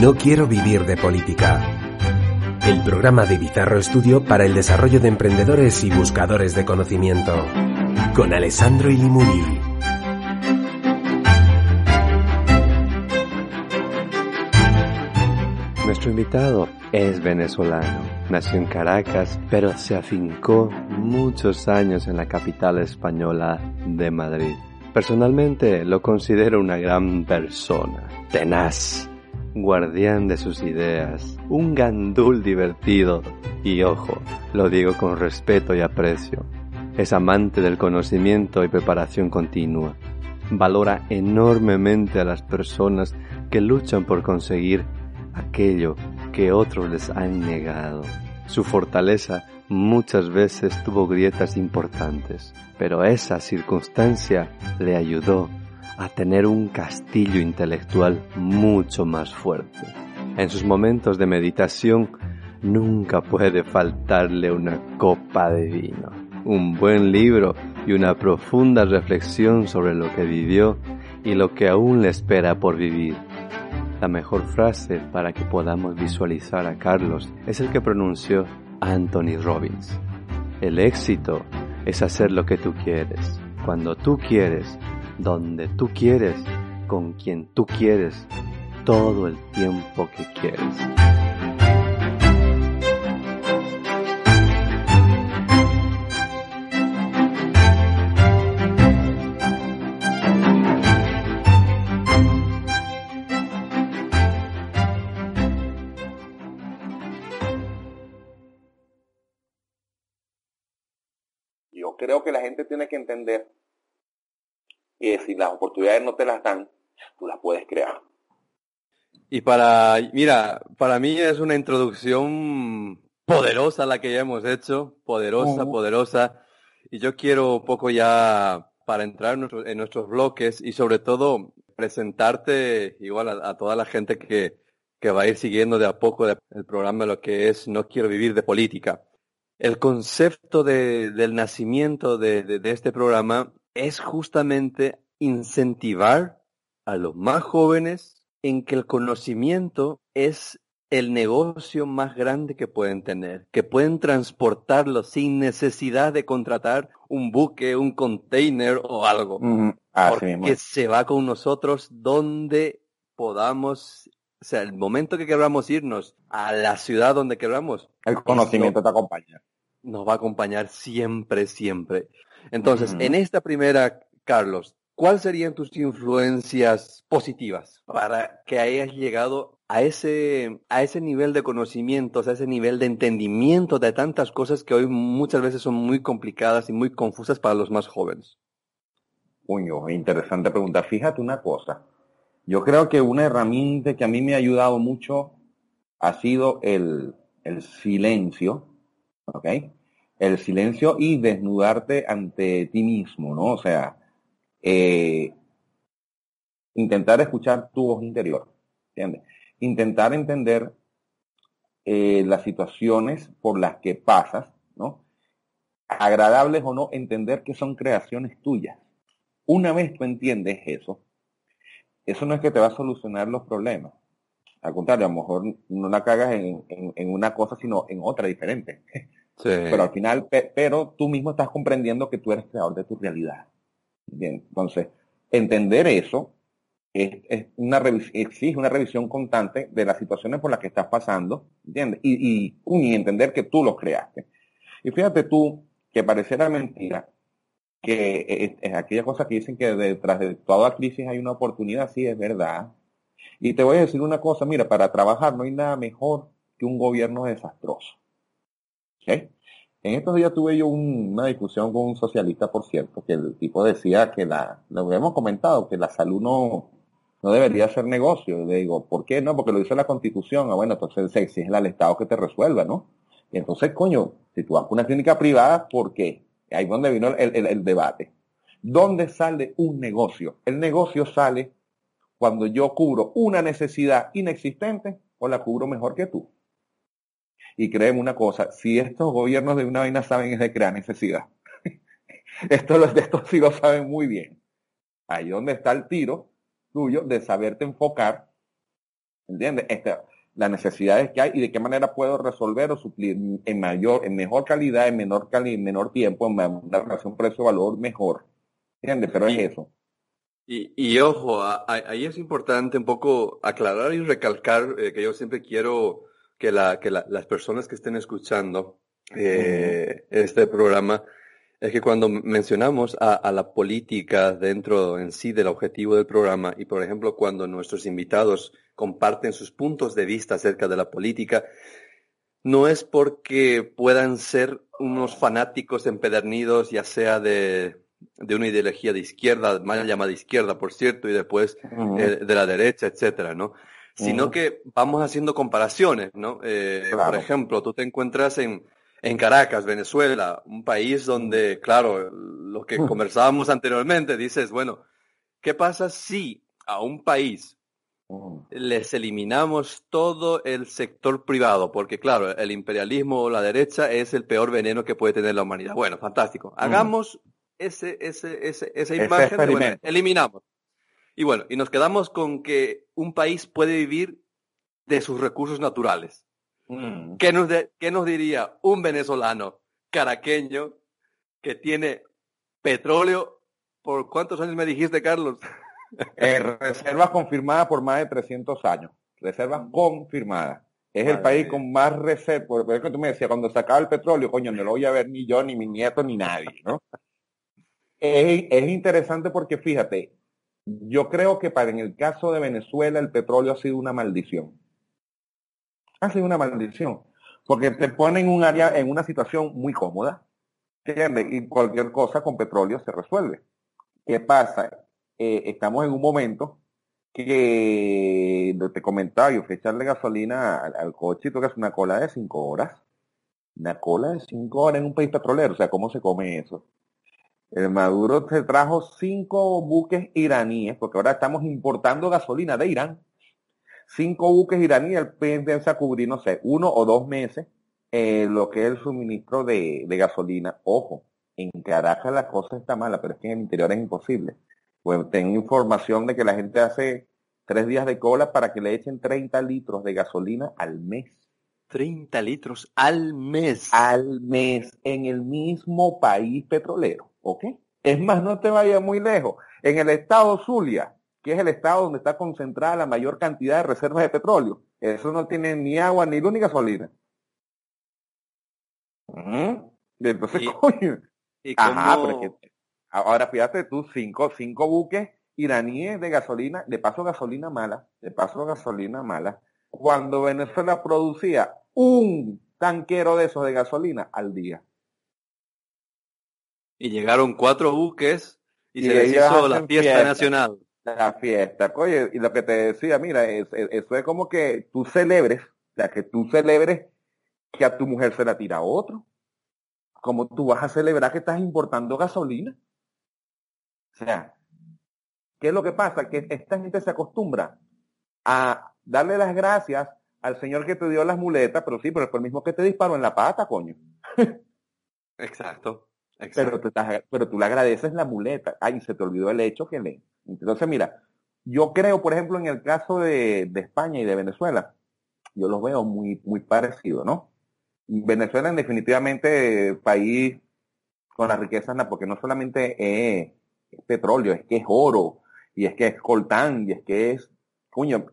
No quiero vivir de política. El programa de Bizarro Estudio para el desarrollo de emprendedores y buscadores de conocimiento. Con Alessandro Ilimuri. Nuestro invitado es venezolano. Nació en Caracas, pero se afincó muchos años en la capital española de Madrid. Personalmente lo considero una gran persona, tenaz, guardián de sus ideas, un gandul divertido y ojo, lo digo con respeto y aprecio. Es amante del conocimiento y preparación continua. Valora enormemente a las personas que luchan por conseguir aquello que otros les han negado. Su fortaleza muchas veces tuvo grietas importantes, pero esa circunstancia le ayudó a tener un castillo intelectual mucho más fuerte. En sus momentos de meditación nunca puede faltarle una copa de vino, un buen libro y una profunda reflexión sobre lo que vivió y lo que aún le espera por vivir. La mejor frase para que podamos visualizar a Carlos es el que pronunció Anthony Robbins. El éxito es hacer lo que tú quieres, cuando tú quieres donde tú quieres, con quien tú quieres, todo el tiempo que quieres. Yo creo que la gente tiene que entender que si las oportunidades no te las dan, tú las puedes crear. Y para, mira, para mí es una introducción poderosa la que ya hemos hecho, poderosa, poderosa. Y yo quiero un poco ya, para entrar en, nuestros bloques y sobre todo presentarte igual a, toda la gente que, que, va a ir siguiendo de a poco el programa lo que es No quiero vivir de política. El concepto de, del nacimiento de, de este programa es justamente incentivar a los más jóvenes en que el conocimiento es el negocio más grande que pueden tener, que pueden transportarlo sin necesidad de contratar un buque, un container o algo, porque se va con nosotros donde podamos, o sea, el momento que queramos irnos a la ciudad donde queramos. El conocimiento te acompaña. Nos va a acompañar siempre, siempre. Entonces, en esta primera, Carlos, ¿cuáles serían tus influencias positivas para que hayas llegado a ese, a ese nivel de conocimientos, a ese nivel de entendimiento de tantas cosas que hoy muchas veces son muy complicadas y muy confusas para los más jóvenes? Puño, interesante pregunta. Fíjate una cosa. Yo creo que una herramienta que a mí me ha ayudado mucho ha sido el, el silencio, ¿ok? El silencio y desnudarte ante ti mismo, ¿no? O sea, eh, intentar escuchar tu voz interior, ¿entiendes? Intentar entender eh, las situaciones por las que pasas, ¿no? Agradables o no, entender que son creaciones tuyas. Una vez tú entiendes eso, eso no es que te va a solucionar los problemas. Al contrario, a lo mejor no la cagas en, en una cosa, sino en otra diferente. Pero al final, pero tú mismo estás comprendiendo que tú eres creador de tu realidad. Entonces, entender eso es, es una exige una revisión constante de las situaciones por las que estás pasando, ¿entiendes? Y, entender que tú lo creaste. Y fíjate tú que pareciera mentira que es, aquella cosa que dicen que detrás de toda crisis hay una oportunidad, sí es verdad. Y te voy a decir una cosa, mira, para trabajar no hay nada mejor que un gobierno desastroso. En estos días tuve yo una discusión con un socialista, por cierto, que el tipo decía que la, lo habíamos comentado, que la salud no, no debería ser negocio. Le digo, ¿por qué no? Porque lo dice la constitución. Ah, bueno, entonces se exige al Estado que te resuelva, ¿no? Y entonces, coño, si tú vas a una clínica privada, ¿por qué? Ahí es donde vino el debate. ¿Dónde sale un negocio? El negocio sale cuando yo cubro una necesidad inexistente o la cubro mejor que tú. Y créeme una cosa, si estos gobiernos de una vaina saben es de crear necesidad. esto, estos sí lo saben muy bien. Ahí donde está el tiro tuyo de saberte enfocar ¿entiendes? Esta, las necesidades que hay y de qué manera puedo resolver o suplir en mayor, en mejor calidad, en menor calidad, en menor tiempo, en una relación precio-valor mejor. ¿Entiendes? Pero es eso. Y, y ojo, ahí es importante un poco aclarar y recalcar eh, que yo siempre quiero que, la, que la, las personas que estén escuchando eh, este programa es que cuando mencionamos a, a, la política dentro en sí del objetivo del programa y por ejemplo cuando nuestros invitados comparten sus puntos de vista acerca de la política, no es porque puedan ser unos fanáticos empedernidos, ya sea de, de una ideología de izquierda, mal llamada izquierda, por cierto, y después eh, de la derecha, etcétera, ¿no? Sino que vamos haciendo comparaciones, ¿no? Eh, Por ejemplo, tú te encuentras en, en Caracas, Venezuela, un país donde, claro, lo que conversábamos anteriormente, dices, bueno, ¿qué pasa si a un país les eliminamos todo el sector privado, porque claro, el imperialismo o la derecha es el peor veneno que puede tener la humanidad. Bueno, fantástico. Hagamos ese, ese, ese, esa imagen, eliminamos. Y bueno, y nos quedamos con que un país puede vivir de sus recursos naturales. ¿Qué, nos ¿Qué nos diría un venezolano caraqueño que tiene petróleo? ¿Por cuántos años me dijiste, Carlos? Eh, reservas confirmadas por más de 300 años. Reservas confirmadas. Es el país con más reservas. Por eso tú me decías, cuando se acaba el petróleo, coño, no lo voy a ver ni yo, ni mi nieto, ni nadie, ¿no? es, es interesante porque fíjate, yo creo que para en el caso de Venezuela el petróleo ha sido una maldición. Ha sido una maldición. Porque te pone en un área, en una situación muy cómoda. ¿Entiendes? Y cualquier cosa con petróleo se resuelve. ¿Qué pasa? Eh, estamos en un momento que te comentaba, yo fui gasolina al, coche y que una cola de cinco horas. Una cola de cinco horas en un país petrolero. O sea, ¿cómo se come eso? El Maduro se trajo cinco buques iraníes, porque ahora estamos importando gasolina de Irán. Cinco buques iraníes, el piensa cubrir, no sé, uno o dos meses eh, lo que es el suministro de, de gasolina. Ojo, en Caracas la cosa está mala, pero es que en el interior es imposible. Pues tengo información de que la gente hace tres días de cola para que le echen 30 litros de gasolina al mes. 30 litros al mes. Al mes, en el mismo país petrolero, ¿ok? Es más, no te vayas muy lejos. En el estado Zulia, que es el estado donde está concentrada la mayor cantidad de reservas de petróleo, eso no tiene ni agua ni luz ni gasolina. Entonces, coño. Ajá, pero Ahora fíjate tú, cinco, cinco buques iraníes de gasolina, de paso gasolina mala, de paso gasolina mala, cuando Venezuela producía un tanquero de esos de gasolina al día. Y llegaron cuatro buques y, se les hizo la fiesta, nacional. La fiesta, oye, y lo que te decía, mira, eso es como que tú celebres, o sea, que tú celebres que a tu mujer se la tira a otro. Como tú vas a celebrar que estás importando gasolina. O sea, ¿qué es lo que pasa? Que esta gente se acostumbra a darle las gracias al señor que te dio las muletas, pero sí, pero fue el mismo que te disparó en la pata, coño. exacto, Pero, tú, pero tú le agradeces la muleta. Ay, se te olvidó el hecho que le... Entonces, mira, yo creo, por ejemplo, en el caso de, de España y de Venezuela, yo los veo muy, muy parecidos, ¿no? Venezuela, en definitivamente, país con las riquezas, porque no solamente es es petróleo, es que es oro, y es que es coltán, y es que es, cuño,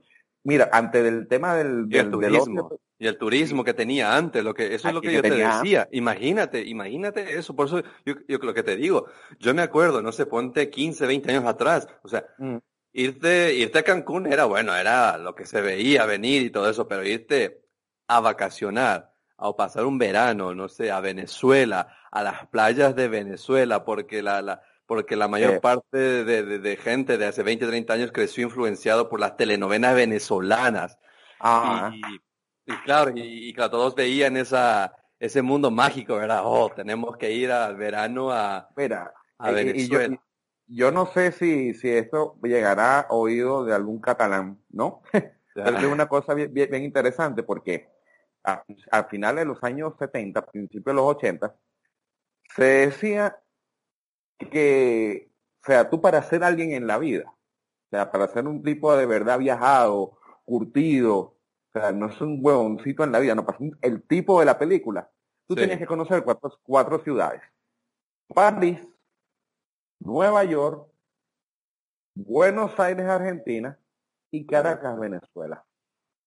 mira, antes del tema del, y el turismo, y el turismo que tenía antes, lo que, eso es lo que, yo te decía, imagínate, imagínate eso, por eso yo, yo lo que te digo, yo me acuerdo, no sé, ponte 15, 20 años atrás, o sea, mm. irte, irte a Cancún era, bueno, era lo que se veía venir y todo eso, pero irte a vacacionar, a pasar un verano, no sé, a Venezuela, a las playas de Venezuela, porque la, la, porque la mayor parte de, de, gente de hace 20, 30 años creció influenciado por las telenovelas venezolanas. Ah. Y, claro, y, claro, todos veían esa, ese mundo mágico, ¿verdad? Oh, tenemos que ir al verano a, Mira, a Venezuela. yo, no sé si, si esto llegará a oído de algún catalán, ¿no? Pero es una cosa bien, bien, interesante porque a, a finales de los años 70, principios de los 80, se decía que, o sea, tú para ser alguien en la vida, o sea, para ser un tipo de verdad viajado curtido, o sea, no es un huevoncito en la vida, no pasa el tipo de la película. Tú Sí. tenías que conocer cuatro, cuatro ciudades. París, Nueva York, Buenos Aires, Argentina y Caracas, Venezuela.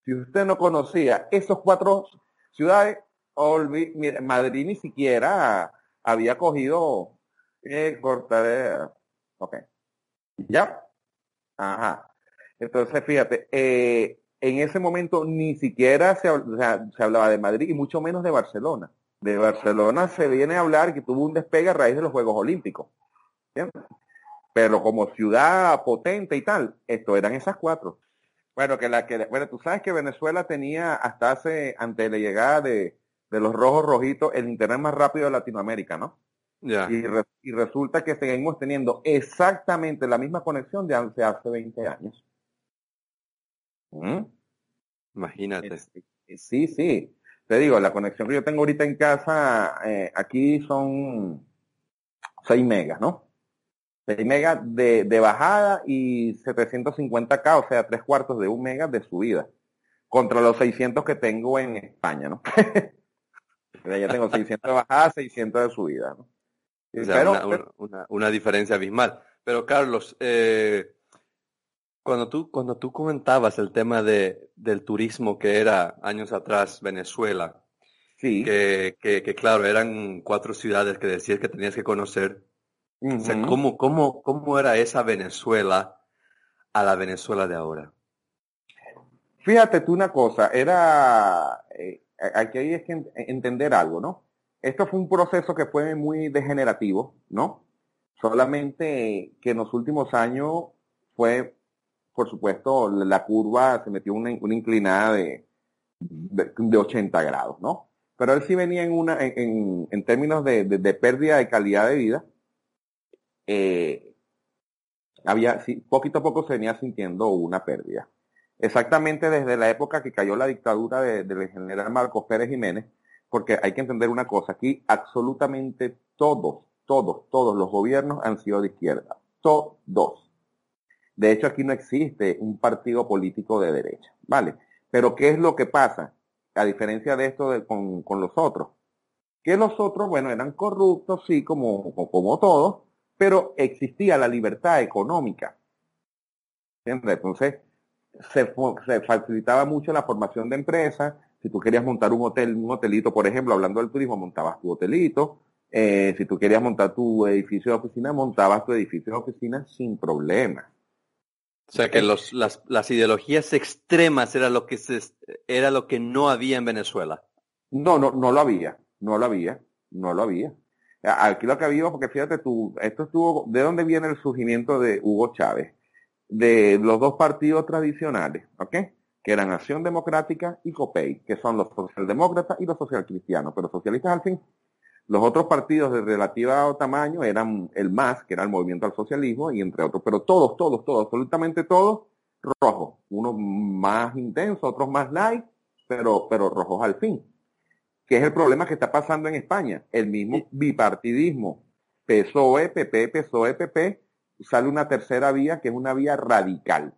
Si usted no conocía esos cuatro ciudades, Madrid ni siquiera había cogido eh, cortar, ok. ¿Ya? Ajá. Entonces, fíjate, eh, en ese momento ni siquiera se, se hablaba de Madrid y mucho menos de Barcelona. De Barcelona se viene a hablar que tuvo un despegue a raíz de los Juegos Olímpicos. Pero como ciudad potente y tal, esto eran esas cuatro. Bueno, que la que, bueno, tú sabes que Venezuela tenía hasta hace, ante la llegada de, de los rojos rojitos, el internet más rápido de Latinoamérica, ¿no? Y, re- y resulta que seguimos teniendo exactamente la misma conexión de hace, hace 20 años. ¿Mm? Imagínate. Sí, sí. Te digo, la conexión que yo tengo ahorita en casa, eh, aquí son 6 megas, ¿no? 6 megas de, de bajada y 750K, o sea, tres cuartos de un mega de subida. Contra los 600 que tengo en España, ¿no? Ya tengo 600 de bajada, 600 de subida, ¿no? O sea, Pero- una, una- una- una diferencia abismal. Pero Carlos, eh, cuando tú, cuando tú comentabas el tema de, del turismo que era años atrás Venezuela, sí. que, que, que claro, eran cuatro ciudades que decías que tenías que conocer. O sea. ¿cómo, cómo, cómo era esa Venezuela a la Venezuela de ahora? Fíjate tú una cosa, era, eh, aquí hay que en- entender algo, ¿no? Esto fue un proceso que fue muy degenerativo, ¿no? Solamente que en los últimos años fue, por supuesto, la curva se metió una, una inclinada de, de, de 80 grados, ¿no? Pero él sí venía en una, en, en- términos de, de- pérdida de calidad de vida, eh, había, sí, poquito a poco se venía sintiendo una pérdida exactamente desde la época que cayó la dictadura de- del general Marcos Pérez Jiménez, porque hay que entender una cosa, aquí absolutamente todos, todos, todos los gobiernos han sido de izquierda, todos. De hecho, aquí no existe un partido político de derecha, ¿vale? Pero ¿qué es lo que pasa? A diferencia de esto de- con, con los otros, que los otros, bueno, eran corruptos, sí, como, como, todos, pero existía la libertad económica. Entonces, se, se facilitaba mucho la formación de empresas. Si tú querías montar un hotel, un hotelito, por ejemplo, hablando del turismo, montabas tu hotelito. Eh, si tú querías montar tu edificio de oficina, montabas tu edificio de oficina sin problema. O sea, que los, las, las ideologías extremas era lo que se, era lo que no había en Venezuela. No, no, no lo había, no lo había, no lo había. Aquí lo que había, porque fíjate tú, esto estuvo, ¿de dónde viene el surgimiento de Hugo Chávez? De los dos partidos tradicionales, ¿ok? Que eran Acción Democrática y COPEI, que son los socialdemócratas y los socialcristianos, pero socialistas al fin. Los otros partidos de relativo tamaño eran el MAS, que era el Movimiento al Socialismo, y entre otros, pero todos, todos, todos, absolutamente todos, rojos. Unos más intensos, otros más light, pero, pero rojos al fin que es el problema que está pasando en España. El mismo bipartidismo, PSOE, PP, PSOE, PP, sale una tercera vía que es una vía radical.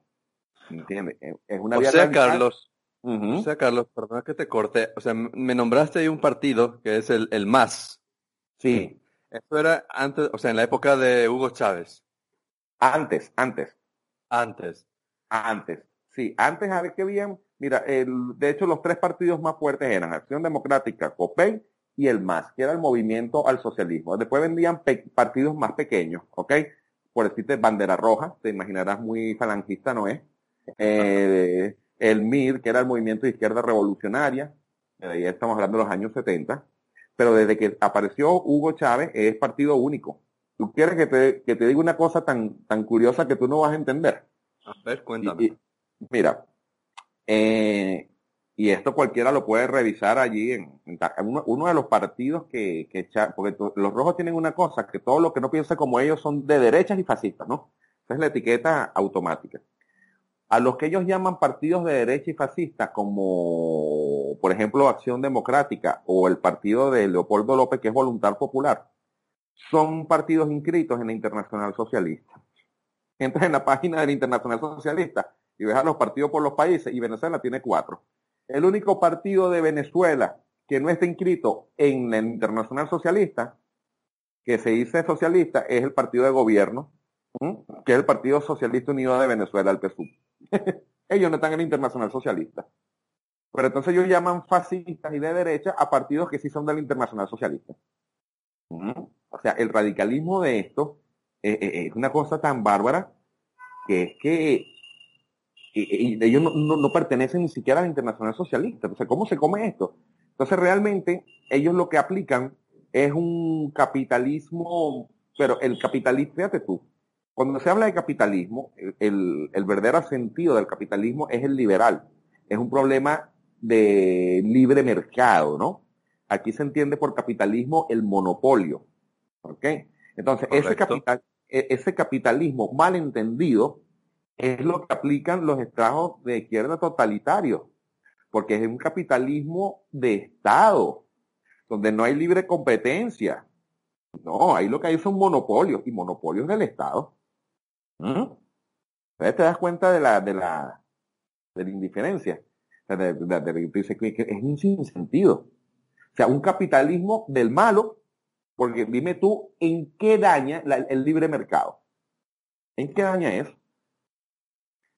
¿Entiendes? Es una O vía sea, radical. Carlos, Ujú. o sea, Carlos, perdona que te corte. O sea, me nombraste ahí un partido que es el, el MAS. Sí, Eso era antes, o sea, en la época de Hugo Chávez. antes, antes, Antes. antes. Sí, antes a ver qué bien. Mira, el, de hecho los tres partidos más fuertes eran Acción Democrática, COPEI y el MAS, que era el movimiento al socialismo. Después vendían partidos más pequeños, ¿ok? Por decirte Bandera Roja, te imaginarás muy falangista, ¿no es? Eh, el MIR, que era el Movimiento de Izquierda Revolucionaria, de ahí estamos hablando de los años 70, pero desde que apareció Hugo Chávez es partido único. ¿Tú quieres que te, que te diga una cosa tan, tan curiosa que tú no vas a entender? A ver, cuéntame. Y- y- mira, eh, y esto cualquiera lo puede revisar allí en, uno, uno de los partidos que, que echa- porque los rojos tienen una cosa, que todo lo que no piensa como ellos son de derechas y fascistas, ¿no? Esa es la etiqueta automática. A los que ellos llaman partidos de derecha y fascistas, como por ejemplo Acción Democrática o el partido de Leopoldo López, que es Voluntad Popular, son partidos inscritos en la Internacional Socialista. Entras en la página de la Internacional Socialista y ves a los partidos por los países y Venezuela tiene cuatro. El único partido de Venezuela que no está inscrito en el Internacional Socialista, que se dice socialista, es el partido de gobierno, que es el Partido Socialista Unido de Venezuela, el PSUV. ellos no están en el Internacional Socialista. Pero entonces ellos llaman fascistas y de derecha a partidos que sí son del Internacional Socialista. O sea, el radicalismo de esto eh, eh, es una cosa tan bárbara que es que ellos no, pertenecen ni siquiera al Internacional Socialista. Entonces, ¿cómo se come esto? Entonces, realmente, ellos lo que aplican es un capitalismo, pero el capitalismo, fíjate tú, cuando se habla de capitalismo, el, el, verdadero sentido del capitalismo es el liberal. Es un problema de libre mercado, ¿no? Aquí se entiende por capitalismo el monopolio. ¿Ok? Entonces, ese, capital, e, ese capitalismo mal entendido es lo que aplican los estragos de izquierda totalitarios, porque es un capitalismo de Estado, donde no hay libre competencia. No, ahí lo que hay son monopolios, y monopolios del Estado. Entonces te das cuenta de la, de la, de la indiferencia. De, es un sinsentido. O sea, un capitalismo del malo, porque dime tú, ¿en qué daña el libre mercado? ¿En qué daña eso?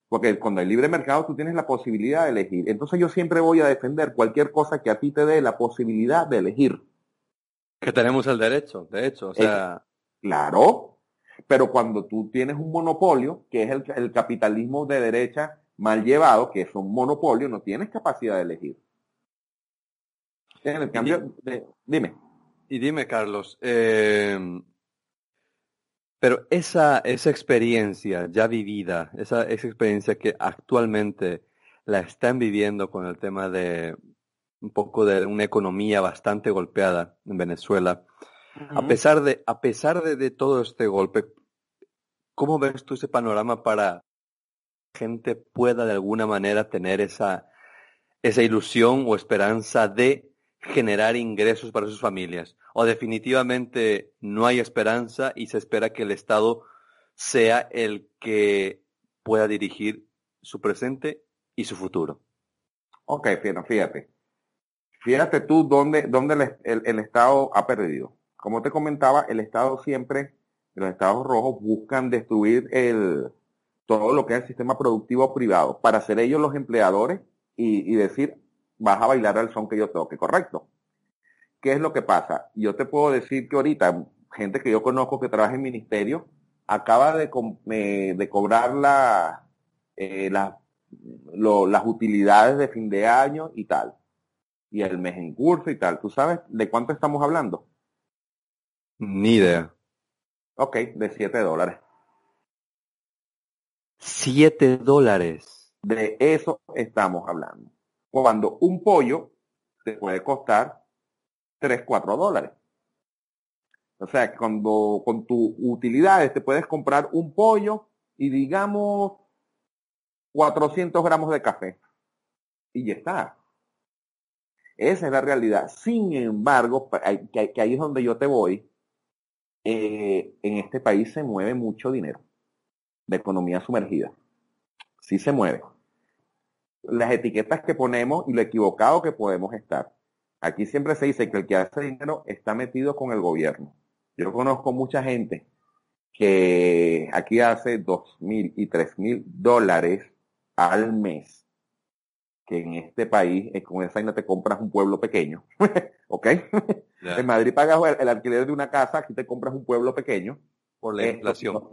Porque cuando hay libre mercado tú tienes la posibilidad de elegir. Entonces yo siempre voy a defender cualquier cosa que a ti te dé la posibilidad de elegir. Que tenemos el derecho, de hecho. O sea... claro, pero cuando tú tienes un monopolio, que es el, capitalismo de derecha mal llevado, que es un monopolio, no tienes capacidad de elegir. En el cambio, dime. Y dime, Carlos, eh, pero esa, esa experiencia ya vivida, esa, esa experiencia que actualmente la están viviendo con el tema de un poco de una economía bastante golpeada en Venezuela, a pesar de, a pesar de, todo este golpe, ¿cómo ves tú ese panorama para que gente pueda de alguna manera tener esa, esa ilusión o esperanza de generar ingresos para sus familias? ¿O definitivamente no hay esperanza y se espera que el Estado sea el que pueda dirigir su presente y su futuro? Ok, fíjate. Fíjate tú dónde, dónde el Estado ha perdido como te comentaba, el Estado siempre, los Estados rojos buscan destruir el, todo lo que es el sistema productivo privado para ser ellos los empleadores y, decir, vas a bailar al son que yo toque, ¿correcto? ¿Qué es lo que pasa? Yo te puedo decir que ahorita, gente que yo conozco que trabaja en ministerio, acaba de, de cobrar la, eh, las utilidades de fin de año y tal. Y el mes en curso y tal. ¿Tú sabes de cuánto estamos hablando? Ni idea. Ok, de 7 dólares. 7 dólares. De eso estamos hablando. Cuando un pollo te puede costar 3, 4 dólares. O sea, cuando con tus utilidades te puedes comprar un pollo y digamos 400 gramos de café. Y ya está. Esa es la realidad. Sin embargo, que ahí es donde yo te voy, eh, en este país se mueve mucho dinero de economía sumergida. Sí se mueve. Las etiquetas que ponemos y lo equivocado que podemos estar. Aquí siempre se dice que el que hace dinero está metido con el gobierno. Yo conozco mucha gente que aquí hace dos mil y tres mil dólares al mes que en este país, eh, con esa no te compras un pueblo pequeño, ¿ok? En Madrid pagas el, alquiler de una casa, aquí te compras un pueblo pequeño. Por la eh, inflación.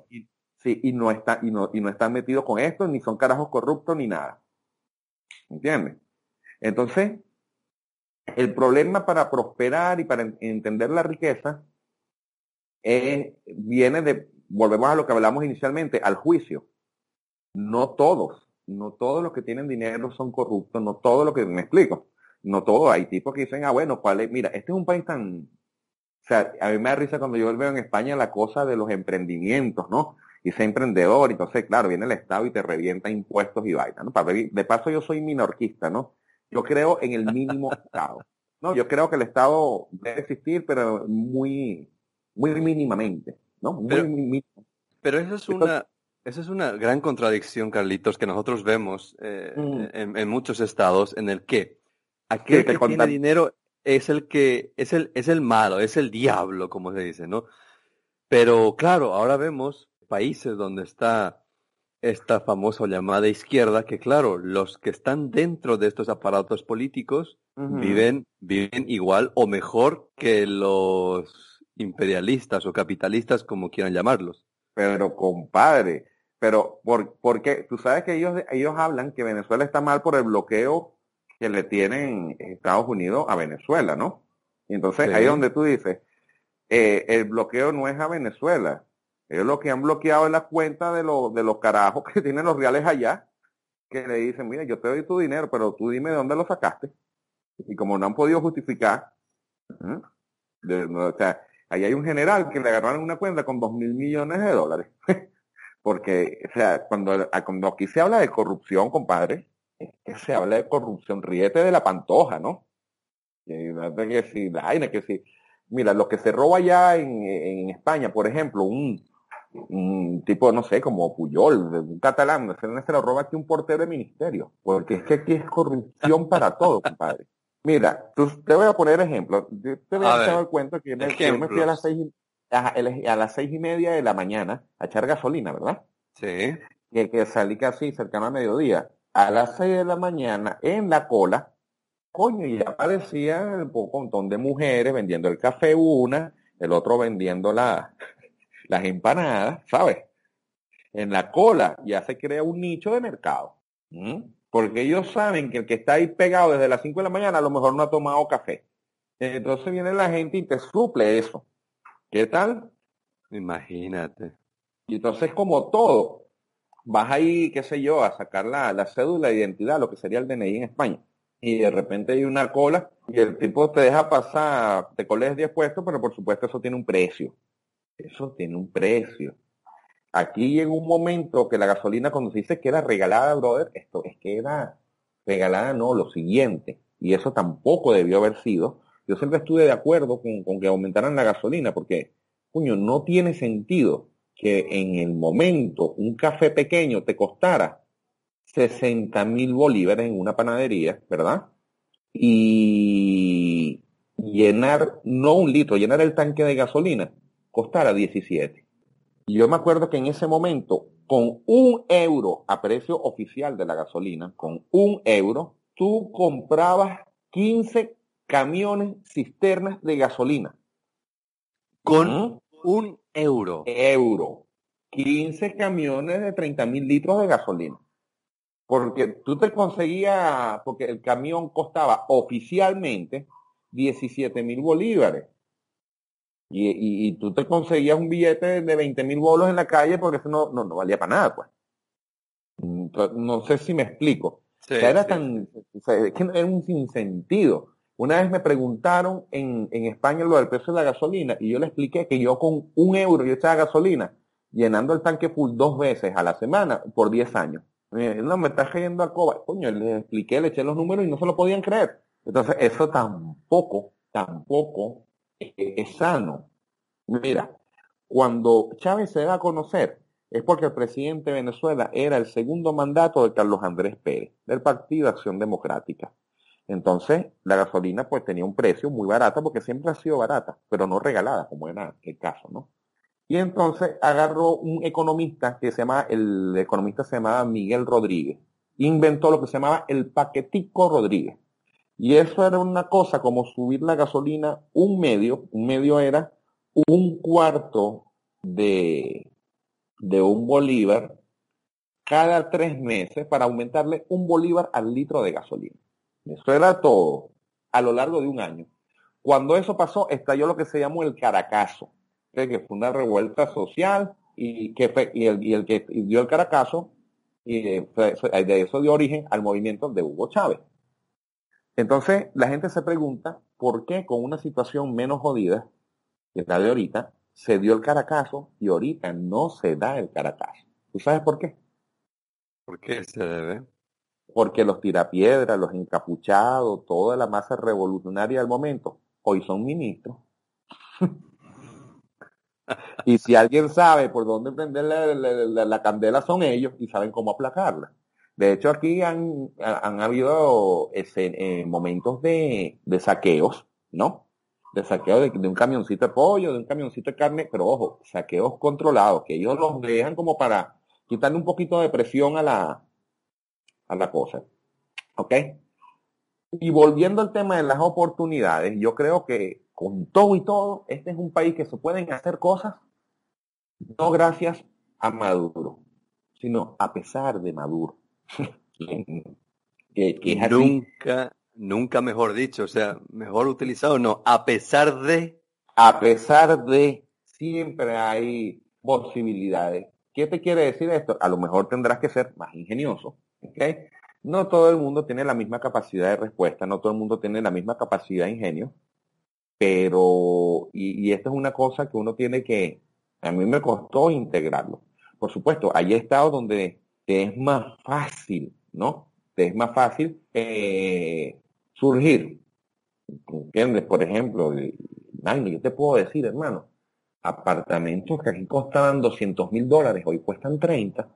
sí, y no, está, y, no, y no están metidos con esto, ni son carajos corruptos, ni nada. ¿Entiendes? Entonces, el problema para prosperar y para entender la riqueza viene de, volvemos a lo que hablamos inicialmente, al juicio. No todos no todos los que tienen dinero son corruptos, no todos los que, me explico, no todos, hay tipos que dicen, ah, bueno, ¿cuál es? Mira, este es un país tan, o sea, a mí me da risa cuando yo veo en España la cosa de los emprendimientos, ¿no? Y ser emprendedor, entonces, claro, viene el Estado y te revienta impuestos y vaina, ¿no? De paso, yo soy minorquista, ¿no? Yo creo en el mínimo Estado. No, yo creo que el Estado debe existir, pero muy, muy mínimamente, ¿no? Muy pero, pero esa es una, esa es una gran contradicción, Carlitos, que nosotros vemos eh, mm. en, muchos estados en el que aquel que tiene dinero es el que es el es el malo, es el diablo, como se dice, ¿no? Pero claro, ahora vemos países donde está esta famosa llamada izquierda, que claro, los que están dentro de estos aparatos políticos viven, viven igual o mejor que los imperialistas o capitalistas, como quieran llamarlos. Pero compadre, pero ¿por, qué? Tú sabes que ellos, ellos hablan que Venezuela está mal por el bloqueo que le tienen Estados Unidos a Venezuela, ¿no? Y entonces ahí donde tú dices, eh, el bloqueo no es a Venezuela. Ellos lo que han bloqueado es la cuenta de, los de los carajos que tienen los reales allá, que le dicen, mira, yo te doy tu dinero, pero tú dime de dónde lo sacaste. Y como no han podido justificar, o sea, ahí hay un general que le agarraron una cuenta con dos mil millones de dólares. Porque, o sea, cuando, cuando aquí se habla de corrupción, compadre, que se habla de corrupción, ríete de la pantoja, ¿no? que si, que si, mira, lo que se roba allá en, en España, por ejemplo, un, un tipo, no sé, como Puyol, un catalán, se lo roba aquí un portero de ministerio, porque es que aquí es corrupción para todo, compadre. Mira, te voy a poner ejemplo. te voy a, cuento que me, yo me fui a las seis a, las seis y media de la mañana a echar gasolina, ¿verdad? Sí. Y que salí casi cercano a mediodía. A las seis de la mañana, en la cola, coño, ya aparecía un montón de mujeres vendiendo el café una, el otro vendiendo la, las empanadas, ¿sabes? En la cola ya se crea un nicho de mercado. Porque ellos saben que el que está ahí pegado desde las 5 de la mañana a lo mejor no ha tomado café. Entonces viene la gente y te suple eso. ¿Qué tal? Imagínate. Y entonces, como todo, vas ahí, qué sé yo, a sacar la, la cédula de identidad, lo que sería el DNI en España. Y de repente hay una cola y el tipo te deja pasar, te coles 10 puestos, pero por supuesto eso tiene un precio. Eso tiene un precio. Aquí llega un momento que la gasolina, cuando se dice que era regalada, brother, esto es que era regalada, no, lo siguiente. Y eso tampoco debió haber sido, yo siempre estuve de acuerdo con, que aumentaran la gasolina, porque, coño, no tiene sentido que en el momento un café pequeño te costara 60 mil bolívares en una panadería, ¿verdad? Y llenar, no un litro, llenar el tanque de gasolina costara 17. Y yo me acuerdo que en ese momento, con un euro a precio oficial de la gasolina, con un euro, tú comprabas 15 camiones cisternas de gasolina. Con un euro. Euro. 15 camiones de 30 mil litros de gasolina. Porque tú te conseguías, porque el camión costaba oficialmente 17 mil bolívares. Y, tú te conseguías un billete de 20 mil bolos en la calle porque eso no, no, valía para nada, pues. No sé si me explico. era tan, es que era un sinsentido. Una vez me preguntaron en, en España lo del precio de la gasolina y yo le expliqué que yo con un euro yo echaba gasolina llenando el tanque full dos veces a la semana por 10 años. no, me está cayendo a coba. Coño, le expliqué, le eché los números y no se lo podían creer. Entonces, eso tampoco, tampoco es sano. Mira, cuando Chávez se da a conocer, es porque el presidente de Venezuela era el segundo mandato de Carlos Andrés Pérez, del Partido Acción Democrática. Entonces, la gasolina pues tenía un precio muy barato porque siempre ha sido barata, pero no regalada, como era el caso, ¿no? Y entonces agarró un economista que se llama, el economista se llamaba Miguel Rodríguez, inventó lo que se llamaba el paquetico Rodríguez. Y eso era una cosa como subir la gasolina un medio, un medio era un cuarto de, de un bolívar cada tres meses para aumentarle un bolívar al litro de gasolina. Eso era todo a lo largo de un año. Cuando eso pasó, estalló lo que se llamó el Caracazo, que fue una revuelta social y, que y, el, que dio el Caracazo, y de eso dio origen al movimiento de Hugo Chávez. Entonces, la gente se pregunta por qué con una situación menos jodida, que la de ahorita, se dio el Caracazo y ahorita no se da el Caracazo. ¿Tú sabes por qué? ¿Por qué se debe? Porque los tirapiedras, los encapuchados, toda la masa revolucionaria del momento, hoy son ministros. y si alguien sabe por dónde prender la, candela son ellos y saben cómo aplacarla. De hecho, aquí han, han habido eh, momentos de, de, saqueos, ¿no? De saqueo de, un camioncito de pollo, de un camioncito de carne, pero ojo, saqueos controlados, que ellos los dejan como para quitarle un poquito de presión a la, a la cosa. ¿Ok? Y volviendo al tema de las oportunidades, yo creo que con todo y todo, este es un país que se pueden hacer cosas no gracias a Maduro, sino a pesar de Maduro. nunca, nunca mejor dicho, o sea, mejor utilizado, no, a pesar de. A pesar de, siempre hay posibilidades. ¿Qué te quiere decir esto? A lo mejor tendrás que ser más ingenioso, No todo el mundo tiene la misma capacidad de respuesta, no todo el mundo tiene la misma capacidad de ingenio, pero, y, y esto es una cosa que uno tiene que, a mí me costó integrarlo. Por supuesto, hay estados donde es más fácil, ¿no? Te es más fácil eh, surgir. ¿Entiendes? Por ejemplo, yo te puedo decir, hermano, apartamentos que aquí costaban 200 mil dólares, hoy cuestan 30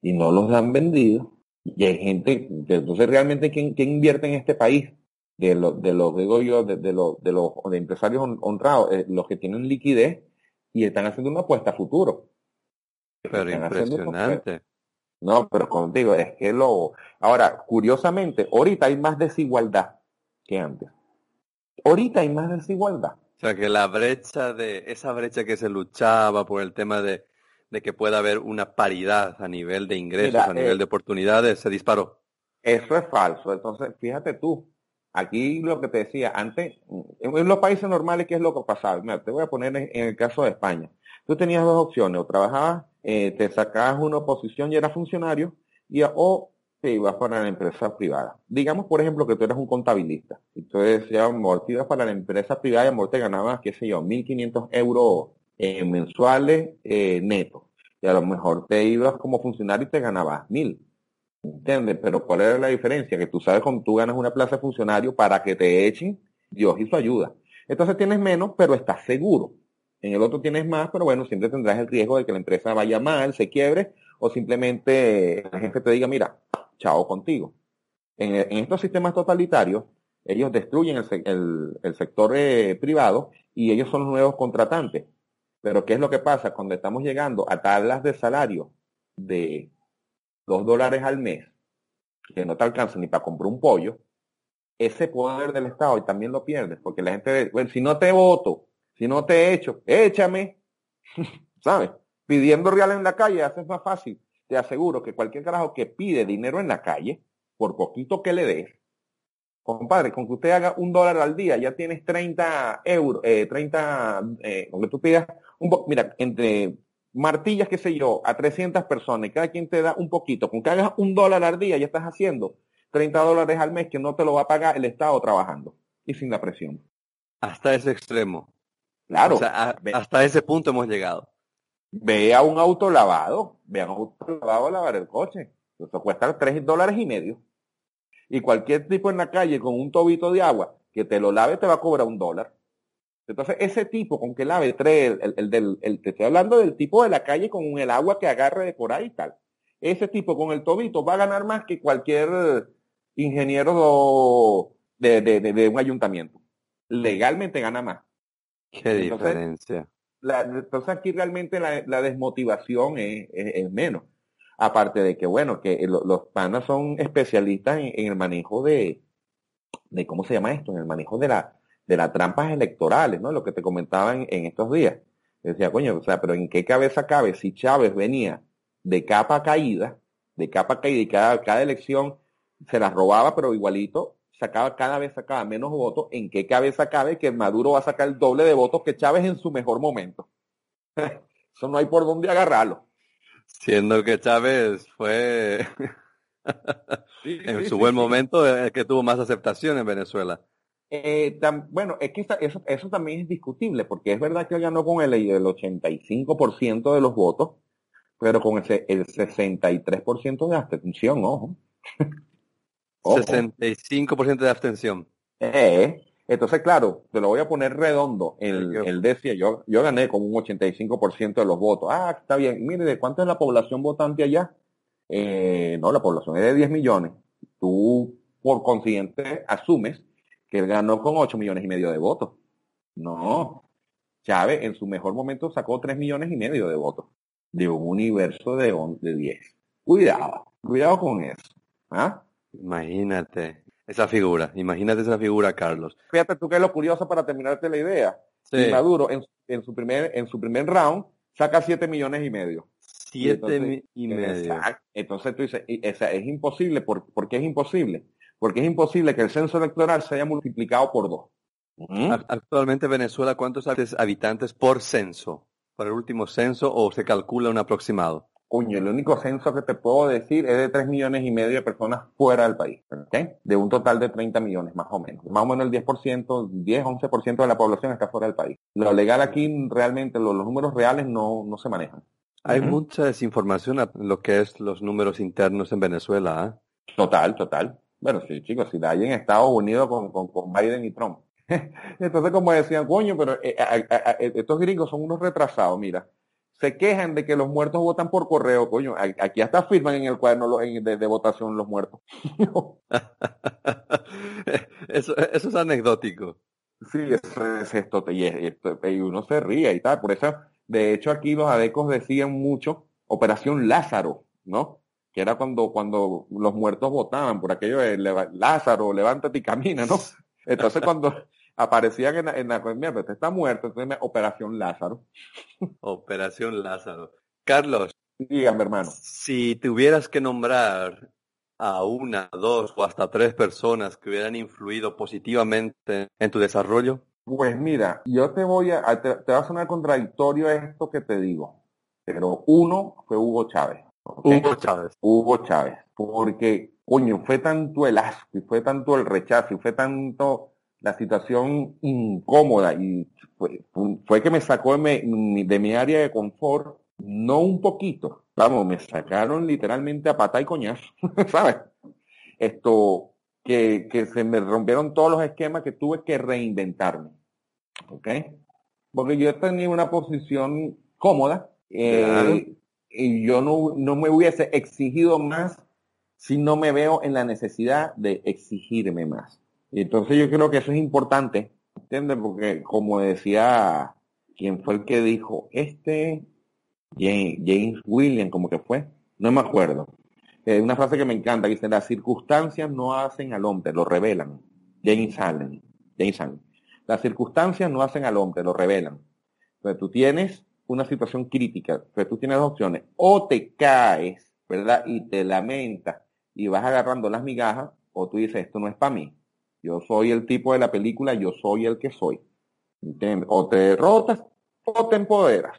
y no los han vendido. Y hay gente, entonces realmente, ¿quién, invierte en este país? De los, de los, digo yo, de, los, de los empresarios honrados, eh, los que tienen liquidez y están haciendo una apuesta a futuro. Pero impresionante. No, pero contigo, es que lo... Ahora, curiosamente, ahorita hay más desigualdad que antes. Ahorita hay más desigualdad. O sea, que la brecha de, esa brecha que se luchaba por el tema de, de que pueda haber una paridad a nivel de ingresos, a nivel eh, de oportunidades, se disparó. Eso es falso. Entonces, fíjate tú, Aquí lo que te decía, antes, en los países normales, ¿qué es lo que pasaba? Mira, te voy a poner en, el caso de España. Tú tenías dos opciones, o trabajabas, eh, te sacabas una oposición y eras funcionario, y, o te ibas para la empresa privada. Digamos, por ejemplo, que tú eras un contabilista. Y tú decías, amor, te ibas para la empresa privada y amor te ganabas, qué sé yo, 1.500 euros eh, mensuales eh, netos. Y a lo mejor te ibas como funcionario y te ganabas 1.000. ¿Entiendes? Pero ¿cuál era la diferencia? Que tú sabes cuando tú ganas una plaza de funcionario para que te echen, Dios y su ayuda. Entonces tienes menos, pero estás seguro. En el otro tienes más, pero bueno, siempre tendrás el riesgo de que la empresa vaya mal, se quiebre, o simplemente la gente te diga, mira, chao contigo. En, estos sistemas totalitarios, ellos destruyen el, sector eh, privado y ellos son los nuevos contratantes. Pero ¿qué es lo que pasa? Cuando estamos llegando a tablas de salario de dos dólares al mes, que no te alcanza ni para comprar un pollo, ese poder del Estado y también lo pierdes, porque la gente, bueno, si no te voto, si no te echo, échame, ¿sabes? Pidiendo real en la calle haces más fácil. Te aseguro que cualquier carajo que pide dinero en la calle, por poquito que le des, compadre, con que usted haga un dólar al día, ya tienes 30 euros, eh, 30, eh, con que tú pidas un, mira, entre martillas, qué sé yo, a 300 personas y cada quien te da un poquito, con que hagas un dólar al día ya estás haciendo 30 dólares al mes que no te lo va a pagar el Estado trabajando y sin la presión. Hasta ese extremo. Claro. hasta ese punto hemos llegado. Ve a un auto lavado, ve a un auto lavado a lavar el coche. Eso cuesta 3 dólares y medio. Y cualquier tipo en la calle con un tobito de agua que te lo lave te va a cobrar un dólar. Entonces, ese tipo con que lave tres, el, el, del, el, te estoy hablando del tipo de la calle con el agua que agarre de por ahí y tal. Ese tipo con el tobito va a ganar más que cualquier ingeniero de, de, de, un ayuntamiento. Legalmente gana más. Qué diferencia. entonces aquí realmente la, la desmotivación es, es, menos. Aparte de que, bueno, que los panas son especialistas en, en el manejo de, de, ¿cómo se llama esto? En el manejo de la, de las trampas electorales, ¿no? Lo que te comentaba en, estos días. Decía, coño, o sea, pero ¿en qué cabeza cabe si Chávez venía de capa caída, de capa caída y cada, cada elección se las robaba, pero igualito sacaba, cada vez sacaba menos votos, ¿en qué cabeza cabe que Maduro va a sacar el doble de votos que Chávez en su mejor momento? Eso no hay por dónde agarrarlo. Siendo que Chávez fue en su buen momento el que tuvo más aceptación en Venezuela. Eh, bueno, es que eso, eso también es discutible, porque es verdad que ganó con el, el 85% de los votos, pero con ese, el 63% de abstención, ojo. ojo. 65% de abstención. Eh, Entonces, claro, te lo voy a poner redondo. Él, decía, yo, yo gané con un 85% de los votos. Ah, está bien. Mire, ¿de cuánto es la población votante allá? Eh, no, la población es de 10 millones. Tú, por consiguiente, asumes que él ganó con 8 millones y medio de votos. No. Chávez en su mejor momento sacó 3 millones y medio de votos de un universo de, de 10. Cuidado, cuidado con eso. ¿Ah? Imagínate esa figura, imagínate esa figura, Carlos. Fíjate tú que es lo curioso para terminarte la idea. Sí. Maduro en, su primer, en su primer round saca 7 millones y medio. 7 y medio. Entonces tú dices, es imposible. ¿Por, qué es imposible? Porque es imposible que el censo electoral se haya multiplicado por dos. Actualmente Venezuela, ¿cuántos habitantes por censo? ¿Por el último censo o se calcula un aproximado? Coño, el único censo que te puedo decir es de 3 millones y medio de personas fuera del país, De un total de 30 millones, más o menos. Más o menos el 10%, 10, 11% de la población está fuera del país. Lo legal aquí realmente, los, números reales no, no se manejan. Hay mucha desinformación en lo que es los números internos en Venezuela. ¿ah? Total, total. Bueno, sí, chicos, si hay en Estados Unidos con, con, Biden y Trump. Entonces, como decían, coño, pero eh, estos gringos son unos retrasados, mira se quejan de que los muertos votan por correo, coño. Aquí hasta firman en el cuaderno de, votación los muertos. eso, es anecdótico. Sí, eso es esto, y, uno se ríe y tal. Por eso, de hecho, aquí los adecos decían mucho Operación Lázaro, ¿no? Que era cuando, cuando los muertos votaban, por aquello de Lázaro, levántate y camina, ¿no? Entonces cuando, aparecían en la, en la mira, pues, está muerto, entonces Operación Lázaro. Operación Lázaro. Carlos. Dígame, hermano. Si tuvieras que nombrar a una, dos o hasta tres personas que hubieran influido positivamente en tu desarrollo. Pues mira, yo te voy a, te, va a sonar contradictorio esto que te digo, pero uno fue Hugo Chávez. Hugo Chávez. Hugo Chávez, porque, coño, fue tanto el asco y fue tanto el rechazo y fue tanto la situación incómoda y fue, que me sacó de mi, área de confort, no un poquito, vamos, me sacaron literalmente a pata y coñazo, ¿sabes? Esto, que, que se me rompieron todos los esquemas que tuve que reinventarme, ¿ok? Porque yo tenía una posición cómoda eh, y yo no, no me hubiese exigido más si no me veo en la necesidad de exigirme más. Y entonces yo creo que eso es importante, ¿entiendes? Porque como decía, ¿quién fue el que dijo? Este, James, William, como que fue, no me acuerdo. Eh, una frase que me encanta, dice, las circunstancias no hacen al hombre, lo revelan. James Allen, James Allen. Las circunstancias no hacen al hombre, lo revelan. Entonces tú tienes una situación crítica, entonces tú tienes dos opciones. O te caes, ¿verdad? Y te lamentas y vas agarrando las migajas, o tú dices, esto no es para mí. Yo soy el tipo de la película, yo soy el que soy. O te derrotas o te empoderas.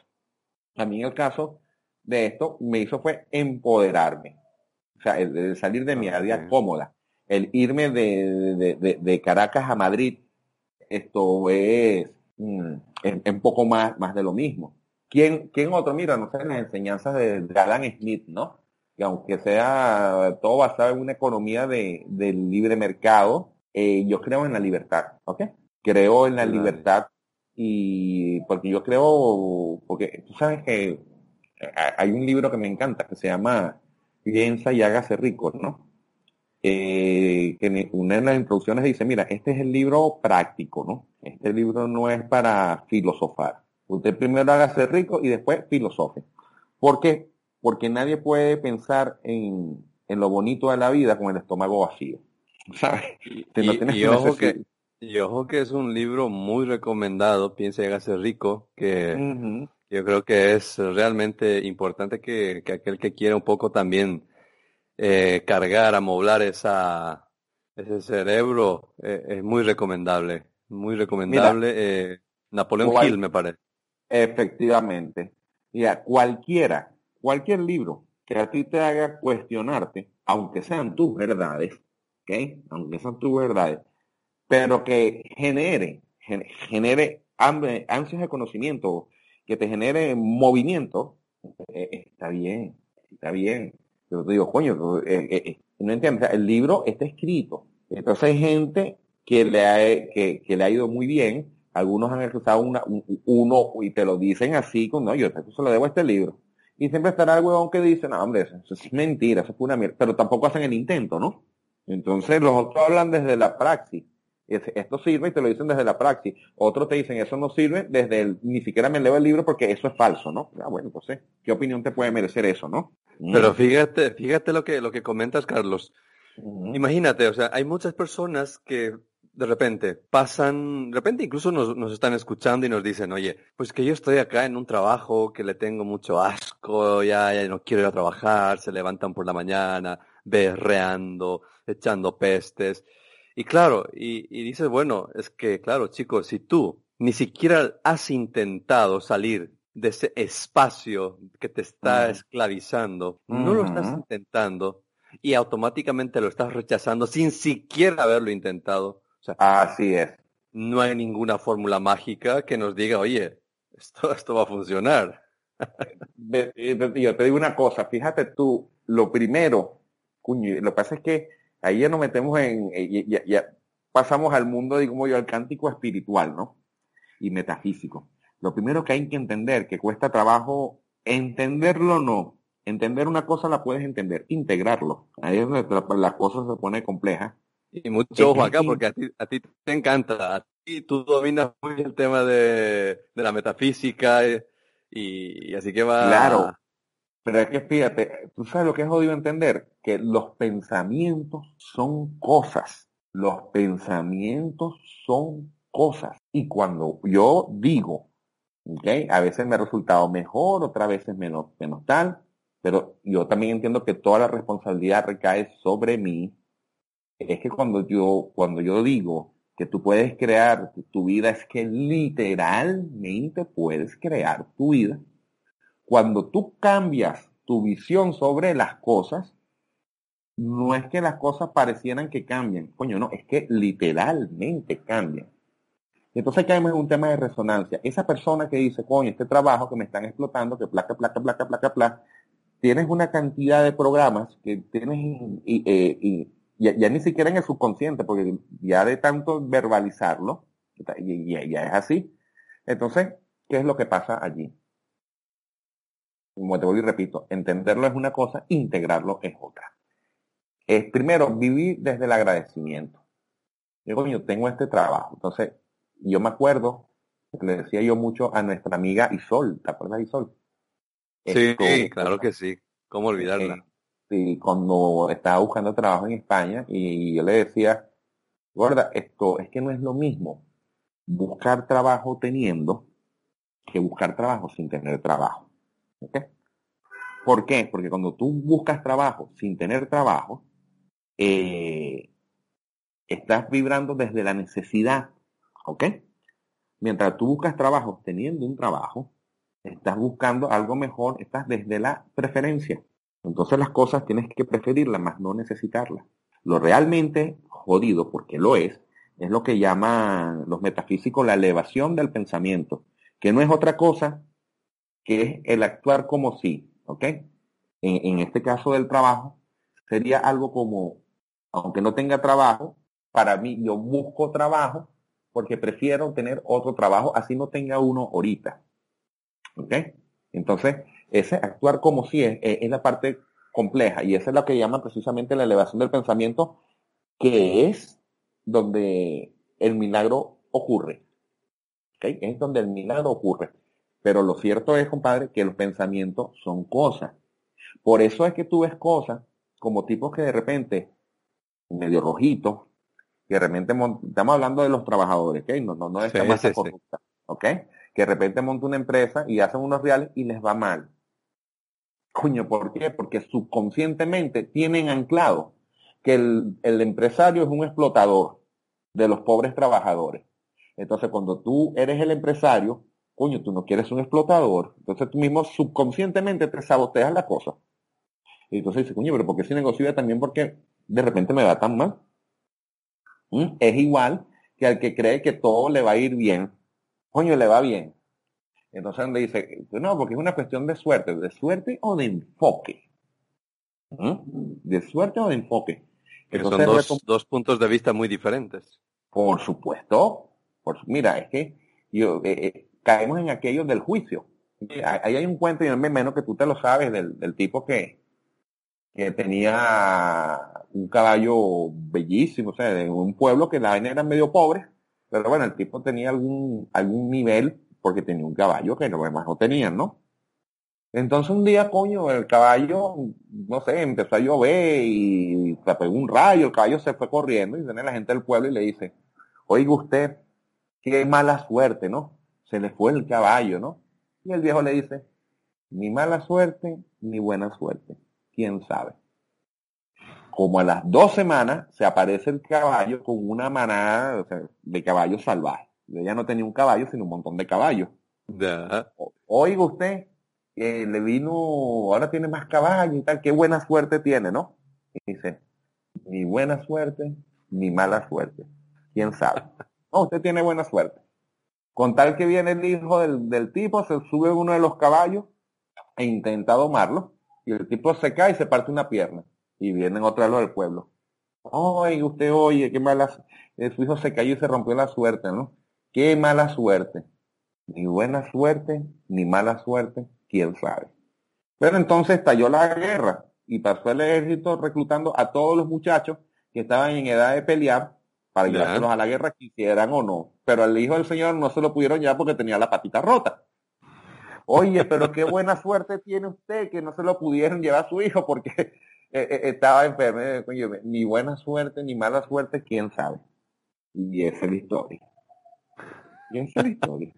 A mí el caso de esto me hizo fue empoderarme. O sea, el, salir de mi área cómoda. El irme de, Caracas a Madrid, esto es un mm, poco más, más de lo mismo. ¿Quién, ¿Quién otro? Mira, no sé, las enseñanzas de, Alan Smith, ¿no? Que aunque sea todo basado en una economía de, del libre mercado, eh, yo creo en la libertad, ¿ok? Creo en la libertad y porque yo creo, porque tú sabes que hay un libro que me encanta que se llama Piensa y hágase rico, ¿no? Eh, que una de las introducciones dice, mira, este es el libro práctico, ¿no? Este libro no es para filosofar. Usted primero hágase rico y después filosofe. ¿Por qué? Porque nadie puede pensar en, en lo bonito de la vida con el estómago vacío. y, ojo que, y ojo que es un libro muy recomendado, Piensa y hágase rico, que yo creo que es realmente importante que, aquel que quiera un poco también eh, cargar, amoblar esa, ese cerebro, eh, es muy recomendable, muy recomendable. Eh, Napoleón Hill, me parece. Efectivamente. Mira, cualquiera, cualquier libro que a ti te haga cuestionarte, aunque sean tus verdades, aunque son tus verdades, pero que genere, genere ansias de conocimiento, que te genere movimiento, eh, está bien, está bien. Pero te digo, coño, eh, eh, no entiendes, el libro está escrito. Entonces hay gente que le ha, que, le ha ido muy bien. Algunos han usado una, uno y te lo dicen así, con, no, yo se lo debo a este libro. Y siempre estará el huevón que dice, no, hombre, eso, es mentira, eso es una mierda. Pero tampoco hacen el intento, ¿no? Entonces los otros hablan desde la praxis. Esto sirve y te lo dicen desde la praxis. Otros te dicen, eso no sirve desde el, ni siquiera me leo el libro porque eso es falso, ¿no? Ah, bueno, pues ¿qué opinión te puede merecer eso, no? Pero mm. fíjate, fíjate lo que, lo que comentas, Carlos. Imagínate, o sea, hay muchas personas que de repente pasan, de repente incluso nos, nos, están escuchando y nos dicen, oye, pues que yo estoy acá en un trabajo que le tengo mucho asco, ya, ya no quiero ir a trabajar, se levantan por la mañana, berreando, echando pestes. Y claro, y, y dices, bueno, es que claro, chicos, si tú ni siquiera has intentado salir de ese espacio que te está esclavizando, no lo estás intentando y automáticamente lo estás rechazando sin siquiera haberlo intentado. Así es. No hay ninguna fórmula mágica que nos diga, oye, esto, esto va a funcionar. Yo te digo una cosa, fíjate tú, lo primero, cuño, lo que pasa es que ahí ya nos metemos en, eh, ya, ya pasamos al mundo, digamos yo, al cántico espiritual, ¿no? Y metafísico. Lo primero que hay que entender, que cuesta trabajo entenderlo no. Entender una cosa la puedes entender, integrarlo. Ahí es donde la, cosa se pone compleja. Y mucho ojo acá, porque a ti, a ti te encanta, a ti tú dominas muy el tema de, de la metafísica y, y, así que va. Claro, pero es que fíjate, tú sabes lo que es jodido entender, que los pensamientos son cosas. Los pensamientos son cosas. Y cuando yo digo Okay. A veces me ha resultado mejor, otras veces menos, menos tal, pero yo también entiendo que toda la responsabilidad recae sobre mí. Es que cuando yo, cuando yo digo que tú puedes crear tu vida, es que literalmente puedes crear tu vida. Cuando tú cambias tu visión sobre las cosas, no es que las cosas parecieran que cambian, coño, no, es que literalmente cambian. Entonces caemos en un tema de resonancia. Esa persona que dice, coño, este trabajo que me están explotando, que placa, placa, placa, placa, placa, tienes una cantidad de programas que tienes eh, ya, ni siquiera en el subconsciente, porque ya de tanto verbalizarlo, y, ya es así. Entonces, ¿qué es lo que pasa allí? Como te vuelvo y repito, entenderlo es una cosa, integrarlo es otra. Es primero vivir desde el agradecimiento. Yo, coño, tengo este trabajo. Entonces, yo me acuerdo, le decía yo mucho a nuestra amiga Isol, ¿te acuerdas de Isol? Sí, claro que sí, ¿cómo olvidarla? Sí, cuando estaba buscando trabajo en España y yo le decía, gorda, esto es que no es lo mismo buscar trabajo teniendo que buscar trabajo sin tener trabajo. ¿Ok? ¿Por qué? Porque cuando tú buscas trabajo sin tener trabajo, eh, estás vibrando desde la necesidad ¿Ok? Mientras tú buscas trabajo teniendo un trabajo, estás buscando algo mejor, estás desde la preferencia. Entonces las cosas tienes que preferirlas, más no necesitarlas. Lo realmente jodido, porque lo es, es lo que llaman los metafísicos la elevación del pensamiento, que no es otra cosa que es el actuar como si, ¿ok? En, en este caso del trabajo, sería algo como, aunque no tenga trabajo, para mí yo busco trabajo porque prefiero tener otro trabajo, así no tenga uno ahorita. ¿Ok? Entonces, ese actuar como si es, es, la parte compleja y esa es lo que llaman precisamente la elevación del pensamiento, que es donde el milagro ocurre. ¿Ok? Es donde el milagro ocurre. Pero lo cierto es, compadre, que los pensamientos son cosas. Por eso es que tú ves cosas como tipos que de repente, medio rojitos, que de repente, estamos hablando de los trabajadores, ¿ok? No, no, no es más corrupta, ¿ok? Que de repente monta una empresa y hacen unos reales y les va mal. Coño, ¿por qué? Porque subconscientemente tienen anclado que el, empresario es un explotador de los pobres trabajadores. Entonces, cuando tú eres el empresario, coño, tú no quieres un explotador. Entonces tú mismo subconscientemente te saboteas la cosa. Y entonces dices, coño, pero ¿por qué si negocio también? Porque de repente me va tan mal. ¿Mm? Es igual que al que cree que todo le va a ir bien. Coño, le va bien. Entonces le dice, no, porque es una cuestión de suerte. ¿De suerte o de enfoque? ¿Mm? ¿De suerte o de enfoque? son dos, dos, puntos de vista muy diferentes. Por supuesto. Por, mira, es que yo, eh, eh, caemos en aquello del juicio. Ahí hay un cuento, y no menos que tú te lo sabes, del, del tipo que, que tenía un caballo bellísimo, o sea, de un pueblo que la vaina era medio pobre, pero bueno, el tipo tenía algún, algún nivel porque tenía un caballo que los demás no tenían, ¿no? Entonces un día, coño, el caballo, no sé, empezó a llover y se pegó un rayo, el caballo se fue corriendo y viene la gente del pueblo y le dice, oiga usted, qué mala suerte, ¿no? Se le fue el caballo, ¿no? Y el viejo le dice, ni mala suerte, ni buena suerte, quién sabe. Como a las dos semanas se aparece el caballo con una manada de caballos salvajes. Ella no tenía un caballo, sino un montón de caballos. Oiga usted, le vino, ahora tiene más caballos y tal, qué buena suerte tiene, ¿no? Y dice, ni buena suerte, ni mala suerte. ¿Quién sabe? No, usted tiene buena suerte. Con tal que viene el hijo del, del tipo, se sube uno de los caballos e intenta domarlo, y el tipo se cae y se parte una pierna. Y vienen otra vez del pueblo. Oye, usted oye, qué mala, eh, su hijo se cayó y se rompió la suerte, ¿no? Qué mala suerte. Ni buena suerte, ni mala suerte, quién sabe. Pero entonces estalló la guerra y pasó el ejército reclutando a todos los muchachos que estaban en edad de pelear para llevárselos a la guerra, quisieran o no. Pero al hijo del Señor no se lo pudieron llevar porque tenía la patita rota. Oye, pero qué buena suerte tiene usted que no se lo pudieron llevar a su hijo porque eh, eh, estaba enfermo. Ni buena suerte ni mala suerte, quién sabe. Y esa es la historia. Y esa es la historia.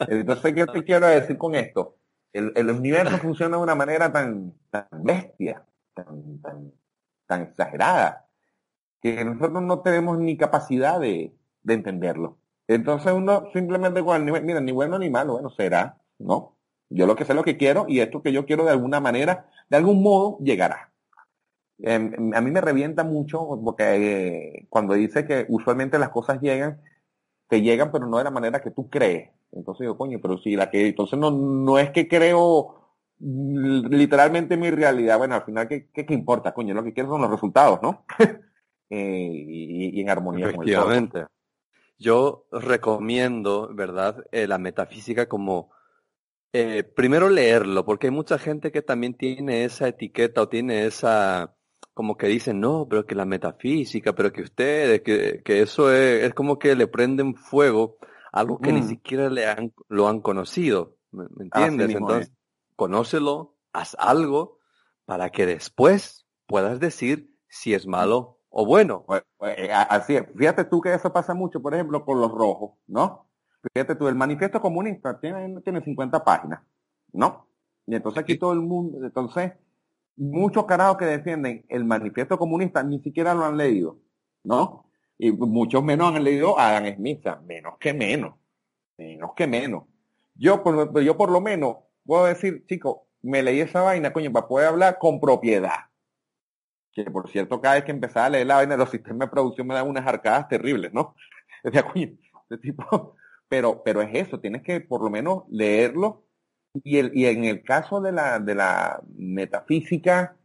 Entonces, ¿qué te quiero decir con esto? el, universo funciona de una manera tan, tan bestia, tan, tan, tan exagerada, que nosotros no tenemos ni capacidad de, de entenderlo. Entonces uno simplemente cuando mira, ni bueno ni malo, bueno, será, ¿no? Yo lo que sé lo que quiero y esto que yo quiero de alguna manera, de algún modo, llegará. Em, a mí me revienta mucho porque eh, cuando dice que usualmente las cosas llegan, te llegan, pero no de la manera que tú crees. Entonces yo, coño, pero si la que, entonces no, no es que creo literalmente mi realidad, bueno, al final, ¿qué, qué, importa, coño? Lo que quiero son los resultados, ¿no? eh, y, en armonía con el Yo recomiendo, ¿verdad?, eh, la metafísica como, eh, primero leerlo, porque hay mucha gente que también tiene esa etiqueta o tiene esa, como que dicen, no, pero que la metafísica, pero que ustedes, que, que eso es, es como que le prenden fuego algo que ni mm. siquiera le han, lo han conocido, ¿me, entiendes? Entonces, conócelo, haz algo para que después puedas decir si es malo o bueno. Pues, pues, eh, así es. Fíjate tú que eso pasa mucho, por ejemplo, con los rojos, ¿no? Fíjate tú, el manifiesto comunista tiene, tiene 50 páginas, ¿no? Y entonces aquí todo el mundo, entonces, muchos carajos que defienden el manifiesto comunista ni siquiera lo han leído, ¿no? y muchos menos han leído a Adam Smith, menos que menos, menos que menos. Yo por, yo por lo menos puedo decir, chico, me leí esa vaina, coño, para poder hablar con propiedad. Que por cierto, cada vez que empezaba a leer la vaina, los sistemas de producción me dan unas arcadas terribles, ¿no? Decía, coño, este tipo, pero, pero es eso, tienes que por lo menos leerlo. Y, el, y en el caso de la, de la metafísica,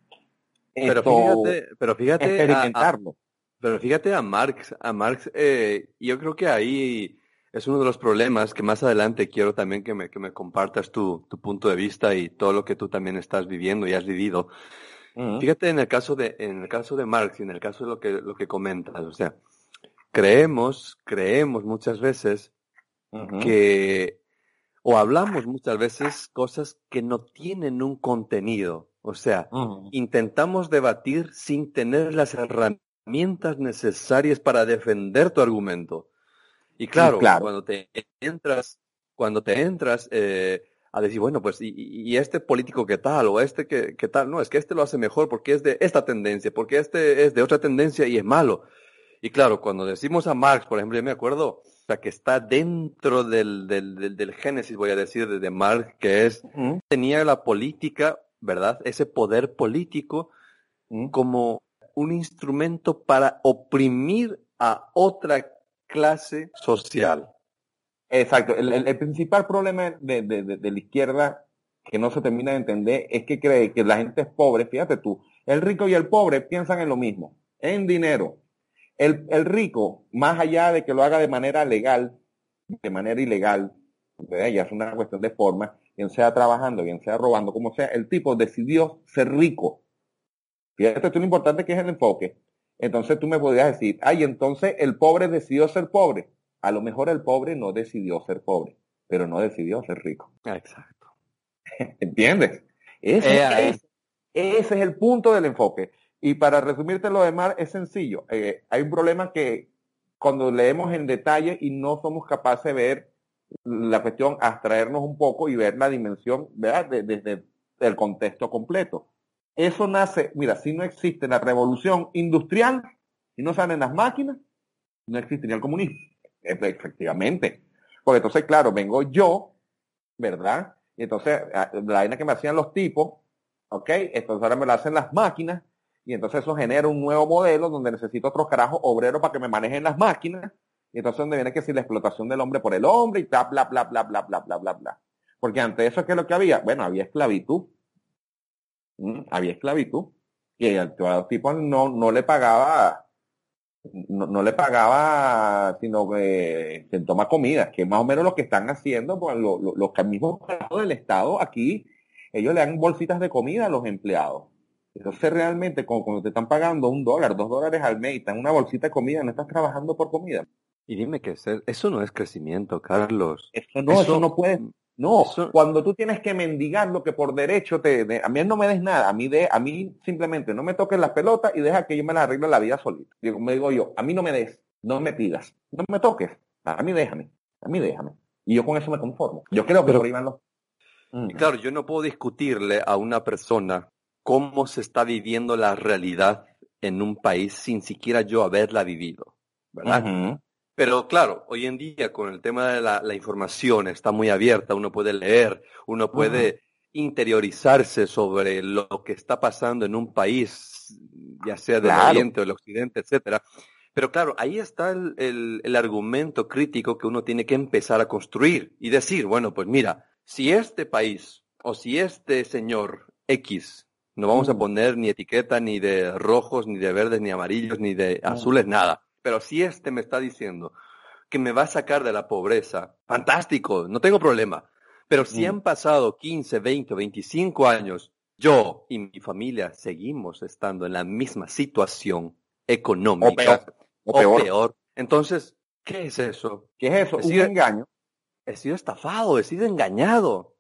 pero fíjate, pero fíjate experimentarlo. Pero fíjate a Marx, a Marx, eh, yo creo que ahí es uno de los problemas que más adelante quiero también que me, que me compartas tu, tu punto de vista y todo lo que tú también estás viviendo y has vivido. Fíjate en el caso de, en el caso de Marx y en el caso de lo que, lo que comentas, o sea, creemos, creemos muchas veces que, o hablamos muchas veces cosas que no tienen un contenido. O sea, intentamos debatir sin tener las herramientas necesarias para defender tu argumento. Y claro, cuando te entras, cuando te entras eh, a decir, bueno, pues, y, este político qué tal? O este que, qué tal? No, es que este lo hace mejor porque es de esta tendencia, porque este es de otra tendencia y es malo. Y claro, cuando decimos a Marx, por ejemplo, yo me acuerdo, sea, que está dentro del, del, del, génesis, voy a decir, de, Marx, que es, tenía la política, ¿verdad? Ese poder político como un instrumento para oprimir a otra clase social. Exacto. El, principal problema de, de, la izquierda que no se termina de entender es que cree que la gente es pobre. Fíjate tú, el rico y el pobre piensan en lo mismo, en dinero. El, el rico, más allá de que lo haga de manera legal, de manera ilegal, ya es una cuestión de forma, bien sea trabajando, bien sea robando, como sea, el tipo decidió ser rico. Fíjate, esto es lo importante que es el enfoque. Entonces tú me podrías decir, ay, entonces el pobre decidió ser pobre. A lo mejor el pobre no decidió ser pobre, pero no decidió ser rico. Exacto. ¿Entiendes? Ese, ese, es el punto del enfoque. Y para resumirte lo demás, es sencillo. Eh, hay un problema que cuando leemos en detalle y no somos capaces de ver la cuestión, abstraernos un poco y ver la dimensión, ¿verdad? Desde el contexto completo. Eso nace, mira, si no existe la revolución industrial, si no salen las máquinas, no existiría el comunismo. Efectivamente. Porque entonces, claro, vengo yo, ¿verdad? Y entonces, la vaina que me hacían los tipos, ¿ok? Entonces ahora me lo hacen las máquinas, y entonces eso genera un nuevo modelo donde necesito otros carajos obreros para que me manejen las máquinas, y entonces donde viene que si la explotación del hombre por el hombre y bla, bla, bla, bla, bla, bla, bla, bla, bla. Porque ante eso, ¿qué es lo que había? Bueno, había esclavitud. ¿Mm? Había esclavitud. Y a los tipos no, no le pagaba, no, no, le pagaba, sino que se toma comida, que es más o menos lo que están haciendo, pues, los, los, los mismos del Estado aquí, ellos le dan bolsitas de comida a los empleados. Entonces realmente cuando, te están pagando un dólar, dos dólares al mes y están una bolsita de comida, no estás trabajando por comida. Y dime que eso no es crecimiento, Carlos. Eso no, eso, no puede. No, cuando tú tienes que mendigar lo que por derecho te, a mí no me des nada, a mí de, a mí simplemente no me toques las pelotas y deja que yo me las arregle la vida solita. Digo, me digo yo, a mí no me des, no me pidas, no me toques, a mí déjame, a mí déjame. Y yo con eso me conformo. Yo creo que Pero, por ahí van los. Mm. Claro, yo no puedo discutirle a una persona cómo se está viviendo la realidad en un país sin siquiera yo haberla vivido, ¿verdad? Uh -huh. Pero claro, hoy en día con el tema de la, la, información está muy abierta, uno puede leer, uno puede uh -huh. interiorizarse sobre lo que está pasando en un país, ya sea del claro. Oriente o del Occidente, etcétera. Pero claro, ahí está el, el, el, argumento crítico que uno tiene que empezar a construir y decir, bueno, pues mira, si este país o si este señor X, no vamos a poner ni etiqueta ni de rojos, ni de verdes, ni amarillos, ni de azules, nada pero si este me está diciendo que me va a sacar de la pobreza, fantástico, no tengo problema. Pero si han pasado 15, 20, 25 años, yo y mi familia seguimos estando en la misma situación económica o peor. O peor. O peor. Entonces, ¿qué es eso? ¿Qué es eso? He sido, Un engaño. He sido estafado, he sido engañado.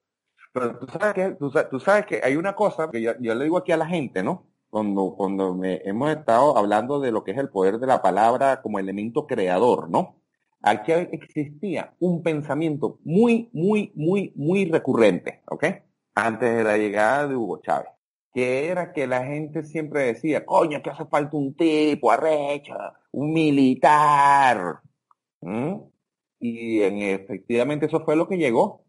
Pero tú sabes que, tú sabes, que hay una cosa que yo, yo le digo aquí a la gente, ¿no? cuando, cuando me, hemos estado hablando de lo que es el poder de la palabra como elemento creador, ¿no? Aquí existía un pensamiento muy, muy, muy, muy recurrente, ¿ok? Antes de la llegada de Hugo Chávez, que era que la gente siempre decía, coño, que hace falta un tipo arrecho, un militar. Y en, efectivamente eso fue lo que llegó.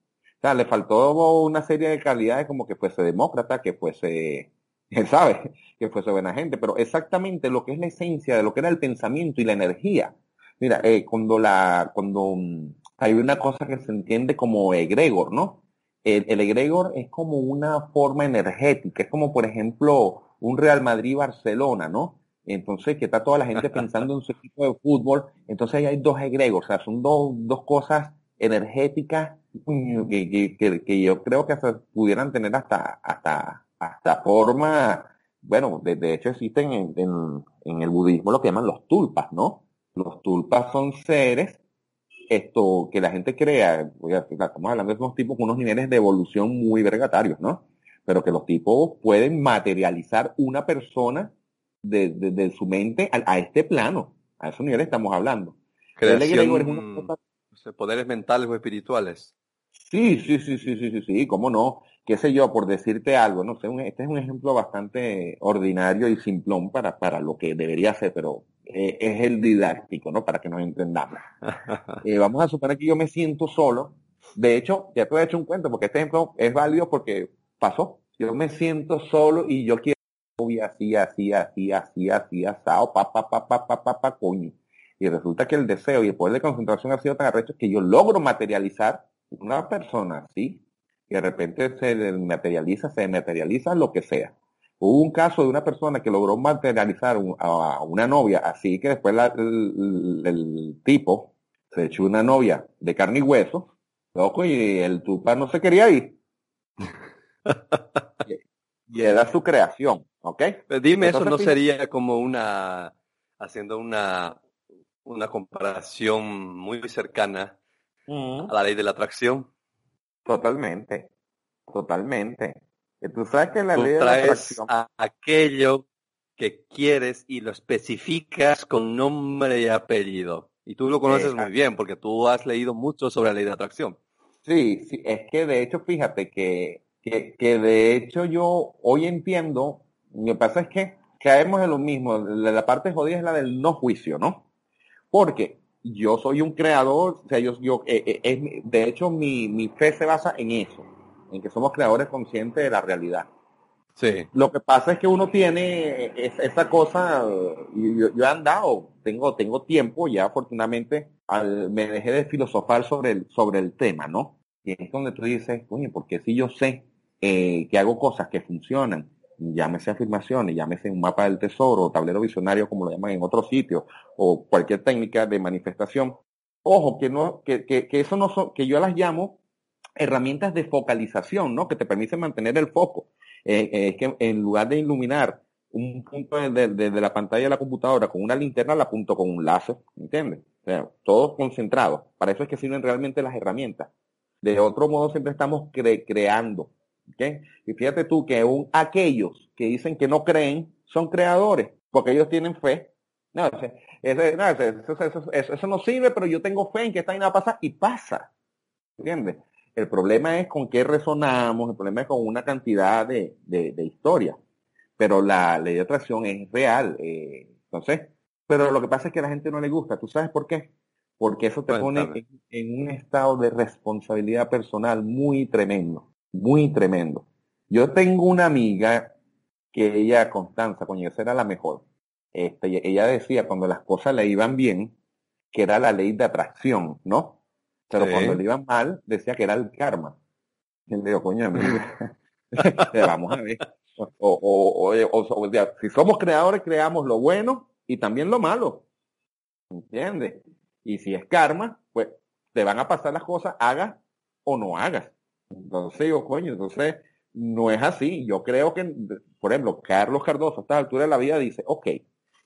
Sea, le faltó una serie de calidades como que fuese demócrata, que fuese él sabe que fuese buena gente, pero exactamente lo que es la esencia de lo que era el pensamiento y la energía. Mira, eh, cuando la, cuando mm, hay una cosa que se entiende como egregor, ¿no? El, el egregor es como una forma energética, es como por ejemplo un Real Madrid-Barcelona, ¿no? Entonces, que está toda la gente pensando en su equipo de fútbol, entonces ahí hay dos egregores, o sea, son dos, dos cosas energéticas que, que, que, yo creo que pudieran tener hasta, hasta, hasta forma, bueno, de, de hecho existen en, en, en, el budismo lo que llaman los tulpas, ¿no? Los tulpas son seres, esto, que la gente crea, estamos hablando de unos tipos con unos niveles de evolución muy vergatarios, ¿no? Pero que los tipos pueden materializar una persona de, de, de su mente a, a, este plano, a esos niveles estamos hablando. Creación, poderes mentales o espirituales. Sí, sí, sí, sí, sí, sí, sí, cómo no qué sé yo, por decirte algo, no sé, este es un ejemplo bastante ordinario y simplón para, para lo que debería ser, pero eh, es el didáctico, ¿no? Para que nos entendamos. eh, vamos a suponer que yo me siento solo. De hecho, ya te he hecho un cuento, porque este ejemplo es válido porque pasó. Yo me siento solo y yo quiero así, así, así, así, así, asado, pa, pa, pa, pa, pa, pa, pa, coño. Y resulta que el deseo y el poder de concentración ha sido tan arrecho que yo logro materializar una persona así, y de repente se materializa, se materializa lo que sea. Hubo un caso de una persona que logró materializar a una novia, así que después el, tipo se echó una novia de carne y hueso, loco, y el tupa no se quería ir. y, era su creación, ¿ok? dime, eso no sería como una, haciendo una, una comparación muy cercana a la ley de la atracción. Totalmente, totalmente. Tú sabes que la ley de la atracción... aquello que quieres y lo especificas con nombre y apellido. Y tú lo conoces muy bien porque tú has leído mucho sobre la ley de atracción. Sí, sí, es que de hecho, fíjate que, que, que de hecho yo hoy entiendo, lo que pasa es que caemos en lo mismo, la parte jodida es la del no juicio, ¿no? Porque yo soy un creador, o sea, yo, yo eh, eh, de hecho mi, mi fe se basa en eso en que somos creadores conscientes de la realidad. Sí. Lo que pasa es que uno tiene esa cosa, yo, yo, he andado, tengo, tengo tiempo ya afortunadamente, al, me dejé de filosofar sobre el, sobre el tema, ¿no? Y es donde tú dices, oye, porque si yo sé eh, que hago cosas que funcionan, llámese afirmaciones, llámese un mapa del tesoro, tablero visionario como lo llaman en otros sitios, o cualquier técnica de manifestación, ojo, que no, que, que, eso no son, que yo las llamo herramientas de focalización, ¿no? Que te permiten mantener el foco. Eh, eh, es que en lugar de iluminar un punto de, la pantalla de la computadora con una linterna, la apunto con un láser, ¿entiendes? O sea, todo concentrado. Para eso es que sirven realmente las herramientas. De otro modo, siempre estamos creando. ¿Okay? Y fíjate tú que aún aquellos que dicen que no creen son creadores, porque ellos tienen fe. No, eso, no sirve, pero yo tengo fe en que esta vaina pasa y pasa. ¿Entiendes? El problema es con qué resonamos, el problema es con una cantidad de, de, historia. Pero la ley de atracción es real. Eh, entonces, pero lo que pasa es que a la gente no le gusta. ¿Tú sabes por qué? Porque eso te pone en, un estado de responsabilidad personal muy tremendo, muy tremendo. Yo tengo una amiga que ella, Constanza, coño, esa era la mejor. Este, ella decía cuando las cosas le iban bien, que era la ley de atracción, ¿no? Pero cuando le iban mal, decía que era el karma. Y le digo, coño, vamos a ver. O, o, o, si somos creadores, creamos lo bueno y también lo malo. ¿Entiendes? Y si es karma, pues te van a pasar las cosas, hagas o no hagas. Entonces digo, coño, entonces no es así. Yo creo que, por ejemplo, Carlos Cardoso a esta altura de la vida dice, ok,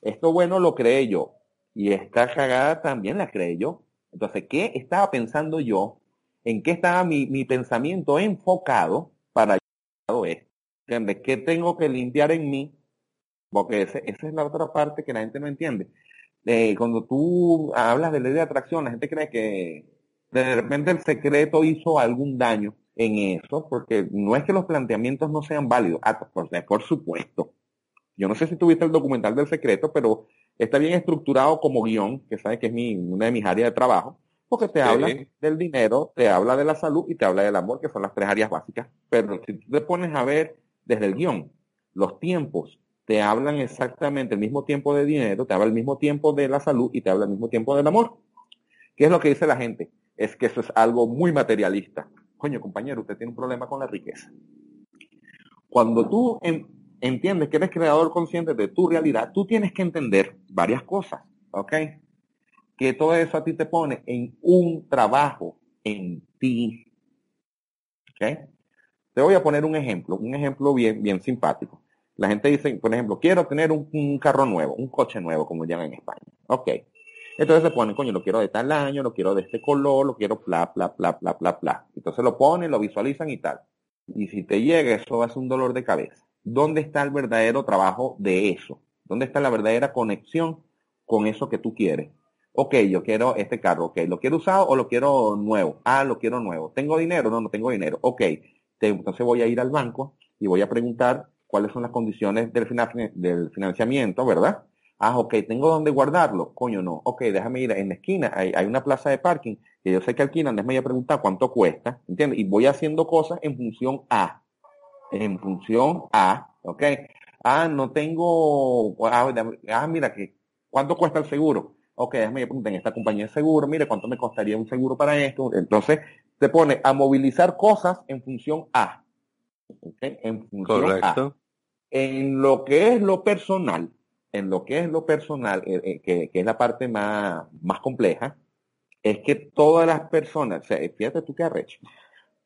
esto bueno lo creé yo y esta cagada también la creé yo. Entonces, ¿qué estaba pensando yo? ¿En qué estaba mi, mi pensamiento enfocado para esto? ¿Qué tengo que limpiar en mí? Porque esa es la otra parte que la gente no entiende. Eh, cuando tú hablas de ley de atracción, la gente cree que de repente el secreto hizo algún daño en eso, porque no es que los planteamientos no sean válidos. Ah, por, por supuesto. Yo no sé si tuviste el documental del secreto, pero está bien estructurado como guion, que sabes que es mi, una de mis áreas de trabajo, porque te habla del dinero, te habla de la salud y te habla del amor, que son las tres áreas básicas. Pero si tú te pones a ver desde el guion, los tiempos te hablan exactamente el mismo tiempo de dinero, te habla el mismo tiempo de la salud y te habla el mismo tiempo del amor. ¿Qué es lo que dice la gente? Es que eso es algo muy materialista. Coño, compañero, usted tiene un problema con la riqueza. Cuando tú en, entiendes que eres creador consciente de tu realidad, tú tienes que entender varias cosas, ¿ok? Que todo eso a ti te pone en un trabajo en ti, ¿ok? Te voy a poner un ejemplo, un ejemplo bien, bien simpático. La gente dice, por ejemplo, quiero tener un, carro nuevo, un coche nuevo, como llaman en España. Ok. Entonces se pone, coño, lo quiero de tal año, lo quiero de este color, lo quiero bla, bla, bla, bla, bla, bla. Entonces lo ponen, lo visualizan y tal. Y si te llega, eso ser un dolor de cabeza. ¿Dónde está el verdadero trabajo de eso? ¿Dónde está la verdadera conexión con eso que tú quieres? Ok, yo quiero este carro, ok, ¿lo quiero usado o lo quiero nuevo? Ah, lo quiero nuevo. ¿Tengo dinero? No, no tengo dinero. Ok, entonces voy a ir al banco y voy a preguntar cuáles son las condiciones del, del financiamiento, ¿verdad? Ah, ok, ¿tengo dónde guardarlo? Coño, no. Ok, déjame ir en la esquina, hay, hay una plaza de parking que yo sé que alquilan, déjame ir a preguntar cuánto cuesta, ¿entiendes? Y voy haciendo cosas en función a en función a, ¿ok? Ah, no tengo, ah, ah mira, que, ¿cuánto cuesta el seguro? Ok, déjame preguntar en esta compañía de seguro, mire, ¿cuánto me costaría un seguro para esto? Entonces, te pone a movilizar cosas en función a. ¿ok? En función Correcto. en lo que es lo personal, en lo que es lo personal, eh, eh, que, que, es la parte más, más compleja, es que todas las personas, o sea, fíjate tú qué arrecho,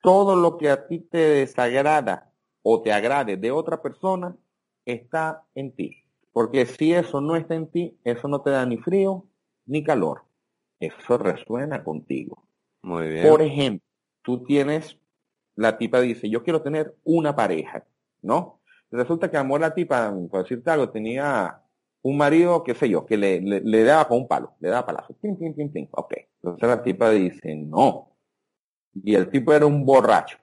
todo lo que a ti te desagrada o te agrade de otra persona está en ti. Porque si eso no está en ti, eso no te da ni frío ni calor. Eso resuena contigo. Muy bien. Por ejemplo, tú tienes, la tipa dice, yo quiero tener una pareja, ¿no? Resulta que amor la tipa, por decirte algo, tenía un marido, qué sé yo, que le, le, daba con un palo, le daba palazo. Pim, pim, pim. Ok. Entonces la tipa dice, no. Y el tipo era un borracho.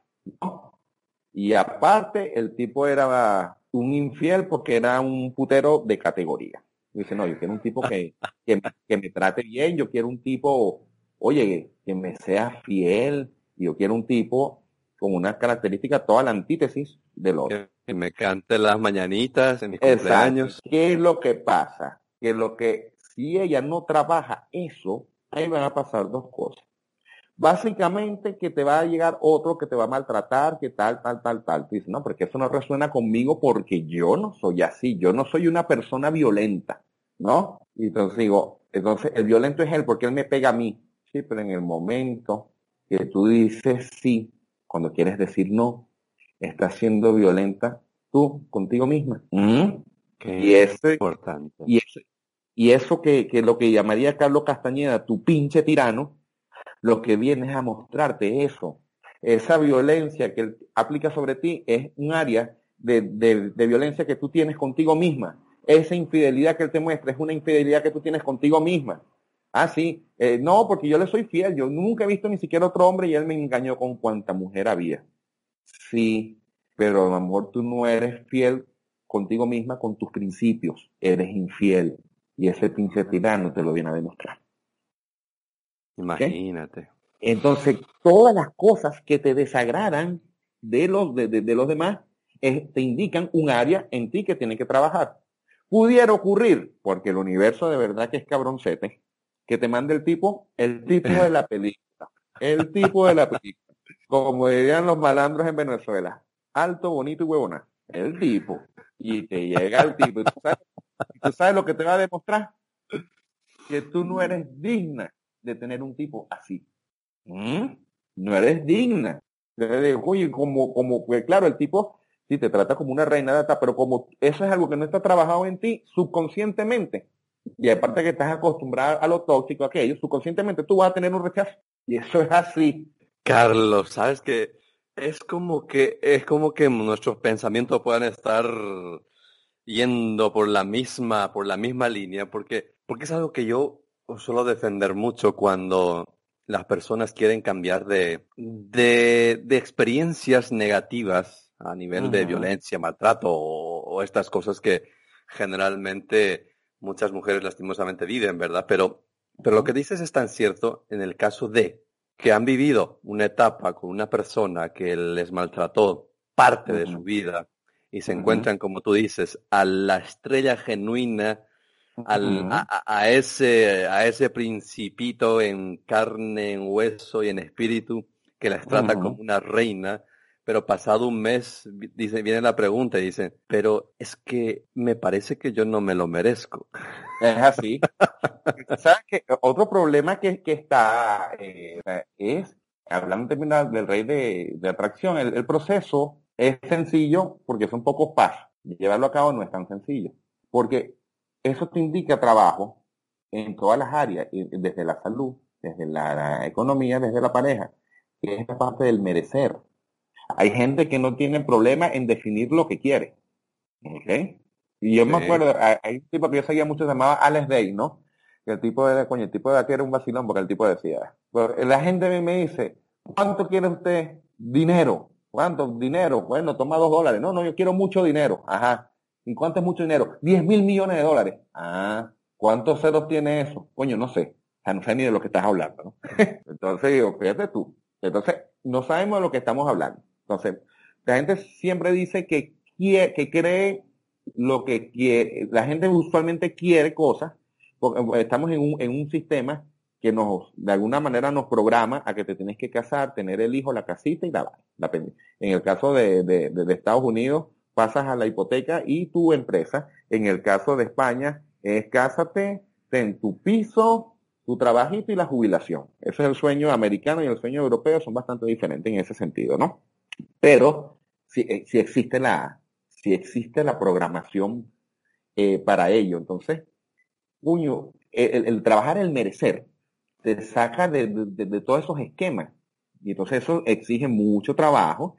Y aparte, el tipo era un infiel porque era un putero de categoría. Dice, no, yo quiero un tipo que, que, que, me trate bien, yo quiero un tipo, oye, que me sea fiel, yo quiero un tipo con una característica, toda la antítesis de lo Que me cante las mañanitas en mis cumpleaños. ¿Qué es lo que pasa? Que lo que, si ella no trabaja eso, ahí van a pasar dos cosas. Básicamente que te va a llegar otro que te va a maltratar, que tal, tal, tal, tal. Dices, no, porque eso no resuena conmigo porque yo no soy así, yo no soy una persona violenta, ¿no? Y entonces digo, entonces el violento es él porque él me pega a mí. Sí, pero en el momento que tú dices sí, cuando quieres decir no, estás siendo violenta tú contigo misma. ¿Mm? y ese, importante. Y, eso, y eso que, que lo que llamaría Carlos Castañeda, tu pinche tirano, lo que viene es a mostrarte eso. Esa violencia que él aplica sobre ti es un área de, de, de, violencia que tú tienes contigo misma. Esa infidelidad que él te muestra es una infidelidad que tú tienes contigo misma. Ah, sí. Eh, no, porque yo le soy fiel. Yo nunca he visto ni siquiera otro hombre y él me engañó con cuanta mujer había. Sí, pero a lo mejor tú no eres fiel contigo misma, con tus principios. Eres infiel. Y ese pinche tirano te lo viene a demostrar. Imagínate. Entonces, todas las cosas que te desagradan de los, de, de, de los demás es, te indican un área en ti que tiene que trabajar. Pudiera ocurrir, porque el universo de verdad que es cabroncete, que te mande el tipo, el tipo de la película. El tipo de la película. Como dirían los malandros en Venezuela. Alto, bonito y huevona. El tipo. Y te llega el tipo. ¿Y tú sabes, ¿tú sabes lo que te va a demostrar? Que tú no eres digna de tener un tipo así. ¿Mm? No eres digna. Oye, como, como, pues claro, el tipo sí te trata como una reina data, pero como eso es algo que no está trabajado en ti subconscientemente, y aparte que estás acostumbrado a lo tóxico, aquello, subconscientemente tú vas a tener un rechazo. Y eso es así. Carlos, sabes que es como que, es como que nuestros pensamientos puedan estar yendo por la misma, por la misma línea, porque, porque es algo que yo suelo defender mucho cuando las personas quieren cambiar de, de, de experiencias negativas a nivel uh -huh. de violencia, maltrato o, o, estas cosas que generalmente muchas mujeres lastimosamente viven, ¿verdad? Pero, pero lo que dices es tan cierto en el caso de que han vivido una etapa con una persona que les maltrató parte uh -huh. de su vida y se uh -huh. encuentran, como tú dices, a la estrella genuina al, a, a, ese, a ese principito en carne, en hueso y en espíritu que las trata como una reina, pero pasado un mes dice, viene la pregunta y dice, pero es que me parece que yo no me lo merezco. Es así. ¿Sabes? Otro problema que, que está eh, es, hablando en del rey de, de atracción, el, el proceso es sencillo porque son pocos pasos. Llevarlo a cabo no es tan sencillo. Porque eso te indica trabajo en todas las áreas, desde la salud, desde la economía, desde la pareja, que es la parte del merecer. Hay gente que no tiene problema en definir lo que quiere. ¿Ok? Y yo sí. me acuerdo, hay un tipo que yo seguía mucho, se llamaba Alex Day, ¿no? Que el tipo de, coño, el tipo de aquí era un vacilón porque el tipo decía, la gente me dice, ¿cuánto quiere usted? Dinero. ¿Cuánto? Dinero. Bueno, toma dos dólares. No, no, yo quiero mucho dinero. Ajá. ¿Y cuánto es mucho dinero? 10 mil millones de dólares. Ah, ¿cuántos ceros tiene eso? Coño, no sé. O sea, no sé ni de lo que estás hablando, ¿no? Entonces digo, fíjate tú. Entonces, no sabemos de lo que estamos hablando. Entonces, la gente siempre dice que, quiere, que cree lo que quiere. La gente usualmente quiere cosas, porque estamos en un, sistema que nos, de alguna manera nos programa a que te tienes que casar, tener el hijo, la casita y la, la En el caso de, de, de Estados Unidos, pasas a la hipoteca y tu empresa. En el caso de España es cásate, ten tu piso, tu trabajito y la jubilación. Ese es el sueño americano y el sueño europeo son bastante diferentes en ese sentido, ¿no? Pero si, eh, si existe la, si existe la programación eh, para ello, entonces, puño, el, trabajar el merecer te saca de, de todos esos esquemas. Y entonces eso exige mucho trabajo.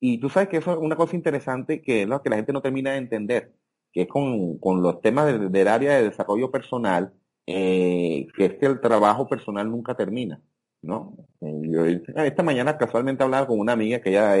Y tú sabes que eso es una cosa interesante que es lo que la gente no termina de entender, que es con, con los temas del área de desarrollo personal, eh, que es que el trabajo personal nunca termina, ¿no? Eh, yo, esta mañana casualmente hablaba con una amiga que ella,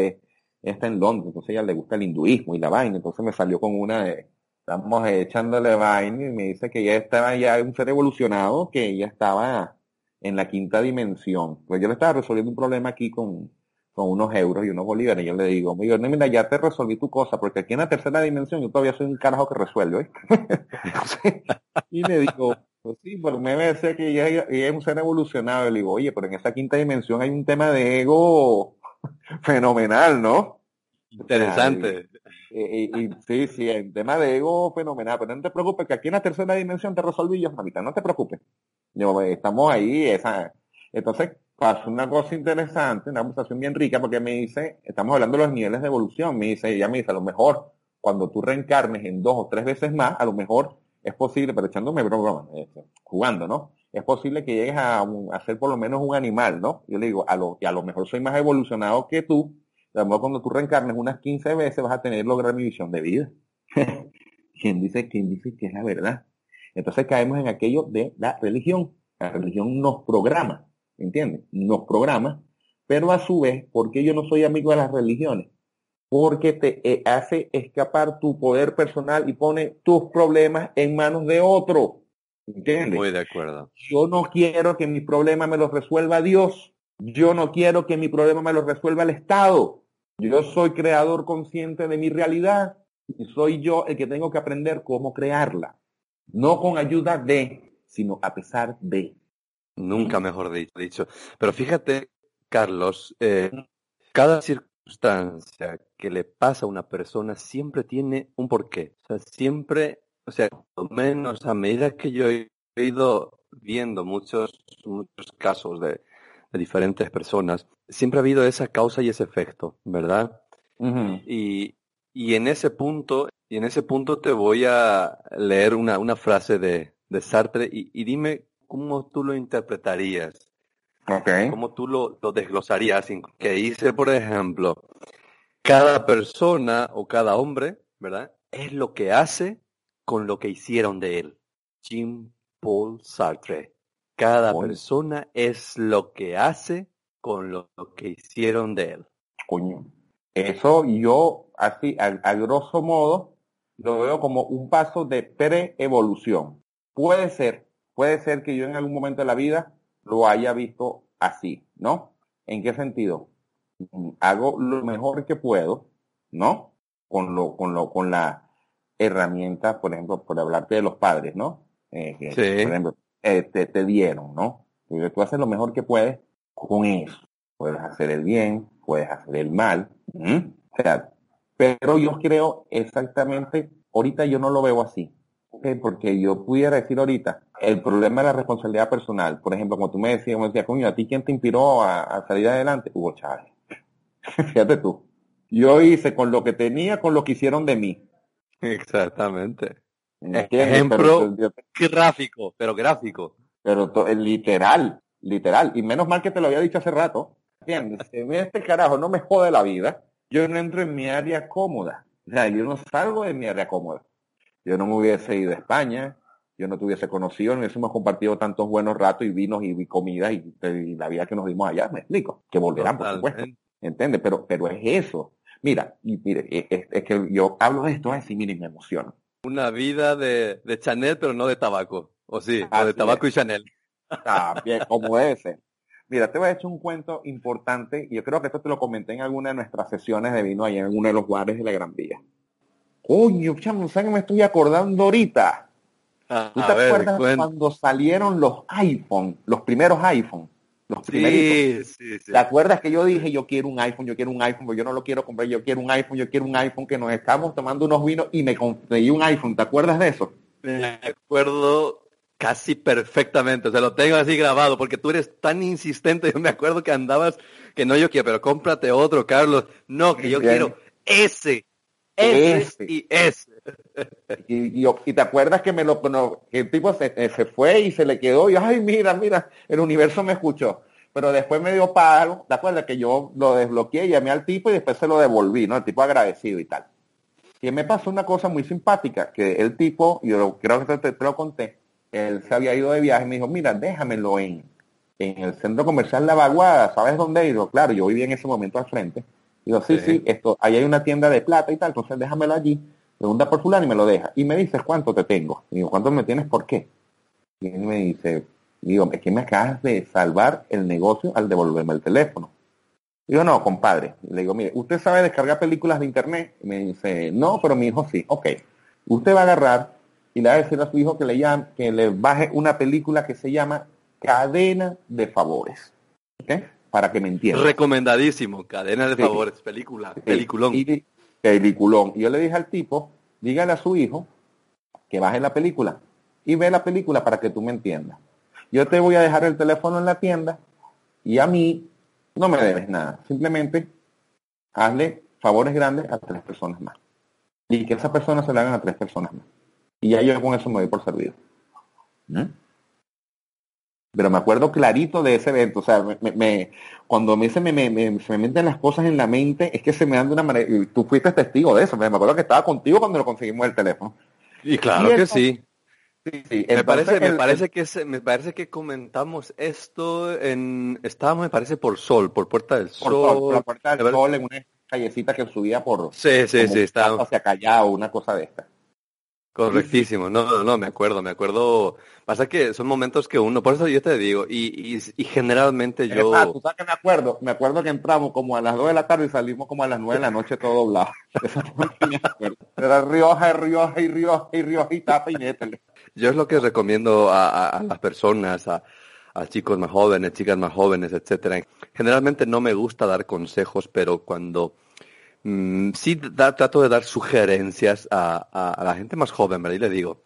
está en Londres, entonces ella le gusta el hinduismo y la vaina, entonces me salió con una de, estamos echándole vaina y me dice que ella estaba ya un ser evolucionado, que ella estaba en la quinta dimensión. Pues yo le estaba resolviendo un problema aquí con, con unos euros y unos bolívares. Y yo le digo, mira, ya te resolví tu cosa, porque aquí en la tercera dimensión yo todavía soy un carajo que resuelve. y le digo, pues sí, pero me parece que ella, es un ser evolucionado. Y le digo, oye, pero en esa quinta dimensión hay un tema de ego fenomenal, ¿no? Interesante. Y, sí, sí, el tema de ego fenomenal, pero no te preocupes que aquí en la tercera dimensión te resolví yo, mamita, no te preocupes. estamos ahí, esa. Entonces, pasó una cosa interesante, una conversación bien rica, porque me dice, estamos hablando de los niveles de evolución, me dice, ella me dice, a lo mejor cuando tú reencarnes en dos o tres veces más, a lo mejor es posible, pero echándome broma, este, jugando, ¿no? Es posible que llegues a, ser por lo menos un animal, ¿no? Yo le digo, a lo, lo mejor soy más evolucionado que tú, a cuando tú reencarnes unas 15 veces vas a tener lograr mi visión de vida. ¿Quién dice, quién dice que es la verdad? Entonces caemos en aquello de la religión. La religión nos programa, ¿entiendes? Nos programa, pero a su vez, ¿por qué yo no soy amigo de las religiones? Porque te eh, hace escapar tu poder personal y pone tus problemas en manos de otro. ¿Entiendes? Muy de acuerdo. Yo no quiero que mi problema me lo resuelva Dios. Yo no quiero que mi problema me lo resuelva el Estado. Yo soy creador consciente de mi realidad y soy yo el que tengo que aprender cómo crearla. No con ayuda de, sino a pesar de. Nunca mejor dicho. Pero fíjate, Carlos, eh, cada circunstancia que le pasa a una persona siempre tiene un porqué. O sea, siempre, o sea, menos a medida que yo he ido viendo muchos, muchos casos de, de diferentes personas, siempre ha habido esa causa y ese efecto, ¿verdad? y, y, en ese punto, y en ese punto te voy a leer una, una frase de, de Sartre y, y, dime cómo tú lo interpretarías. Okay. Cómo tú lo, lo desglosarías. Que dice, por ejemplo, cada persona o cada hombre, ¿verdad? Es lo que hace con lo que hicieron de él. Jean Paul Sartre. Cada persona es lo que hace con lo, que hicieron de él. Coño. Eso yo, así, a, grosso modo, lo veo como un paso de pre-evolución. Puede ser, puede ser que yo en algún momento de la vida lo haya visto así, ¿no? ¿En qué sentido? Hago lo mejor que puedo, ¿no? Con lo, con lo, con la herramienta, por ejemplo, por hablarte de los padres, ¿no? Eh, sí. Por ejemplo, eh, te, dieron, ¿no? Porque tú haces lo mejor que puedes con eso. Puedes hacer el bien, puedes hacer el mal. O sea, pero yo creo exactamente, ahorita yo no lo veo así. Porque yo pudiera decir ahorita, el problema es la responsabilidad personal. Por ejemplo, como tú me decías, me decía, coño, ¿a ti quién te inspiró a, a salir adelante? Hugo Chávez. Fíjate tú. Yo hice con lo que tenía, con lo que hicieron de mí. Exactamente. Ejemplo gráfico, pero gráfico. Pero literal, literal. Y menos mal que te lo había dicho hace rato. ¿Entiendes? En este carajo no me jode la vida. Yo no entro en mi área cómoda. O sea, yo no salgo de mi área cómoda. Yo no me hubiese ido a España, yo no te hubiese conocido, no hubiésemos compartido tantos buenos ratos y vinos y, comidas y, la vida que nos dimos allá, me explico. Que volverán, por supuesto. ¿Entiendes? Pero, pero es eso. Mira, y mire, es, que yo hablo de esto así, mire, me emociono una vida de, de, Chanel, pero no de tabaco. O sí, o de tabaco y Chanel. También, como ese. Mira, te voy a echar un cuento importante, y yo creo que esto te lo comenté en alguna de nuestras sesiones de vino ahí en uno de los bares de la Gran Vía. Coño, chamo, ¿sabes que me estoy acordando ahorita? Ah, ¿Tú te acuerdas cuando salieron los iPhone, los primeros iPhone? Los sí, sí, sí. ¿Te acuerdas que yo dije, yo quiero un iPhone, yo quiero un iPhone, yo no lo quiero comprar, yo quiero un iPhone, yo quiero un iPhone, que nos estamos tomando unos vinos y me conseguí un iPhone, ¿te acuerdas de eso? Me acuerdo casi perfectamente, o sea, lo tengo así grabado, porque tú eres tan insistente, yo me acuerdo que andabas, que no yo quiero, pero cómprate otro, Carlos, no, que yo quiero ese, ese, y ese. Y, y, te acuerdas que me lo que el tipo se, eh, se, fue y se le quedó y ay mira, mira, el universo me escuchó. Pero después me dio palo, ¿te acuerdas que yo lo desbloqueé, llamé al tipo y después se lo devolví, ¿no? El tipo agradecido y tal. Y me pasó una cosa muy simpática, que el tipo, yo creo que te, te lo conté, él se había ido de viaje y me dijo, mira, déjamelo en, en el centro comercial La Vaguada, ¿sabes dónde ido? Claro, yo vivía en ese momento al frente. Digo, sí, sí, esto, ahí hay una tienda de plata y tal, entonces déjamelo allí, pregunta por fulano y me lo deja. Y me dices, ¿cuánto te tengo? Y digo, ¿cuánto me tienes? ¿Por qué? Y él me dice, digo, es que me acabas de salvar el negocio al devolverme el teléfono. Digo, no, compadre. Le digo, mire, ¿usted sabe descargar películas de internet? Y me dice, no, pero mi hijo sí. Ok. Usted va a agarrar y le va a decir a su hijo que le, llame, que le baje una película que se llama Cadena de Favores. ¿Ok? Para que me entienda. Recomendadísimo, Cadena de Favores, película, peliculón. Y, peliculón. Y yo le dije al tipo, dígale a su hijo que baje la película y ve la película para que tú me entiendas. Yo te voy a dejar el teléfono en la tienda y a mí no me debes nada. Simplemente hazle favores grandes a tres personas más. Y que esas personas se le hagan a tres personas más. Y ya yo con eso me voy por servido. ¿Mm? Pero me acuerdo clarito de ese evento. O sea, me, cuando me, se, me, me, se me meten las cosas en la mente, es que se me dan de una manera... Y tú fuiste testigo de eso. Me acuerdo que estaba contigo cuando lo conseguimos el teléfono. Y claro que sí. Sí, me, parece, me, parece que me parece que comentamos esto en estábamos me parece por Sol, por Puerta del Sol, por, la Puerta del Sol en una callecita que subía por sí, sí, sí, estaba hacia Callao, una cosa de esta. Correctísimo, no, no, no, me acuerdo, me acuerdo. Pasa que son momentos que uno, por eso yo te digo, y, y, y generalmente yo... tú sabes que me acuerdo, me acuerdo que entramos como a las 2 de la tarde y salimos como a las 9 de la noche todo doblado. Era Rioja, Rioja, y Rioja, y Rioja, y tapa y métele. Yo es lo que recomiendo a, a, las personas, a, a chicos más jóvenes, chicas más jóvenes, etcétera. Generalmente no me gusta dar consejos, pero cuando Mm, sí trato de dar sugerencias a, la gente más joven, ¿verdad? Y le digo,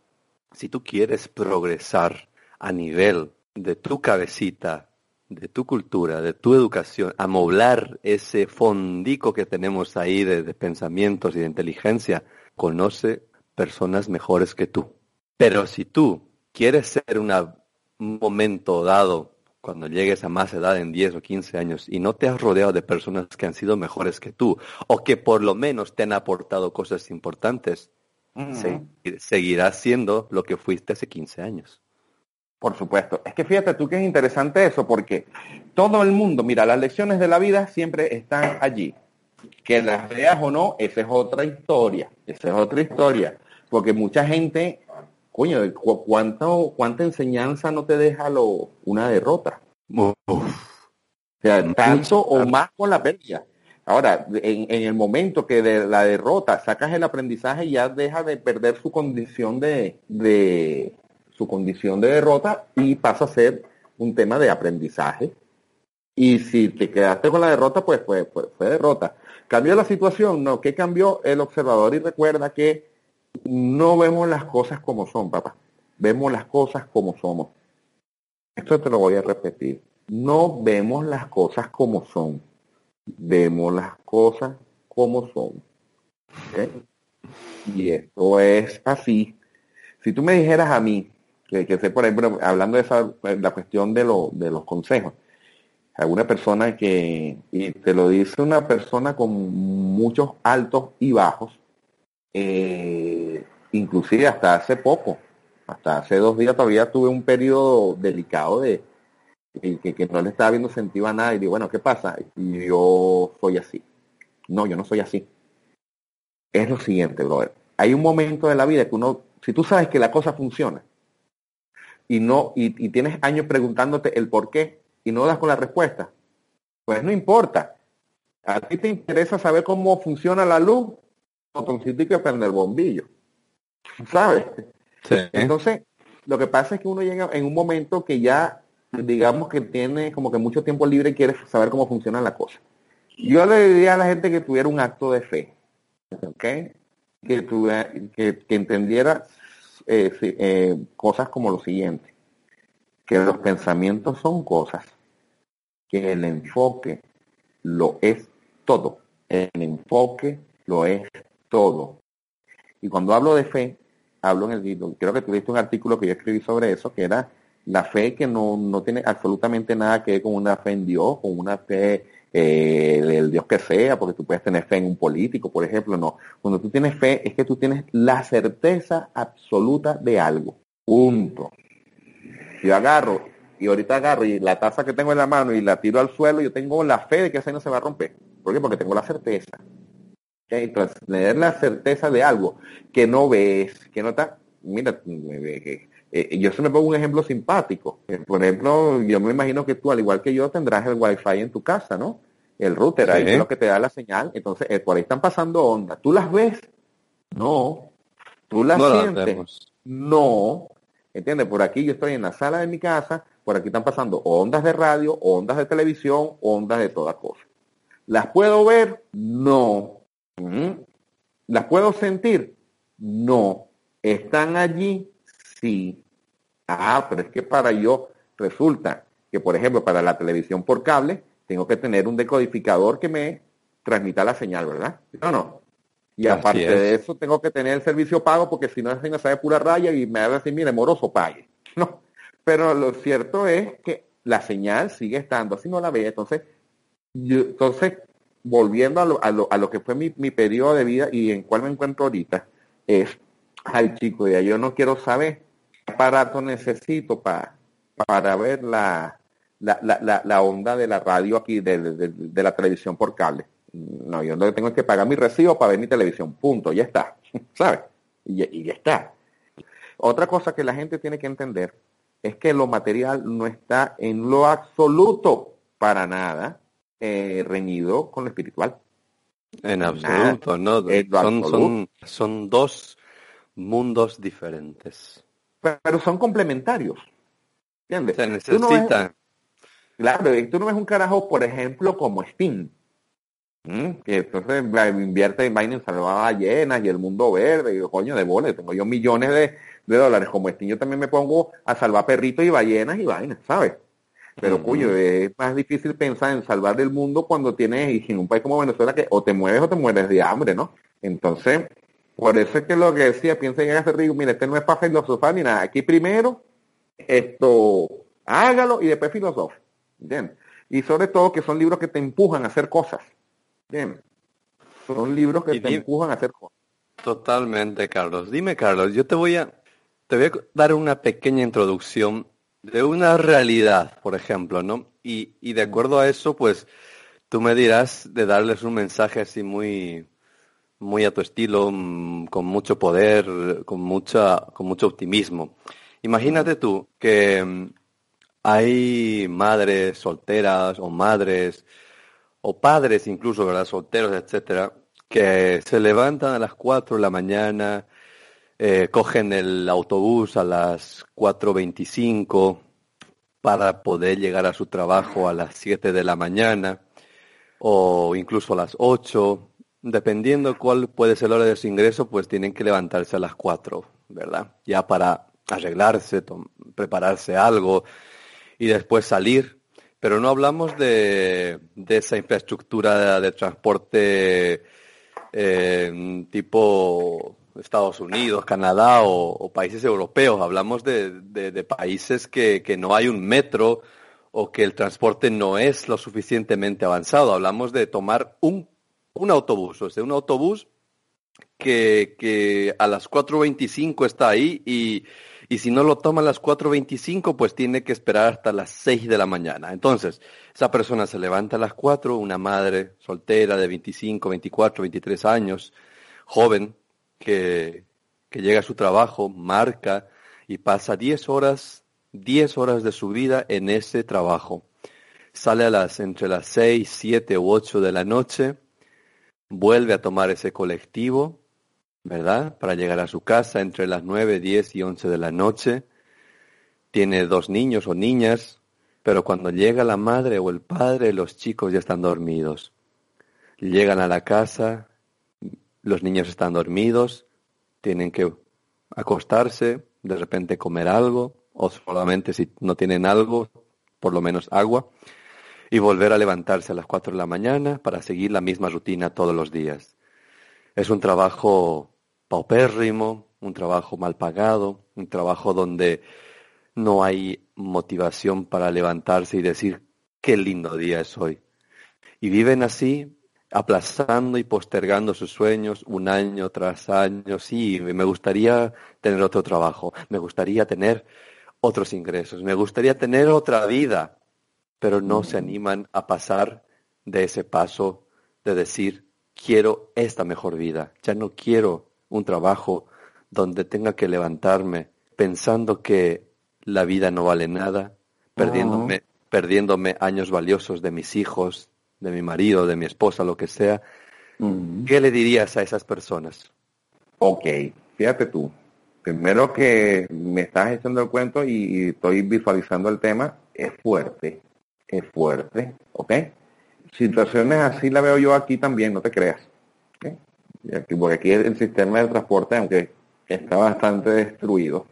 si tú quieres progresar a nivel de tu cabecita, de tu cultura, de tu educación, amoblar ese fondico que tenemos ahí de, de pensamientos y de inteligencia, conoce personas mejores que tú. Pero si tú quieres ser una, un momento dado cuando llegues a más edad en 10 o 15 años y no te has rodeado de personas que han sido mejores que tú o que por lo menos te han aportado cosas importantes, seguirás siendo lo que fuiste hace 15 años. Por supuesto. Es que fíjate tú que es interesante eso porque todo el mundo, mira, las lecciones de la vida siempre están allí. Que las veas o no, esa es otra historia. Esa es otra historia. Porque mucha gente coño, ¿cuánto, ¿cuánta enseñanza no te deja lo, una derrota? O sea, tanto o más con la pérdida. Ahora, en, el momento que de la derrota sacas el aprendizaje, ya deja de perder su condición de, de su condición de derrota y pasa a ser un tema de aprendizaje. Y si te quedaste con la derrota, pues fue, fue, fue derrota. ¿Cambió la situación? No. ¿Qué cambió el observador? Y recuerda que no vemos las cosas como son, papá. Vemos las cosas como somos. Esto te lo voy a repetir. No vemos las cosas como son. Vemos las cosas como son. Y esto es así. Si tú me dijeras a mí, que, que sé por ejemplo, hablando de esa, la cuestión de, lo, de los consejos, alguna persona que, y te lo dice una persona con muchos altos y bajos, eh, inclusive hasta hace poco, hasta hace dos días todavía tuve un periodo delicado de que, no le estaba viendo sentido a nada y digo, bueno, ¿qué pasa? Y yo soy así. No, yo no soy así. Es lo siguiente, brother. Hay un momento de la vida que uno, si tú sabes que la cosa funciona y no, y, y tienes años preguntándote el por qué y no das con la respuesta, pues no importa. A ti te interesa saber cómo funciona la luz, botoncito y que prender el bombillo. ¿Sabes? Entonces, lo que pasa es que uno llega en un momento que ya digamos que tiene como que mucho tiempo libre y quiere saber cómo funciona la cosa. Yo le diría a la gente que tuviera un acto de fe, ¿ok? Que, tuviera, que, entendiera eh, eh, cosas como lo siguiente, que los pensamientos son cosas, que el enfoque lo es todo, el enfoque lo es todo. Y cuando hablo de fe, hablo en el creo que tuviste un artículo que yo escribí sobre eso, que era la fe que no, no tiene absolutamente nada que ver con una fe en Dios, con una fe eh, del Dios que sea, porque tú puedes tener fe en un político, por ejemplo, no. Cuando tú tienes fe es que tú tienes la certeza absoluta de algo. Punto. Yo agarro y ahorita agarro y la taza que tengo en la mano y la tiro al suelo, yo tengo la fe de que esa no se va a romper. ¿Por qué? Porque tengo la certeza. Entonces, tener la certeza de algo que no ves, que no está, mira, eh, yo se me pongo un ejemplo simpático. Eh, por ejemplo, yo me imagino que tú, al igual que yo, tendrás el wifi en tu casa, ¿no? El router, ahí es lo que te da la señal. Entonces, eh, por ahí están pasando ondas. ¿Tú las ves? No. ¿Tú las sientes? no. ¿Entiendes? Por aquí yo estoy en la sala de mi casa, por aquí están pasando ondas de radio, ondas de televisión, ondas de toda cosa. ¿Las puedo ver? No. ¿Las puedo sentir? No. ¿Están allí? Sí. Ah, pero es que para yo resulta que, por ejemplo, para la televisión por cable, tengo que tener un decodificador que me transmita la señal, ¿verdad? No, no. Y aparte de eso, tengo que tener el servicio pago porque si no, es una sabe pura raya y me va a decir, mire, moroso, pague. No. Pero lo cierto es que la señal sigue estando, así no la ve. Entonces, yo, entonces volviendo a lo, a lo, a lo que fue mi, mi, periodo de vida y en cuál me encuentro ahorita, es, ay chico, ya yo no quiero saber qué aparato necesito para, para ver la, la, la, la, onda de la radio aquí, de, de, la televisión por cable. No, yo no tengo que pagar mi recibo para ver mi televisión, punto, ya está, ¿sabes? Y ya está. Otra cosa que la gente tiene que entender es que lo material no está en lo absoluto para nada eh, reñido con lo espiritual. En absoluto, no. Son, son, dos mundos diferentes. Pero son complementarios. ¿Entiendes? Se necesita. claro, y tú no ves un carajo, por ejemplo, como Steam. Que entonces invierte en vaina en salvar ballenas y el mundo verde, y coño de bola, tengo yo millones de, de dólares como Steam, yo también me pongo a salvar perritos y ballenas y vainas, ¿sabes? Pero, cuyo es más difícil pensar en salvar el mundo cuando tienes, y en un país como Venezuela, que o te mueves o te mueres de hambre, ¿no? Entonces, por eso es que lo que decía, piensen en ese rico, mire, este no es para filosofar ni nada. Aquí primero, esto, hágalo y después filosofe. ¿Entiendes? Y sobre todo que son libros que te empujan a hacer cosas. ¿Entiendes? Son libros que te empujan a hacer cosas. Totalmente, Carlos. Dime, Carlos, yo te voy a, te voy a dar una pequeña introducción de una realidad, por ejemplo, ¿no? Y, y de acuerdo a eso, pues tú me dirás de darles un mensaje así muy, muy a tu estilo, mm, con mucho poder, con mucha, con mucho optimismo. Imagínate tú que mm, hay madres solteras o madres o padres incluso, ¿verdad? Solteros, etcétera, que se levantan a las 4 de la mañana, eh, cogen el autobús a las 4.25 para poder llegar a su trabajo a las 7 de la mañana o incluso a las 8. Dependiendo cuál puede ser la hora de su ingreso, pues tienen que levantarse a las 4, ¿verdad? Ya para arreglarse, prepararse algo y después salir. Pero no hablamos de, de esa infraestructura de, transporte eh, tipo Estados Unidos, Canadá o, países europeos. Hablamos de, países que, no hay un metro o que el transporte no es lo suficientemente avanzado. Hablamos de tomar un, autobús, o sea, un autobús que, que a las 4.25 está ahí y, y si no lo toma a las 4.25, pues tiene que esperar hasta las 6 de la mañana. Entonces, esa persona se levanta a las 4, una madre soltera de 25, 24, 23 años, joven, que, llega a su trabajo, marca y pasa 10 horas, 10 horas de su vida en ese trabajo. Sale a las, entre las 6, 7 u 8 de la noche, vuelve a tomar ese colectivo, ¿verdad? Para llegar a su casa entre las 9, 10 y 11 de la noche. Tiene dos niños o niñas, Pero cuando llega la madre o el padre, los chicos ya están dormidos. Llegan a la casa, los niños están dormidos, tienen que acostarse, de repente comer algo, o solamente si no tienen algo, por lo menos agua, y volver a levantarse a las 4 de la mañana para seguir la misma rutina todos los días. Es un trabajo paupérrimo, un trabajo mal pagado, un trabajo donde no hay motivación para levantarse y decir qué lindo día es hoy. Y viven así, aplazando y postergando sus sueños un año tras año. Sí, me gustaría tener otro trabajo, me gustaría tener otros ingresos, me gustaría tener otra vida, pero no se animan a pasar de ese paso de decir, quiero esta mejor vida, ya no quiero un trabajo donde tenga que levantarme pensando que la vida no vale nada, perdiéndome, perdiéndome años valiosos de mis hijos, de mi marido, de mi esposa, lo que sea. ¿Qué le dirías a esas personas? Ok, fíjate tú. Primero que me estás echando el cuento y, estoy visualizando el tema, es fuerte, es fuerte, ¿ok? Situaciones así la veo yo aquí también, no te creas. Porque aquí el sistema de transporte, aunque está bastante destruido,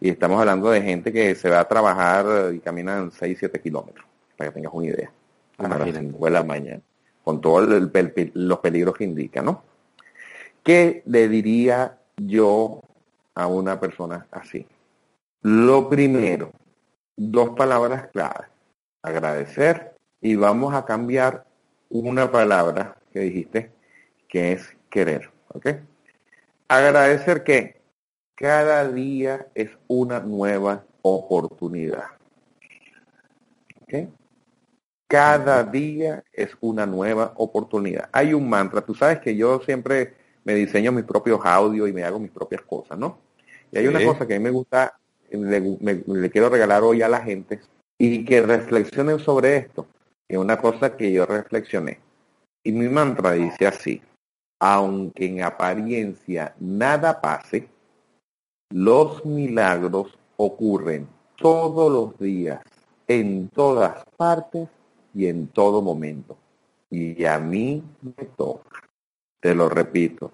y estamos hablando de gente que se va a trabajar y caminan 6, 7 kilómetros, para que tengas una idea. A las la mañana, con todos los peligros que indica, ¿no? ¿Qué le diría yo a una persona así? Lo primero, dos palabras claves. Agradecer y vamos a cambiar una palabra que dijiste, que es querer. ¿Ok? Agradecer que cada día es una nueva oportunidad. Cada día es una nueva oportunidad. Hay un mantra. Tú sabes que yo siempre me diseño mis propios audios y me hago mis propias cosas, ¿no? Y hay una cosa que a mí me gusta, le, quiero regalar hoy a la gente y que reflexionen sobre esto. Es una cosa que yo reflexioné. Y mi mantra dice así, aunque en apariencia nada pase, los milagros ocurren todos los días, en todas partes y en todo momento. Y a mí me toca, te lo repito,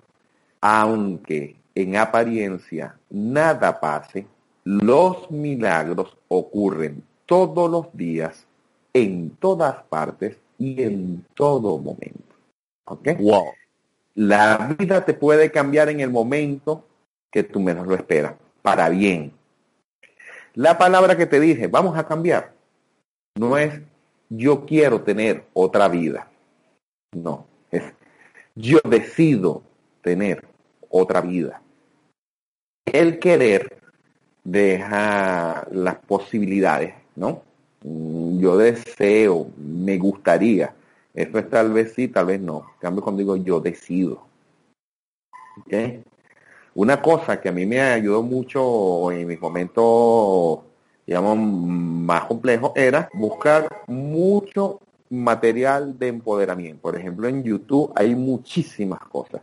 aunque en apariencia nada pase, los milagros ocurren todos los días, en todas partes y en todo momento. ¿Ok? Wow. La vida te puede cambiar en el momento que tú menos lo esperas, para bien. La palabra que te dije, vamos a cambiar, no es yo quiero tener otra vida. No, es yo decido tener otra vida. El querer deja las posibilidades, ¿no? Mm, yo deseo, me gustaría. Eso es tal vez sí, tal vez no. En cambio, cuando digo yo decido. ¿Okay? Una cosa que a mí me ayudó mucho en mis momentos, digamos, más complejos era buscar mucho material de empoderamiento. Por ejemplo, en YouTube hay muchísimas cosas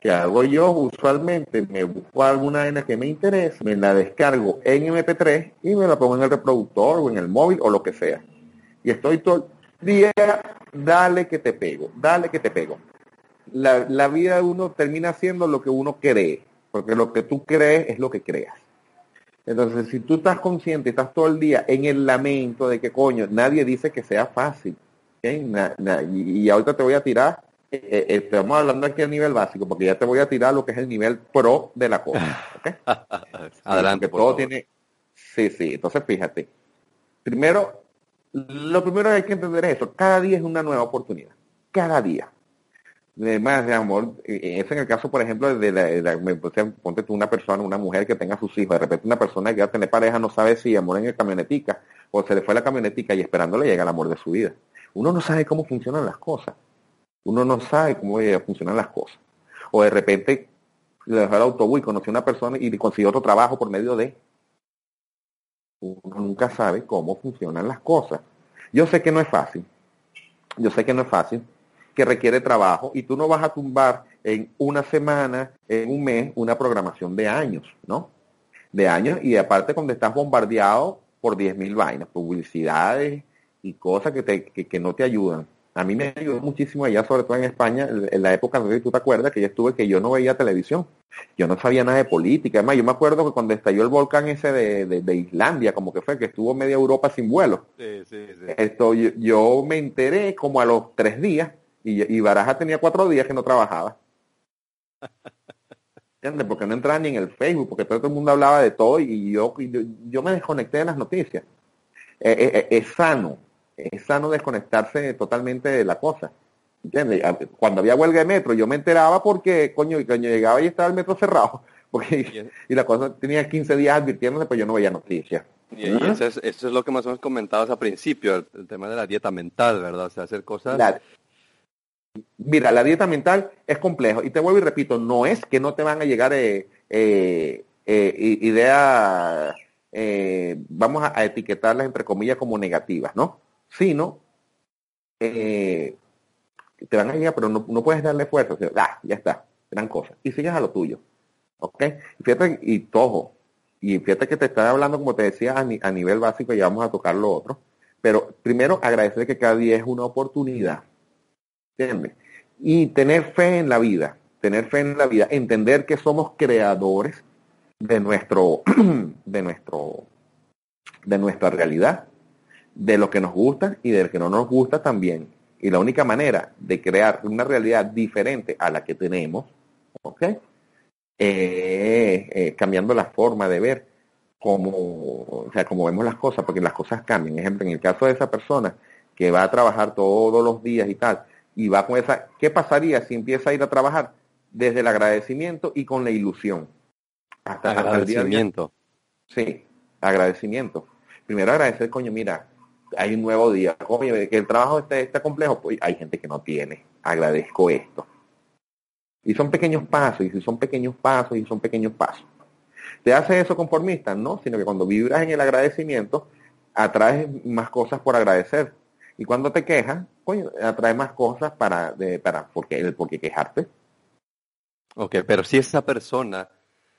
que hago yo usualmente. Me busco alguna vaina que me interesa, me la descargo en MP3 y me la pongo en el reproductor o en el móvil o lo que sea. Y estoy todo día, dale que te pego, dale que te pego. La, la vida de uno termina siendo lo que uno cree porque lo que tú crees es lo que creas. Entonces, si tú estás consciente, estás todo el día en el lamento de que, coño, nadie dice que sea fácil. y, ahorita te voy a tirar, eh, eh, estamos hablando aquí a nivel básico, porque ya te voy a tirar lo que es el nivel pro de la cosa. Adelante. todo tiene... Sí, sí, entonces fíjate. Primero, lo primero que hay que entender es esto, cada día es una nueva oportunidad. Cada día más de amor, es en el caso, por ejemplo, de la, ponte tú una persona, una mujer que tenga sus hijos, de repente una persona que va a tener pareja no sabe si amor en el camionetica o se le fue la camionetica y esperándole llega el amor de su vida. Uno no sabe cómo funcionan las cosas. Uno no sabe cómo funcionan las cosas. O de repente le dejó el autobús y conoció a una persona y consiguió otro trabajo por medio de. Uno nunca sabe cómo funcionan las cosas. Yo sé que no es fácil. Yo sé que no es fácil que requiere trabajo y tú no vas a tumbar en una semana, en un mes, una programación de años, ¿no? De años y aparte cuando estás bombardeado por 10.000 vainas, publicidades y cosas que, te, que, no te ayudan. A mí me ayudó muchísimo allá, sobre todo en España, en la época, no sé si tú te acuerdas, que yo estuve que yo no veía televisión. Yo no sabía nada de política. Además, yo me acuerdo que cuando estalló el volcán ese de, Islandia, como que fue, que estuvo media Europa sin vuelo. Sí, sí, sí. Esto, yo, me enteré como a los tres días y, y Baraja tenía cuatro días que no trabajaba. ¿Entiendes? Porque no entraba ni en el Facebook, porque todo el mundo hablaba de todo y yo, yo, me desconecté de las noticias. Eh, eh, eh, es sano, es sano desconectarse totalmente de la cosa. ¿Entiendes? Cuando había huelga de metro, yo me enteraba porque, coño, coño llegaba y estaba el metro cerrado. Porque, y, la cosa tenía 15 días advirtiéndose, pero yo no veía noticias. Y, eso, es, lo que más o menos comentabas al principio, el, tema de la dieta mental, ¿verdad? O sea, hacer cosas... mira, la dieta mental es complejo. Y te vuelvo y repito, no es que no te van a llegar eh, eh, eh, ideas, vamos a, etiquetarlas entre comillas como negativas, ¿no? Sino te van a llegar, pero no, puedes darle fuerza. Ah, ya está, gran cosa. Y sigues a lo tuyo. ¿Ok? Fíjate, y todo. Y fíjate que te está hablando, como te decía, a, a nivel básico, y vamos a tocar lo otro. Pero primero, agradecer que cada día es una oportunidad. ¿Entiendes? Y tener fe en la vida. Tener fe en la vida. Entender que somos creadores de nuestro, de nuestro, de nuestra realidad, de lo que nos gusta y de lo que no nos gusta también. Y la única manera de crear una realidad diferente a la que tenemos, ¿ok? Eh, cambiando la forma de ver cómo, o sea, cómo vemos las cosas, porque las cosas cambian. Ejemplo, en el caso de esa persona que va a trabajar todos los días y tal, y va con esa, ¿qué pasaría si empieza a ir a trabajar desde el agradecimiento y con la ilusión? Hasta, agradecimiento. Sí, agradecimiento. Primero agradecer, coño, mira, hay un nuevo día. Oye, que el trabajo esté, está complejo, pues hay gente que no tiene. Agradezco esto. Y son pequeños pasos, y si son pequeños pasos, y son pequeños pasos. ¿Te hace eso conformista? No, sino que cuando vibras en el agradecimiento, atraes más cosas por agradecer. Y cuando te quejas, coño, atrae más cosas para, de, para porque, el por qué quejarte. Ok, pero si esa persona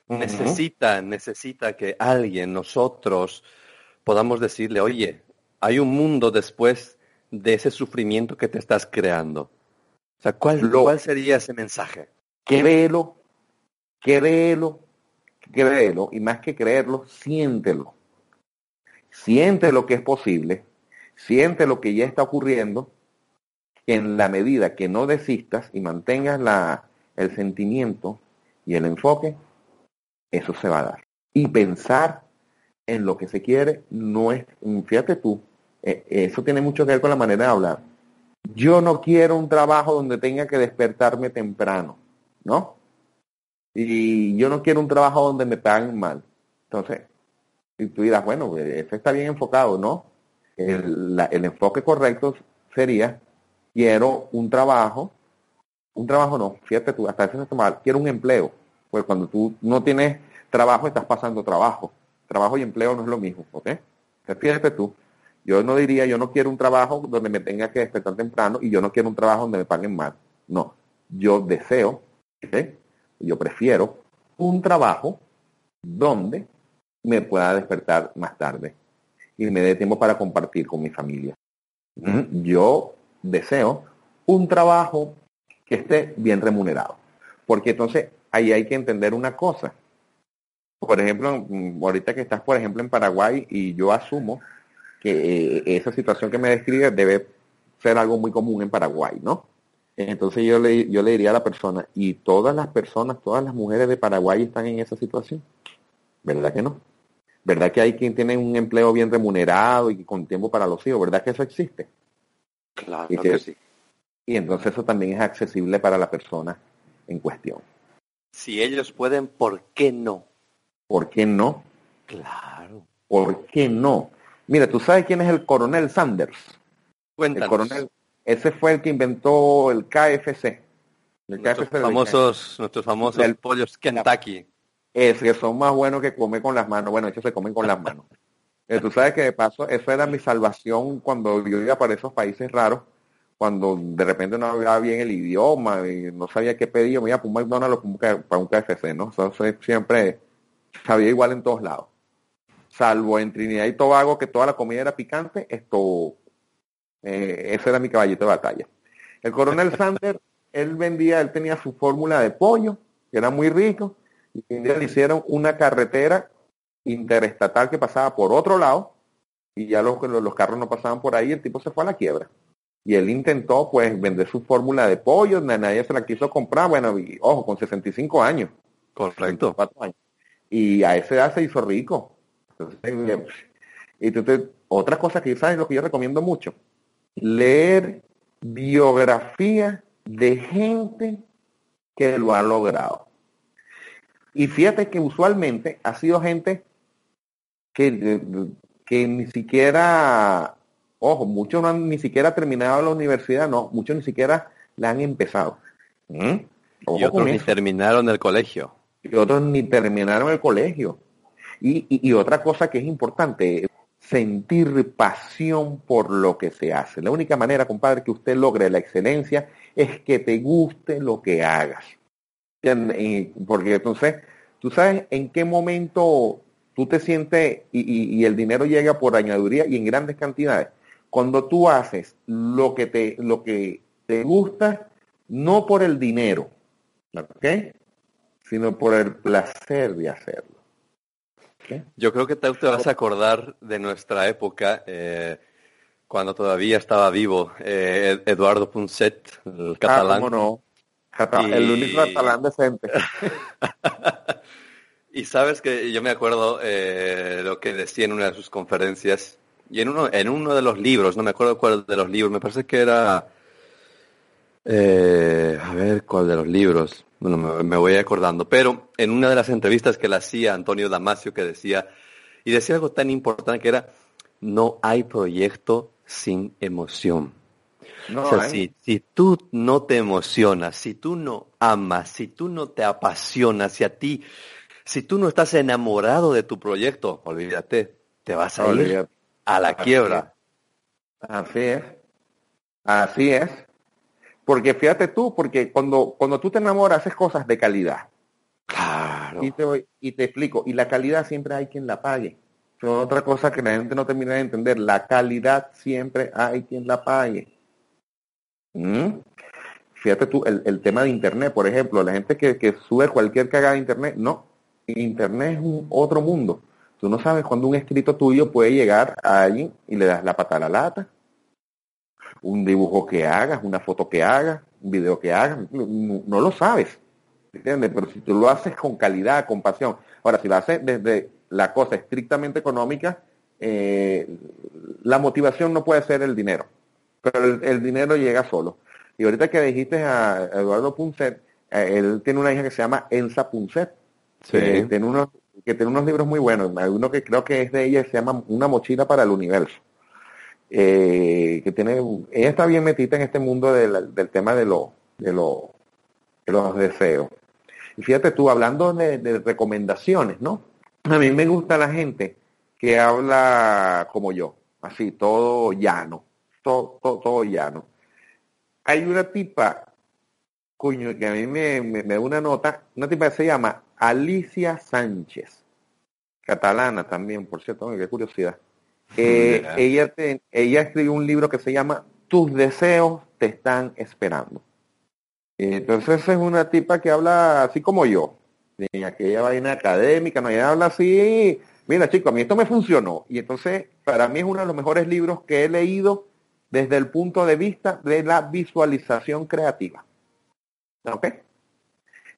necesita, necesita que alguien, nosotros, podamos decirle, oye, hay un mundo después de ese sufrimiento que te estás creando. O sea, ¿cuál, ¿cuál sería ese mensaje? Créelo, créelo, créelo, y más que creerlo, siéntelo. Siente lo que es posible, siente lo que ya está ocurriendo, en la medida que no desistas y mantengas la, el sentimiento y el enfoque, eso se va a dar. Y pensar en lo que se quiere no es, fíjate tú, eh, eso tiene mucho que ver con la manera de hablar. Yo no quiero un trabajo donde tenga que despertarme temprano, ¿no? Y yo no quiero un trabajo donde me paguen mal. Entonces, si tú dirás, bueno, pues, eso está bien enfocado, ¿no? El, el enfoque correcto sería, quiero un trabajo, un trabajo no, fíjate tú, hasta eso está mal, quiero un empleo. Pues cuando tú no tienes trabajo, estás pasando trabajo. Trabajo y empleo no es lo mismo, ¿ok? Fíjate tú, yo no diría, yo no quiero un trabajo donde me tenga que despertar temprano y yo no quiero un trabajo donde me paguen mal. No, yo deseo, yo prefiero un trabajo donde me pueda despertar más tarde y me dé tiempo para compartir con mi familia. Yo deseo un trabajo que esté bien remunerado. Porque entonces ahí hay que entender una cosa. Por ejemplo, mm, ahorita que estás, por ejemplo, en Paraguay y yo asumo que eh, esa situación que me describe debe ser algo muy común en Paraguay, ¿no? Entonces yo le, yo le diría a la persona, ¿y todas las personas, todas las mujeres de Paraguay están en esa situación? ¿Verdad que no? ¿Verdad que hay quien tiene un empleo bien remunerado y con tiempo para los hijos? ¿Verdad que eso existe? Claro que sí. Y entonces eso también es accesible para la persona en cuestión. Si ellos pueden, ¿por qué no? ¿Por qué no? Claro. ¿Por qué no? Mira, ¿tú sabes quién es el coronel Sanders? Cuéntanos. El coronel, ese fue el que inventó el KFC. El nuestros famosos, nuestros famosos el, pollos Kentucky. Es que son más buenos que comer con las manos. Bueno, ellos se comen con las manos. Eh, tú sabes que de paso, eso era mi salvación cuando yo iba para esos países raros, cuando de repente no hablaba bien el idioma y no sabía qué pedir, me iba para un McDonald's o para un KFC, ¿no? Entonces siempre sabía igual en todos lados salvo en Trinidad y Tobago, que toda la comida era picante, esto, eh, ese era mi caballito de batalla. El coronel Sanders, él vendía, él tenía su fórmula de pollo, que era muy rico, y un día le hicieron una carretera interestatal que pasaba por otro lado, y ya los, los carros no pasaban por ahí, el tipo se fue a la quiebra. Y él intentó, pues, vender su fórmula de pollo, nadie se la quiso comprar, bueno, y, ojo, con 65 años. Correcto. Años. Y a esa edad se hizo rico. Entonces, y entonces, otra cosa que sabes lo que yo recomiendo mucho, leer biografía de gente que lo ha logrado. Y fíjate que usualmente ha sido gente que, que ni siquiera, ojo, muchos no han ni siquiera terminado la universidad, no, muchos ni siquiera la han empezado. ¿Mm? Y otros ni terminaron el colegio. Y otros ni terminaron el colegio. Y, y, y, otra cosa que es importante, sentir pasión por lo que se hace. La única manera, compadre, que usted logre la excelencia es que te guste lo que hagas. Porque entonces, tú sabes en qué momento tú te sientes y, y, el dinero llega por añadiduría y en grandes cantidades. Cuando tú haces lo que te, lo que te gusta, no por el dinero, ¿ok? Sino por el placer de hacerlo. Yo creo que te, te, vas a acordar de nuestra época, eh, cuando todavía estaba vivo eh, Eduardo Punset, el catalán. Ah, no? El único catalán decente. y sabes que yo me acuerdo eh, lo que decía en una de sus conferencias, y en uno, en uno de los libros, no me acuerdo cuál de los libros, me parece que era... Eh, a ver, ¿cuál de los libros? Bueno, me, me, voy acordando, pero en una de las entrevistas que le hacía Antonio Damasio que decía, y decía algo tan importante que era, no hay proyecto sin emoción. No, o sea, si, si, tú no te emocionas, si tú no amas, si tú no te apasionas, si a ti, si tú no estás enamorado de tu proyecto, olvídate, te vas a ir a la quiebra. Así es. Así es. Porque fíjate tú, porque cuando, cuando tú te enamoras haces cosas de calidad. Claro. Y te, y te explico, y la calidad siempre hay quien la pague. Otra cosa que la gente no termina de entender, la calidad siempre hay quien la pague. Fíjate tú, el, el, tema de Internet, por ejemplo, la gente que, que sube cualquier cagada de Internet, no, Internet es un otro mundo. Tú no sabes cuándo un escrito tuyo puede llegar a alguien y le das la pata a la lata un dibujo que hagas, una foto que hagas, un video que hagas, no, lo sabes. ¿Entiendes? Pero si tú lo haces con calidad, con pasión. Ahora, si lo haces desde la cosa estrictamente económica, eh, la motivación no puede ser el dinero, pero el, dinero llega solo. Y ahorita que dijiste a Eduardo Punset, eh, él tiene una hija que se llama Elsa Punset, que, tiene unos, que tiene unos libros muy buenos. Hay uno que creo que es de ella, se llama Una mochila para el universo eh, que tiene, ella está bien metida en este mundo del, del tema de, lo, de, lo, de los deseos. Y fíjate tú, hablando de, de, recomendaciones, ¿no? A mí me gusta la gente que habla como yo, así, todo llano, todo, todo, todo llano. Hay una tipa, coño, que a mí me, me, me da una nota, una tipa que se llama Alicia Sánchez, catalana también, por cierto, qué curiosidad. Eh, ella, te, ella escribió un libro que se llama Tus deseos te están esperando. Entonces es una tipa que habla así como yo, de aquella vaina académica, no, ella habla así, mira chicos, a mí esto me funcionó. Y entonces para mí es uno de los mejores libros que he leído desde el punto de vista de la visualización creativa. ¿Ok?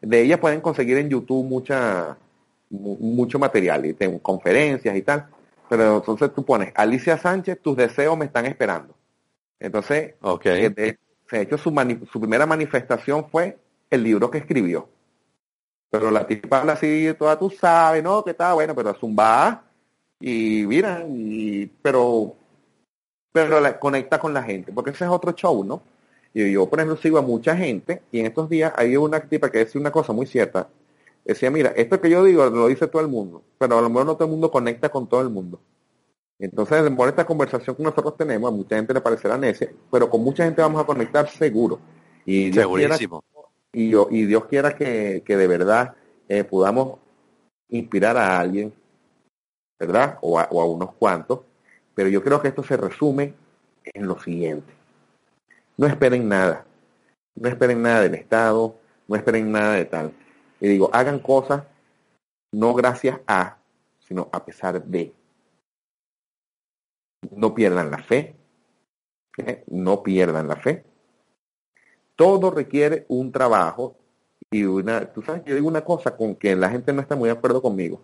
De ella pueden conseguir en YouTube mucha, mucho material, y tengo conferencias y tal. Pero entonces tú pones, Alicia Sánchez, tus deseos me están esperando. Entonces, okay. de, de hecho, su, su, primera manifestación fue el libro que escribió. Pero la tipa habla así, toda tú sabes, ¿no? Que está bueno, pero zumba y mira, y, pero, pero la, conecta con la gente, porque ese es otro show, ¿no? Y yo, por ejemplo, sigo a mucha gente y en estos días hay una tipa que dice una cosa muy cierta decía, mira, esto que yo digo lo dice todo el mundo, pero a lo mejor no todo el mundo conecta con todo el mundo. Entonces, por esta conversación que nosotros tenemos, a mucha gente le parecerá necia, pero con mucha gente vamos a conectar seguro. Y Dios Segurísimo. Quiera, y, yo, y Dios quiera que, que de verdad eh, podamos inspirar a alguien ¿verdad? O a, o a unos cuantos, pero yo creo que esto se resume en lo siguiente. No esperen nada, no esperen nada del Estado, no esperen nada de tal. Y digo, hagan cosas no gracias a, sino a pesar de. No pierdan la fe, ¿eh? no pierdan la fe. Todo requiere un trabajo y una, tú sabes, yo digo una cosa con que la gente no está muy de acuerdo conmigo.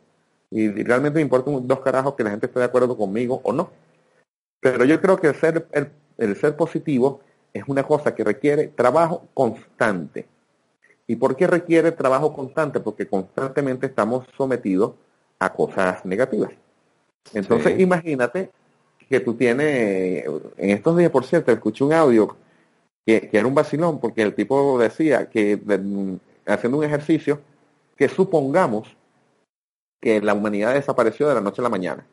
Y realmente me importa dos carajos que la gente esté de acuerdo conmigo o no. Pero yo creo que el ser, el, el ser positivo es una cosa que requiere trabajo constante. ¿Y por qué requiere trabajo constante? Porque constantemente estamos sometidos a cosas negativas. Entonces, sí. imagínate que tú tienes, en estos días, por cierto, escuché un audio que, que, era un vacilón, porque el tipo decía que de, haciendo un ejercicio, que supongamos que la humanidad desapareció de la noche a la mañana.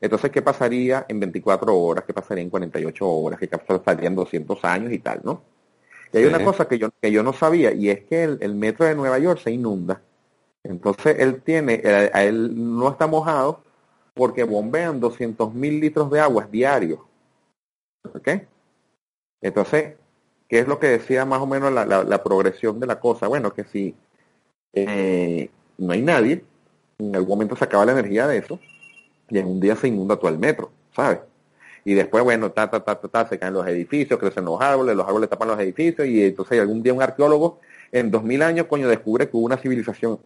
Entonces, ¿qué pasaría en 24 horas? ¿Qué pasaría en 48 horas? ¿Qué pasaría en 200 años y tal, no? Y hay sí. una cosa que yo, que yo no sabía, y es que el, el, metro de Nueva York se inunda. Entonces, él tiene, él, él no está mojado porque bombean 200 mil litros de agua diarios. ¿Ok? Entonces, ¿qué es lo que decía más o menos la, la, la progresión de la cosa? Bueno, que si eh, no hay nadie, en algún momento se acaba la energía de eso, y en un día se inunda todo el metro, ¿sabes? Y después, bueno, ta, ta, ta, ta, ta, se caen los edificios, crecen los árboles, los árboles tapan los edificios, y entonces algún día un arqueólogo en 2000 años, coño, descubre que hubo una civilización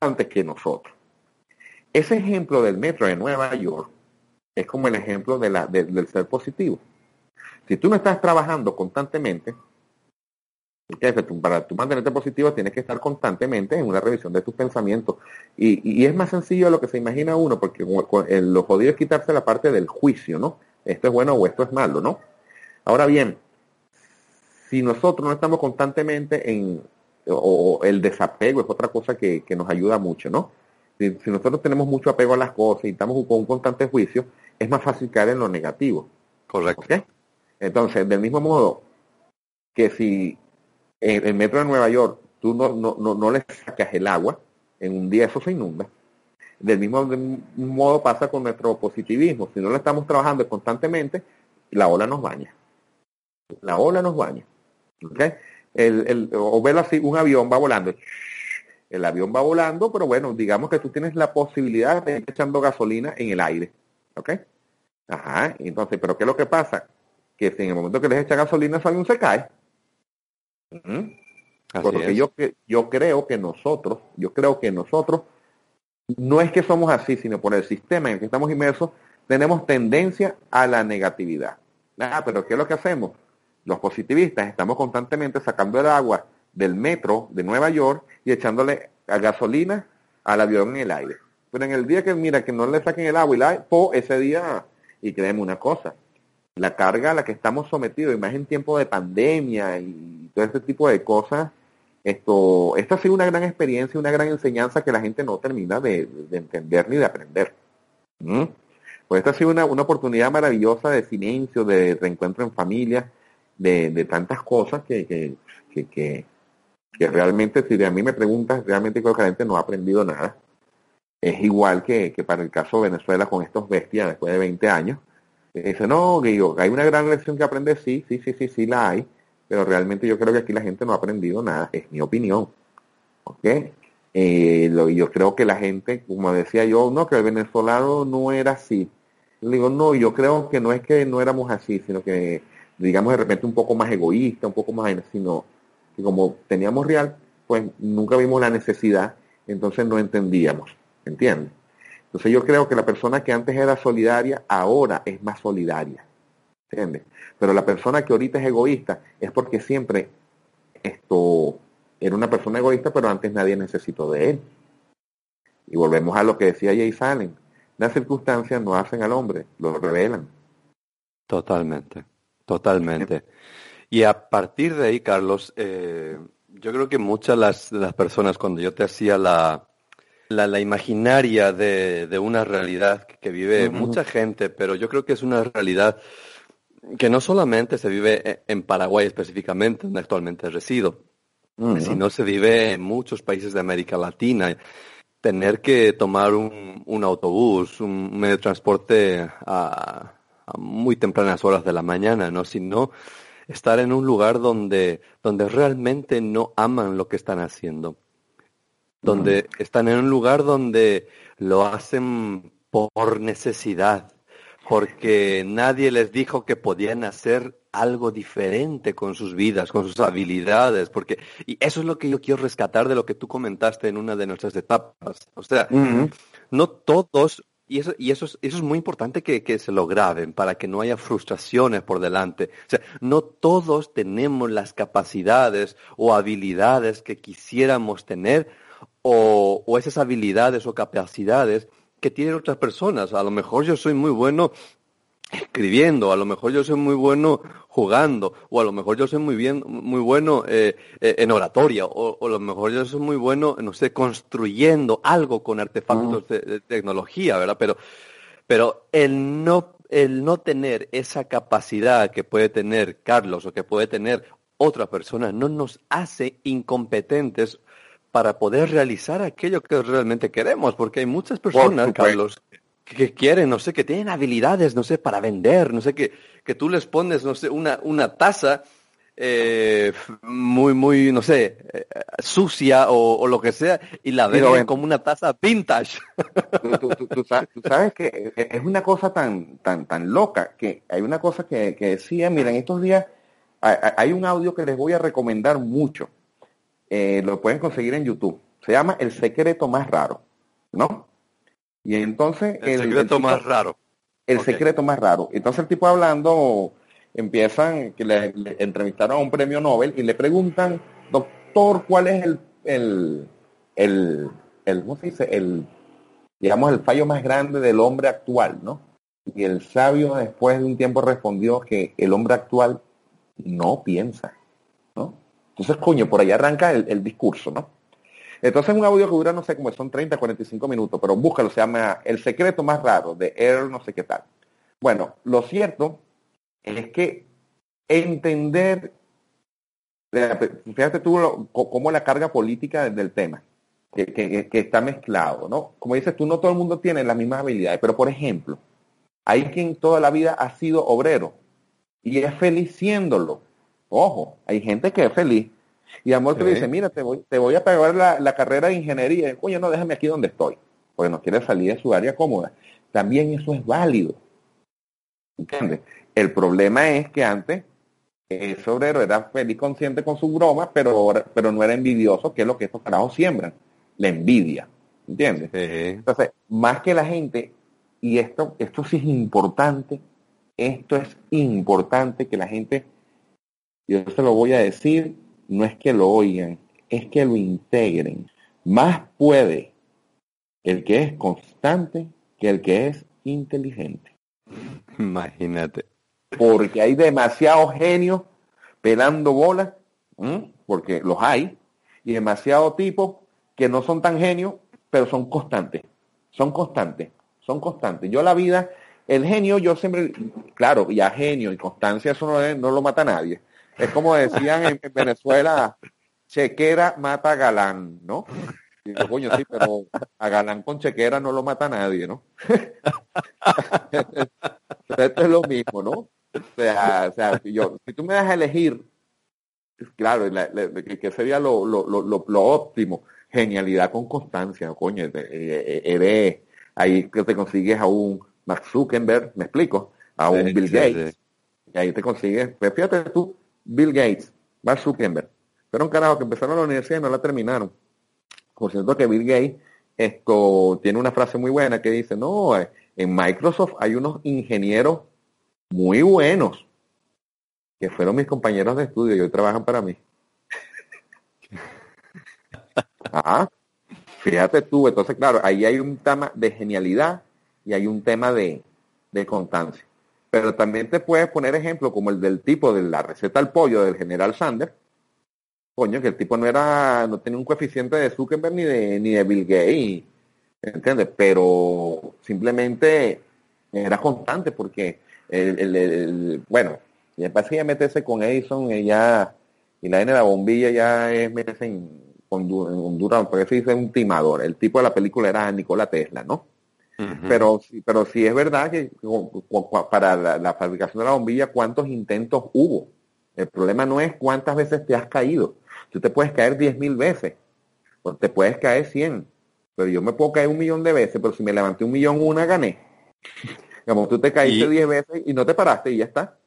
antes que nosotros. Ese ejemplo del metro de Nueva York es como el ejemplo de la, de, del ser positivo. Si tú no estás trabajando constantemente, para tú mantenerte positivo tienes que estar constantemente en una revisión de tus pensamientos. Y, y es más sencillo de lo que se imagina uno, porque lo jodido es quitarse la parte del juicio, ¿no? Esto es bueno o esto es malo, ¿no? Ahora bien, si nosotros no estamos constantemente en, o, o el desapego es otra cosa que, que nos ayuda mucho, ¿no? Si, si, nosotros tenemos mucho apego a las cosas y estamos con un constante juicio, es más fácil caer en lo negativo. Correcto. ¿Okay? Entonces, del mismo modo que si en el metro de Nueva York tú no, no, no, no le sacas el agua, en un día eso se inunda. Del mismo modo pasa con nuestro positivismo. Si no lo estamos trabajando constantemente, la ola nos baña. La ola nos baña. ¿Okay? El, el, o verlo así, un avión va volando. El avión va volando, pero bueno, digamos que tú tienes la posibilidad de ir echando gasolina en el aire. ¿Ok? Ajá, entonces, pero ¿qué es lo que pasa? Que si en el momento que les echa gasolina, ese avión se cae. Porque yo, yo creo que nosotros, yo creo que nosotros, no es que somos así, sino por el sistema en el que estamos inmersos, tenemos tendencia a la negatividad. Ah, pero ¿qué es lo que hacemos? Los positivistas estamos constantemente sacando el agua del metro de Nueva York y echándole a gasolina al avión en el aire. Pero en el día que, mira, que no le saquen el agua y la, po, ese día, y créeme una cosa, la carga a la que estamos sometidos, y más en tiempo de pandemia y todo este tipo de cosas, esto, esta ha sido una gran experiencia, una gran enseñanza que la gente no termina de, de entender ni de aprender. ¿Mm? Pues esta ha sido una, una, oportunidad maravillosa de silencio, de reencuentro en familia, de, de tantas cosas que, que, que realmente, si de a mí me preguntas, realmente creo que la gente no ha aprendido nada. Es igual que, que para el caso de Venezuela con estos bestias después de 20 años. Dice, no, Guillo, hay una gran lección que aprender, sí, sí, sí, sí, sí la hay, pero realmente yo creo que aquí la gente no ha aprendido nada, es mi opinión. ¿Ok? Eh, yo creo que la gente, como decía yo, no, que el venezolano no era así. Le digo, no, yo creo que no es que no éramos así, sino que, digamos, de repente un poco más egoísta, un poco más, sino que como teníamos real, pues nunca vimos la necesidad, entonces no entendíamos, ¿entiendes? Entonces yo creo que la persona que antes era solidaria, ahora es más solidaria, ¿entiendes? Pero la persona que ahorita es egoísta es porque siempre esto era una persona egoísta, pero antes nadie necesitó de él. Y volvemos a lo que decía Jay Salen. Las circunstancias no hacen al hombre, lo revelan. Totalmente, totalmente. Y a partir de ahí, Carlos, eh, yo creo que muchas las, las personas, cuando yo te hacía la, la, la imaginaria de, de, una realidad que, vive uh -huh. mucha gente, pero yo creo que es una realidad que no solamente se vive en Paraguay específicamente, donde actualmente resido, uh -huh. sino se vive en muchos países de América Latina. tener que tomar un, un autobús, un medio de transporte a, a, muy tempranas horas de la mañana, ¿no? Sino estar en un lugar donde, donde realmente no aman lo que están haciendo. Donde están en un lugar donde lo hacen por necesidad, porque nadie les dijo que podían hacer algo diferente con sus vidas, con sus habilidades, porque y eso es lo que yo quiero rescatar de lo que tú comentaste en una de nuestras etapas. O sea, no todos y eso, y eso, es, eso es muy importante que, que, se lo graben para que no haya frustraciones por delante. O sea, no todos tenemos las capacidades o habilidades que quisiéramos tener o, o esas habilidades o capacidades que tienen otras personas. A lo mejor yo soy muy bueno escribiendo, a lo mejor yo soy muy bueno jugando, o a lo mejor yo soy muy bien, muy bueno eh, eh, en oratoria, o, a lo mejor yo soy muy bueno, no sé, construyendo algo con artefactos de, tecnología, ¿verdad? Pero, pero el no, el no tener esa capacidad que puede tener Carlos o que puede tener otra persona no nos hace incompetentes para poder realizar aquello que realmente queremos, porque hay muchas personas, Carlos, que quieren, no sé, que tienen habilidades, no sé, para vender, no sé, que, que tú les pones, no sé, una, una taza eh, muy, muy, no sé, eh, sucia o, lo que sea, y la ven como una taza vintage. Tú, sabes, que es una cosa tan, tan, tan loca, que hay una cosa que, que decía, mira, en estos días hay un audio que les voy a recomendar mucho. Eh, lo pueden conseguir en YouTube. Se llama El secreto más raro, ¿no? Y entonces... El, secreto más raro. El secreto más raro. Entonces el tipo hablando, empiezan, que le, entrevistaron a un premio Nobel y le preguntan, doctor, ¿cuál es el, el, el, el ¿cómo se dice? El, digamos, el fallo más grande del hombre actual, ¿no? Y el sabio después de un tiempo respondió que el hombre actual no piensa, ¿no? Entonces, coño, por ahí arranca el, el discurso, ¿no? Entonces un audio que dura, no sé cómo son 30, 45 minutos, pero búscalo, se llama El secreto más raro de Earl no sé qué tal. Bueno, lo cierto es que entender, fíjate tú cómo la carga política del tema, que, que, está mezclado, ¿no? Como dices tú, no todo el mundo tiene las mismas habilidades, pero por ejemplo, hay quien toda la vida ha sido obrero y es feliz siéndolo. Ojo, hay gente que es feliz y Amor te dice, mira, te voy, te voy a pagar la, carrera de ingeniería. Y, Coño, no, déjame aquí donde estoy. Porque no quiere salir de su área cómoda. También eso es válido. ¿Entiendes? El problema es que antes ese obrero era feliz consciente con su broma, pero, pero no era envidioso, que es lo que estos carajos siembran. La envidia. ¿Entiendes? Entonces, más que la gente, y esto, esto sí es importante, esto es importante que la gente, yo se lo voy a decir no es que lo oigan, es que lo integren. Más puede el que es constante que el que es inteligente. Imagínate. Porque hay demasiados genios pelando bolas, porque los hay, y demasiados tipos que no son tan genios, pero son constantes. Son constantes, son constantes. Yo la vida, el genio, yo siempre, claro, ya genio y constancia, eso no, no lo mata a nadie. Es como decían en, Venezuela, chequera mata a galán, ¿no? Y coño, sí, pero a galán con chequera no lo mata nadie, ¿no? Esto es lo mismo, ¿no? O sea, o sea yo, si tú me das a elegir, claro, que sería lo, lo, lo, lo, óptimo? Genialidad con constancia, coño, eh, eh, eres, ahí que te consigues a un Mark Zuckerberg, me explico, a un Bill Gates, y ahí te consigues, pues fíjate tú, Bill Gates, Mark Zuckerberg, fueron carajos que empezaron la universidad y no la terminaron. Por cierto que Bill Gates esto tiene una frase muy buena que dice, no, eh, en Microsoft hay unos ingenieros muy buenos que fueron mis compañeros de estudio y hoy trabajan para mí. ah, fíjate tú, entonces claro, ahí hay un tema de genialidad y hay un tema de, de constancia. Pero también te puedes poner ejemplo como el del tipo de la receta al pollo del general Sanders. Coño, que el tipo no era, no tenía un coeficiente de Zuckerberg ni de, ni de Bill Gates, ¿entiendes? Pero simplemente era constante porque el, bueno, ya parece que ya meterse con Edison ella, y la N de la bombilla ya es meterse en Honduras, porque se dice un timador. El tipo de la película era Nikola Tesla, ¿no? Pero, pero sí es verdad que para la, fabricación de la bombilla, ¿cuántos intentos hubo? El problema no es cuántas veces te has caído. Tú te puedes caer diez mil veces, o te puedes caer cien. Pero yo me puedo caer un millón de veces, pero si me levanté un millón una, gané. Como tú te caíste diez veces y no te paraste y ya está.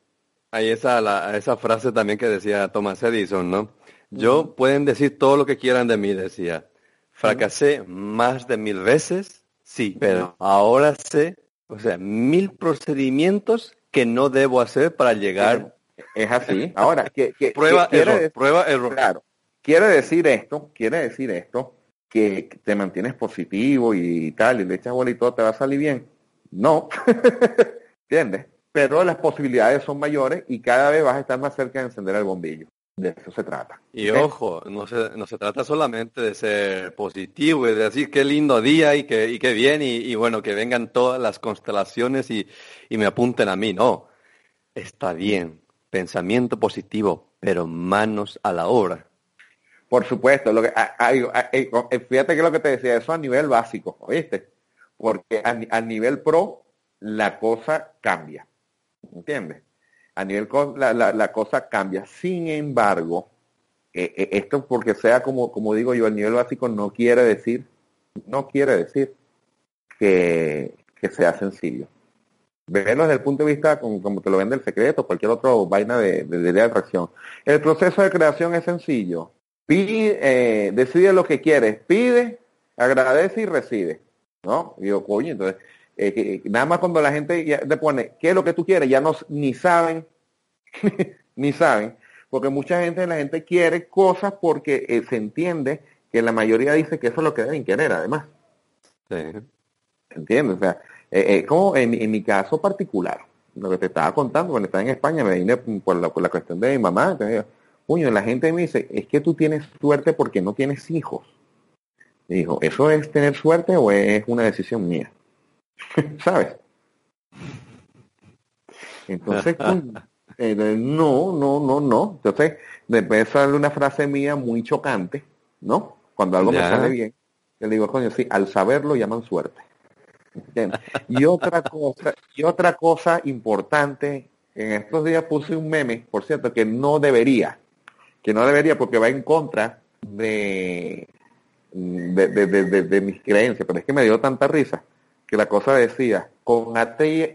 Hay esa, la, esa frase también que decía Thomas Edison, ¿no? Yo pueden decir todo lo que quieran de mí, decía. Fracasé más de mil veces, sí, pero ahora sé, o sea, mil procedimientos que no debo hacer para llegar. Es así. Ahora, que, prueba error, prueba error. Claro. Quiere decir esto, quiere decir esto, que te mantienes positivo y tal, y le echas bola y todo te va a salir bien. No. ¿Entiendes? Pero las posibilidades son mayores y cada vez vas a estar más cerca de encender el bombillo. De eso se trata. Y ojo, no se, no se trata solamente de ser positivo y de decir qué lindo día y qué, y qué bien y, bueno, que vengan todas las constelaciones y, y me apunten a mí. No, está bien, pensamiento positivo, pero manos a la obra. Por supuesto, lo que, fíjate que lo que te decía, eso a nivel básico, ¿oíste? Porque a, nivel pro la cosa cambia, ¿entiendes? A nivel la, la, cosa cambia. Sin embargo, eh, eh, esto porque sea como, como digo yo, el nivel básico no quiere decir, no quiere decir que, sea sencillo. Verlo desde el punto de vista como, te lo vende el secreto, cualquier otra vaina de, de, de atracción. El proceso de creación es sencillo. Pide, eh, decide lo que quieres, pide, agradece y recibe. ¿No? Y coño, entonces, eh, nada más cuando la gente ya te pone, ¿qué es lo que tú quieres? Ya no, ni saben, ni saben, porque mucha gente, la gente quiere cosas porque eh, se entiende que la mayoría dice que eso es lo que deben querer, además. Sí. ¿Entiendes? O sea, eh, como en, mi caso particular, lo que te estaba contando, cuando estaba en España, me vine por la, por la cuestión de mi mamá, entonces, la gente me dice, es que tú tienes suerte porque no tienes hijos. dijo, ¿eso es tener suerte o es una decisión mía? ¿Sabes? Entonces, eh, no, no, no, no. Entonces, después sale una frase mía muy chocante, ¿no? Cuando algo me sale bien, le digo, coño, sí, al saberlo llaman suerte. Y otra cosa, y otra cosa importante, en estos días puse un meme, por cierto, que no debería, que no debería porque va en contra de, de, de, de mis creencias, pero es que me dio tanta risa que la cosa decía, con,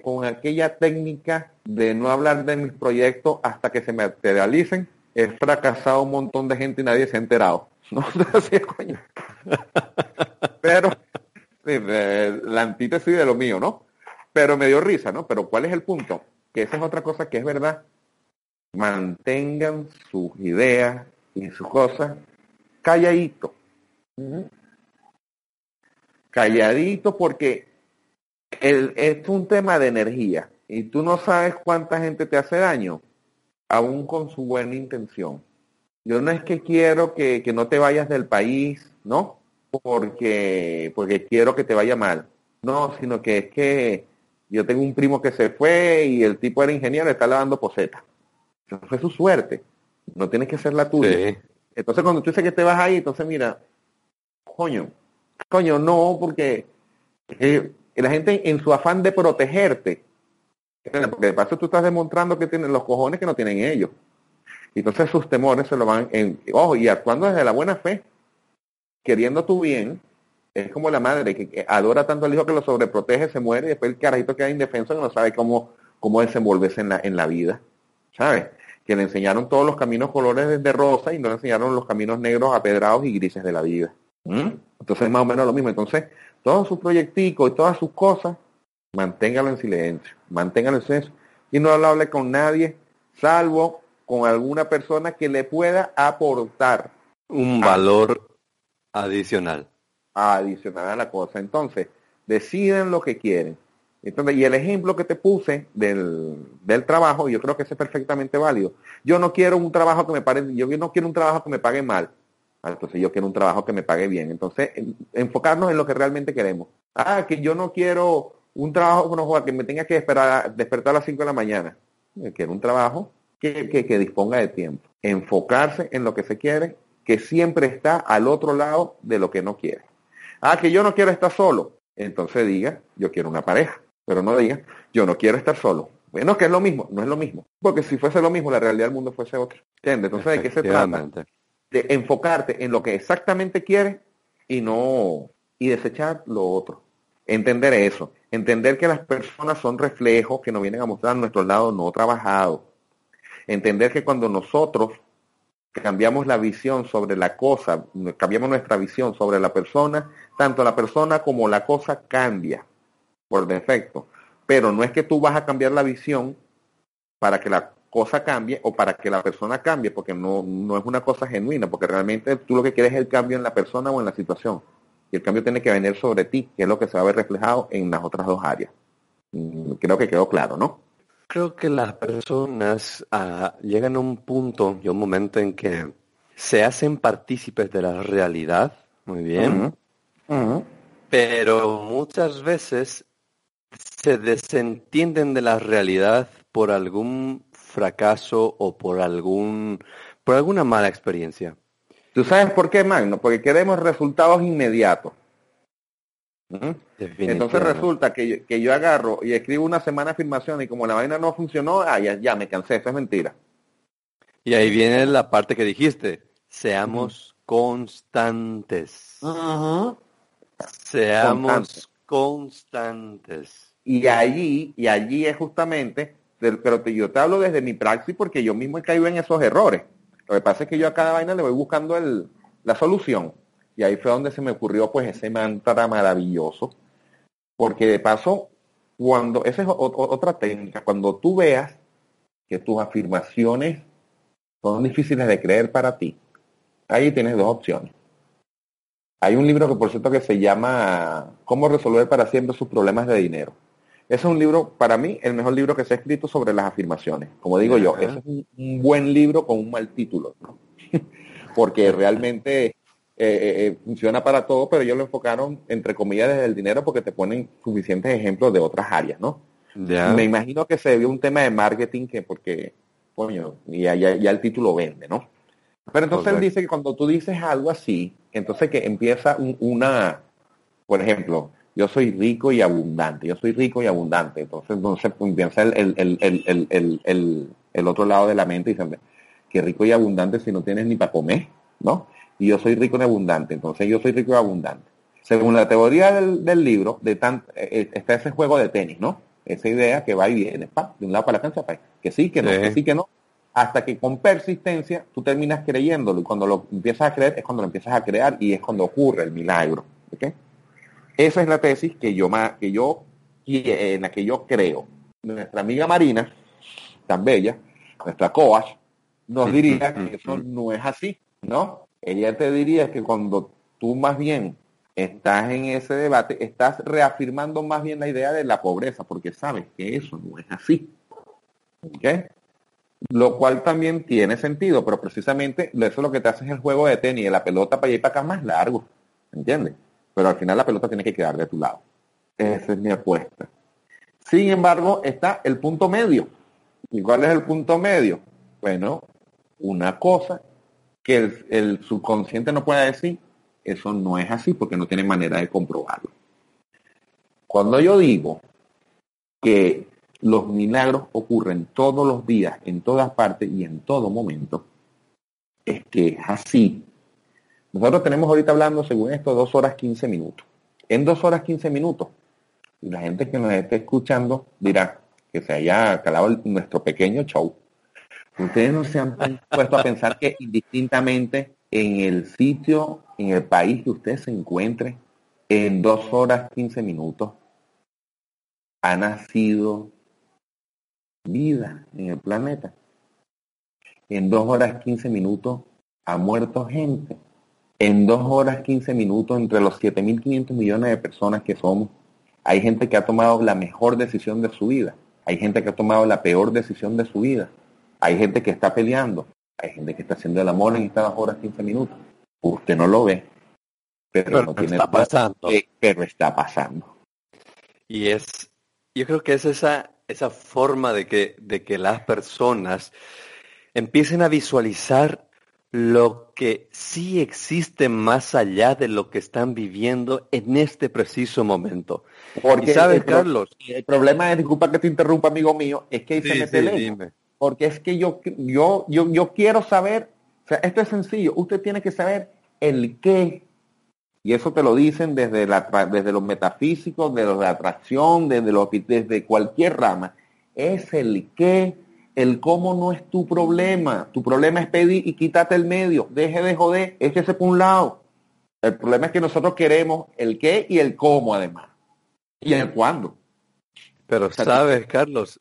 con aquella técnica de no hablar de mis proyectos hasta que se materialicen, he fracasado un montón de gente y nadie se ha enterado. No sé coño. Pero la antítesis de lo mío, ¿no? Pero me dio risa, ¿no? Pero ¿cuál es el punto? Que esa es otra cosa que es verdad. Mantengan sus ideas y sus cosas calladito. Calladito porque es un tema de energía y tú no sabes cuánta gente te hace daño, aún con su buena intención. Yo no es que quiero que, no te vayas del país, ¿no? Porque, porque quiero que te vaya mal. No, sino que es que yo tengo un primo que se fue y el tipo era ingeniero está lavando poseta. Eso fue su suerte. No tienes que ser la tuya. Entonces cuando tú dices que te vas ahí, entonces mira, coño, coño, no, porque eh, la gente en su afán de protegerte, porque de paso tú estás demostrando que tienen los cojones que no tienen ellos. Entonces sus temores se lo van en, ojo, y actuando desde la buena fe, queriendo tu bien, es como la madre que adora tanto al hijo que lo sobreprotege, se muere y después el carajito queda indefenso y no sabe cómo, cómo desenvolverse en la, en la vida. ¿Sabes? Que le enseñaron todos los caminos colores de rosa y no le enseñaron los caminos negros, apedrados y grises de la vida. ¿Mm? Entonces más o menos lo mismo. Entonces, todos sus proyecticos y todas sus cosas, manténgalo en silencio, manténgalo en silencio y no lo hable con nadie, salvo con alguna persona que le pueda aportar un valor adicional. Adicional a la cosa. Entonces, deciden lo que quieren. Entonces, y el ejemplo que te puse del, del trabajo, yo creo que ese es perfectamente válido. Yo no quiero un trabajo que me pague, yo no quiero un trabajo que me pague mal. Ah, entonces yo quiero un trabajo que me pague bien. Entonces, enfocarnos en lo que realmente queremos. Ah, que yo no quiero un trabajo que me tenga que esperar, despertar a las 5 de la mañana. Quiero un trabajo que, que, disponga de tiempo. Enfocarse en lo que se quiere que siempre está al otro lado de lo que no quiere. Ah, que yo no quiero estar solo. Entonces diga, yo quiero una pareja, pero no diga, yo no quiero estar solo. Bueno, que es lo mismo, no es lo mismo. Porque si fuese lo mismo, la realidad del mundo fuese otra. ¿Entiendes? Entonces, ¿de qué se trata? De enfocarte en lo que exactamente quieres y no, y desechar lo otro. Entender eso. Entender que las personas son reflejos que nos vienen a mostrar nuestro lado no trabajado. Entender que cuando nosotros cambiamos la visión sobre la cosa, cambiamos nuestra visión sobre la persona, tanto la persona como la cosa cambia por defecto. Pero no es que tú vas a cambiar la visión para que la cosa cambie o para que la persona cambie, porque no, no es una cosa genuina, porque realmente tú lo que quieres es el cambio en la persona o en la situación. Y el cambio tiene que venir sobre ti, que es lo que se va a ver reflejado en las otras dos áreas. Mm, creo que quedó claro, ¿no? Creo que las personas ah, llegan a un punto y un momento en que se hacen partícipes de la realidad, muy bien, pero muchas veces se desentienden de la realidad por algún fracaso o por algún por alguna mala experiencia. ¿Tú sabes por qué, Magno? Porque queremos resultados inmediatos. Entonces resulta que yo, agarro y escribo una semana de afirmación y como la vaina no funcionó, ah, ya, me cansé, eso es mentira. Y ahí viene la parte que dijiste, seamos constantes. Seamos constantes. Y allí, y allí es justamente, pero yo te hablo desde mi praxis porque yo mismo he caído en esos errores. Lo que pasa es que yo a cada vaina le voy buscando el, la solución. Y ahí fue donde se me ocurrió pues ese mantra maravilloso. Porque de paso, cuando, esa es otra técnica, cuando tú veas que tus afirmaciones son difíciles de creer para ti, ahí tienes dos opciones. Hay un libro que por cierto que se llama Cómo resolver para siempre sus problemas de dinero. Ese es un libro, para mí, el mejor libro que se ha escrito sobre las afirmaciones. Como digo yo, ese es un, un, buen libro con un mal título, ¿no? porque realmente eh, eh, eh, funciona para todo, pero ellos lo enfocaron, entre comillas, desde el dinero porque te ponen suficientes ejemplos de otras áreas, ¿no? Me imagino que se vio un tema de marketing que porque, coño, ya, ya, el título vende, ¿no? Pero entonces él dice que cuando tú dices algo así, entonces que empieza una, por ejemplo, yo soy rico y abundante, yo soy rico y abundante, entonces entonces empieza el, el, el, el, el otro lado de la mente y dice, que rico y abundante si no tienes ni para comer, ¿no? y yo soy rico y abundante. Entonces yo soy rico y abundante. Según la teoría del, libro, de tan, eh, eh, está ese juego de tenis, ¿no? Esa idea que va y viene, de un lado para la cancha, que sí, que no, que sí, que no, hasta que con persistencia tú terminas creyéndolo y cuando lo empiezas a creer es cuando lo empiezas a crear y es cuando ocurre el milagro. Esa es la tesis que yo, que yo, en la que yo creo. Nuestra amiga Marina, tan bella, nuestra coach, nos diría que eso no es así, ¿no? ella te diría que cuando tú más bien estás en ese debate, estás reafirmando más bien la idea de la pobreza, porque sabes que eso no es así. Lo cual también tiene sentido, pero precisamente eso es lo que te hace es el juego de tenis, la pelota para allá y para acá más largo, ¿entiendes? Pero al final la pelota tiene que quedar de tu lado. Esa es mi apuesta. Sin embargo, está el punto medio. ¿Y cuál es el punto medio? Bueno, una cosa que el, subconsciente no pueda decir, eso no es así porque no tiene manera de comprobarlo. Cuando yo digo que los milagros ocurren todos los días, en todas partes y en todo momento, es que es así. Nosotros tenemos ahorita hablando, según esto, dos horas 15 minutos. En dos horas 15 minutos, y la gente que nos esté escuchando dirá que se haya calado nuestro pequeño show, Ustedes no se han puesto a pensar que indistintamente en el sitio, en el país que usted se encuentre, en dos horas 15 minutos, ha nacido vida en el planeta. En dos horas 15 minutos ha muerto gente. En dos horas 15 minutos, entre los 7.500 millones de personas que somos, hay gente que ha tomado la mejor decisión de su vida. Hay gente que ha tomado la peor decisión de su vida. Hay gente que está peleando, hay gente que está haciendo el amor en estas horas 15 minutos. Usted no lo ve, pero, no tiene está pasando. pero está pasando. Y es, yo creo que es esa, esa forma de que, de que las personas empiecen a visualizar lo que sí existe más allá de lo que están viviendo en este preciso momento. Porque, ¿sabes, Carlos? El problema es, disculpa que te interrumpa, amigo mío, es que ahí se mete Porque es que yo, yo, yo, yo quiero saber, o sea, esto es sencillo, usted tiene que saber el qué. Y eso te lo dicen desde, la, desde los metafísicos, de los de atracción, desde, desde cualquier rama. Es el qué el cómo no es tu problema. Tu problema es pedir y quítate el medio. Deje de joder, échese por un lado. El problema es que nosotros queremos el qué y el cómo además. Y el cuándo. Pero sabes, Carlos,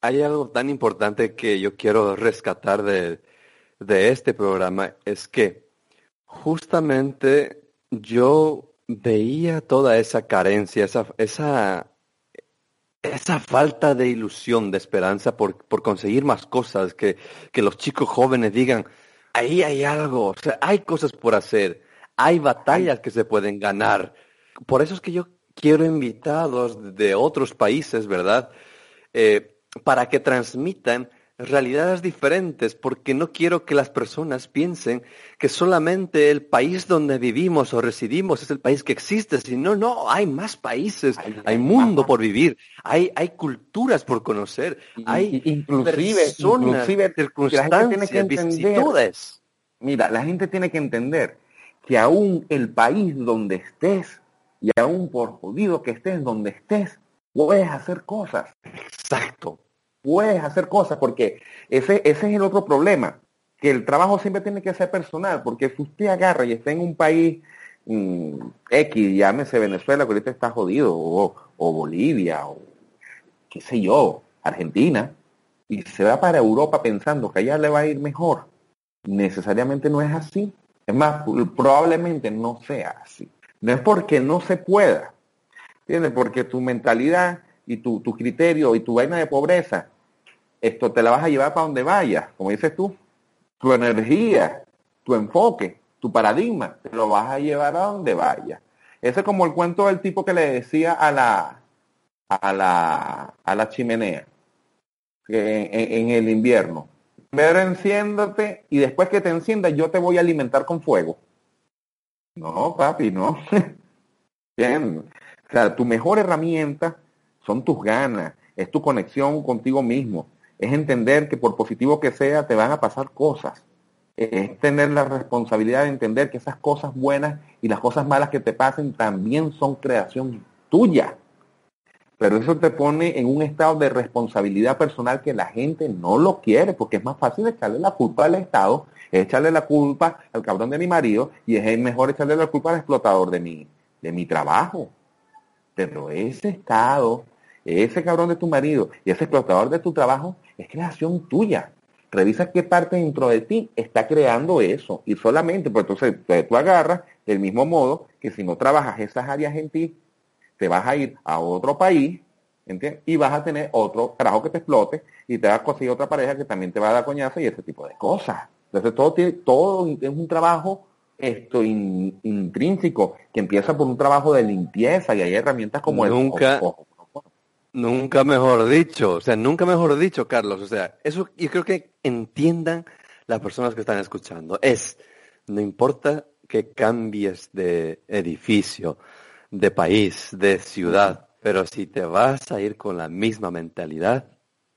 hay algo tan importante que yo quiero rescatar de, de este programa. Es que justamente yo veía toda esa carencia, esa, esa esa falta de ilusión, de esperanza por, por conseguir más cosas, que, que, los chicos jóvenes digan, ahí hay algo, o sea, hay cosas por hacer, hay batallas que se pueden ganar. Por eso es que yo quiero invitados de otros países, ¿verdad? Eh, para que transmitan realidades diferentes, porque no quiero que las personas piensen que solamente el país donde vivimos o residimos es el país que existe, sino no, hay más países, hay, mundo por vivir, hay, hay culturas por conocer, hay inclusive, personas, inclusive, circunstancias, vicisitudes. Mira, la gente tiene que entender que aún el país donde estés y aún por jodido que estés donde estés, puedes hacer cosas. Exacto puedes hacer cosas, porque ese, ese es el otro problema, que el trabajo siempre tiene que ser personal, porque si usted agarra y está en un país mm, X, llámese Venezuela, que ahorita está jodido, o, Bolivia, o qué sé yo, Argentina, y se va para Europa pensando que allá le va a ir mejor, necesariamente no es así. Es más, probablemente no sea así. No es porque no se pueda, ¿entiendes? Porque tu mentalidad y tu, tu criterio y tu vaina de pobreza esto te la vas a llevar para donde vayas, como dices tú, tu energía, tu enfoque, tu paradigma, te lo vas a llevar a donde vayas. Ese es como el cuento del tipo que le decía a la, a la, a la chimenea en, el invierno. Pero enciéndate y después que te enciendas yo te voy a alimentar con fuego. No, papi, no. Bien. O sea, tu mejor herramienta son tus ganas, es tu conexión contigo mismo, es entender que por positivo que sea, te van a pasar cosas. Es tener la responsabilidad de entender que esas cosas buenas y las cosas malas que te pasen también son creación tuya. Pero eso te pone en un estado de responsabilidad personal que la gente no lo quiere, porque es más fácil echarle la culpa al Estado, echarle la culpa al cabrón de mi marido, y es mejor echarle la culpa al explotador de mi, de mi trabajo. Pero ese Estado, ese cabrón de tu marido y ese explotador de tu trabajo es creación tuya. Revisa qué parte dentro de ti está creando eso. Y solamente, pues entonces tú agarras del mismo modo que si no trabajas esas áreas en ti, te vas a ir a otro país, ¿entiendes? Y vas a tener otro trabajo que te explote y te vas a conseguir otra pareja que también te va a dar coñazo y ese tipo de cosas. Entonces todo, tiene, todo es un trabajo esto intrínseco que empieza por un trabajo de limpieza y hay herramientas como nunca, el Nunca mejor dicho, o sea, nunca mejor dicho, Carlos. O sea, eso yo creo que entiendan las personas que están escuchando. Es, no importa que cambies de edificio, de país, de ciudad, pero si te vas a ir con la misma mentalidad,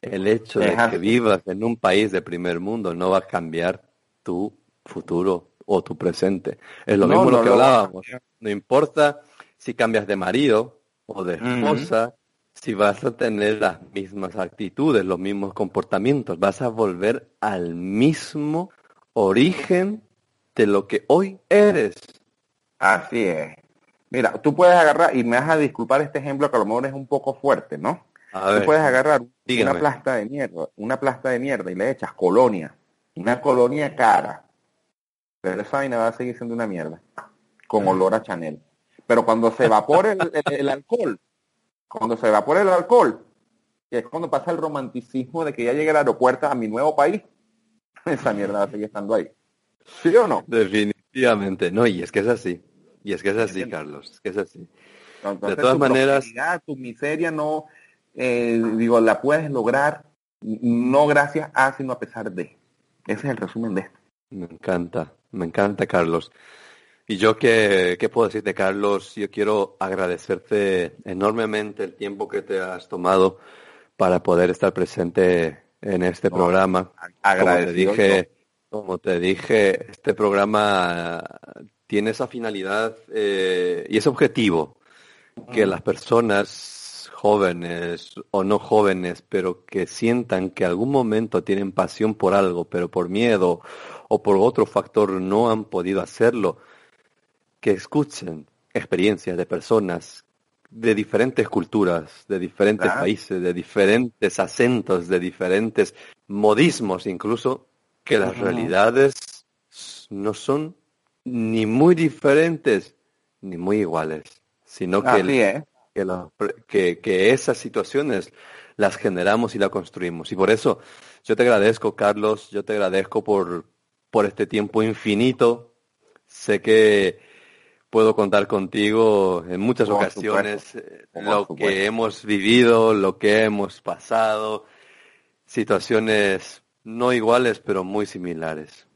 el hecho de que vivas en un país de primer mundo no va a cambiar tu futuro o tu presente. Es lo mismo lo que hablábamos. No importa si cambias de marido o de esposa, si vas a tener las mismas actitudes, los mismos comportamientos, vas a volver al mismo origen de lo que hoy eres. Así es. Mira, tú puedes agarrar, y me vas a disculpar este ejemplo que a lo mejor es un poco fuerte, ¿no? tú puedes agarrar una plasta de mierda, una plasta de mierda y le echas colonia, una colonia cara, pero esa vaina va a seguir siendo una mierda, con olor a Chanel. Pero cuando se evapore el alcohol, cuando se evapora el alcohol, que es cuando pasa el romanticismo de que ya llegue al aeropuerto a mi nuevo país, esa mierda sigue estando ahí. ¿Sí o no? Definitivamente, no, y es que es así. Y es que es así, Carlos, es que es así. de todas maneras... Tu miseria no, eh, digo, la puedes lograr no gracias a, sino a pesar de. Ese es el resumen de esto. Me encanta, me encanta, Carlos. Y yo qué, qué puedo decirte, Carlos, yo quiero agradecerte enormemente el tiempo que te has tomado para poder estar presente en este programa. Como te dije, como te dije, este programa tiene esa finalidad eh, y ese objetivo que las personas jóvenes o no jóvenes, pero que sientan que algún momento tienen pasión por algo, pero por miedo o por otro factor no han podido hacerlo, que escuchen experiencias de personas de diferentes culturas, de diferentes países, de diferentes acentos, de diferentes modismos incluso, que las realidades no son ni muy diferentes ni muy iguales, sino que, que, que, esas situaciones las generamos y las construimos. Y por eso yo te agradezco, Carlos, yo te agradezco por, por este tiempo infinito. Sé que puedo contar contigo en muchas ocasiones, eh, lo que hemos vivido, lo que hemos pasado, situaciones no iguales, pero muy similares.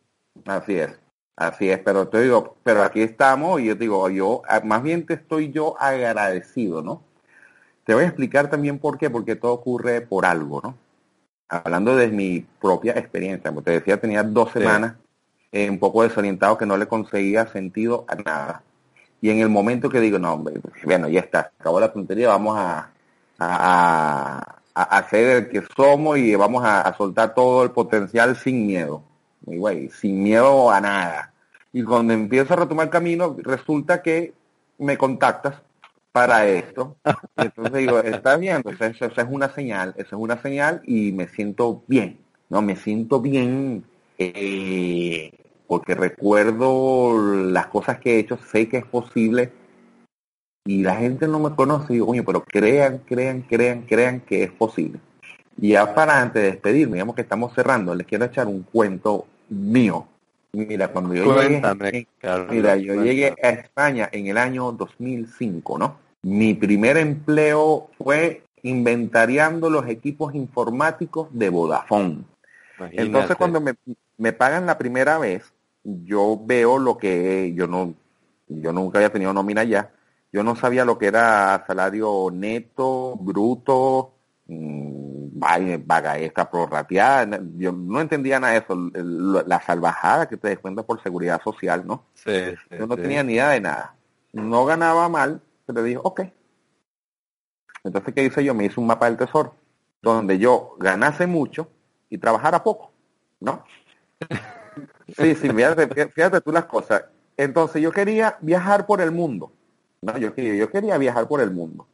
Así es, así es, pero te digo, pero aquí estamos y yo digo, yo, más bien te estoy yo agradecido, ¿no? Te voy a explicar también por qué, porque todo ocurre por algo, ¿no? Hablando de mi propia experiencia, como te decía, tenía dos semanas eh, un poco desorientado que no le conseguía sentido a nada y en el momento que digo, no, hombre, bueno, ya está, acabó la tontería, vamos a, a, a, hacer el que somos y vamos a, soltar todo el potencial sin miedo. Y sin miedo a nada. Y cuando empiezo a retomar camino, resulta que me contactas para esto. Entonces digo, está bien, entonces eso, es una señal, eso es una señal y me siento bien, ¿no? Me siento bien eh, porque recuerdo las cosas que he hecho, sé que es posible y la gente no me conoce y digo, coño, pero crean, crean, crean, crean que es posible. Y ya para antes de despedirme, digamos que estamos cerrando, les quiero echar un cuento mío. Mira, cuando yo llegué, mira, yo llegué a España en el año 2005, ¿no? Mi primer empleo fue inventariando los equipos informáticos de Vodafone. Entonces cuando me, me pagan la primera vez, yo veo lo que yo no, yo nunca había tenido nómina ya, yo no sabía lo que era salario neto, bruto, mmm, vaga extra prorrateada, yo no entendía nada de eso, la salvajada que te descuenta por seguridad social, ¿no? Sí, yo no tenía ni idea de nada. No ganaba mal, pero dije, ok. Entonces, ¿qué hice yo? Me hice un mapa del tesoro, donde yo ganase mucho y trabajara poco, ¿no? Sí, sí, fíjate, tú las cosas. Entonces yo quería viajar por el mundo. No, yo quería, yo quería viajar por el mundo.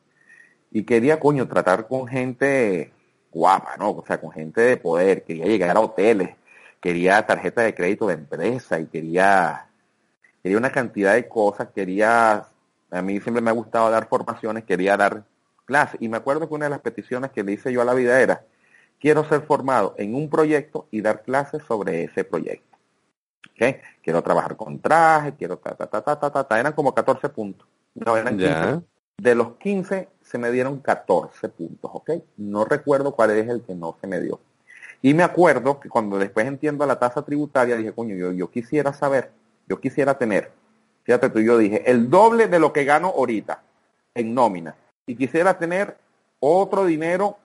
Y quería, coño, tratar con gente guapa, ¿no? O sea, con gente de poder. Quería llegar a hoteles. Quería tarjeta de crédito de empresa y quería, quería una cantidad de cosas. Quería, a mí siempre me ha gustado dar formaciones, quería dar clases. Y me acuerdo que una de las peticiones que le hice yo a la vida era, quiero ser formado en un proyecto y dar clases sobre ese proyecto. Quiero trabajar con traje, quiero ta, ta, ta, ta, ta, ta, eran como 14 puntos. No, eran 15. De los 15 se me dieron 14 puntos, ¿ok? No recuerdo cuál es el que no se me dio. Y me acuerdo que cuando después entiendo la tasa tributaria, dije, coño, yo, yo quisiera saber, yo quisiera tener, fíjate tú, yo dije, el doble de lo que gano ahorita en nómina. Y quisiera tener otro dinero,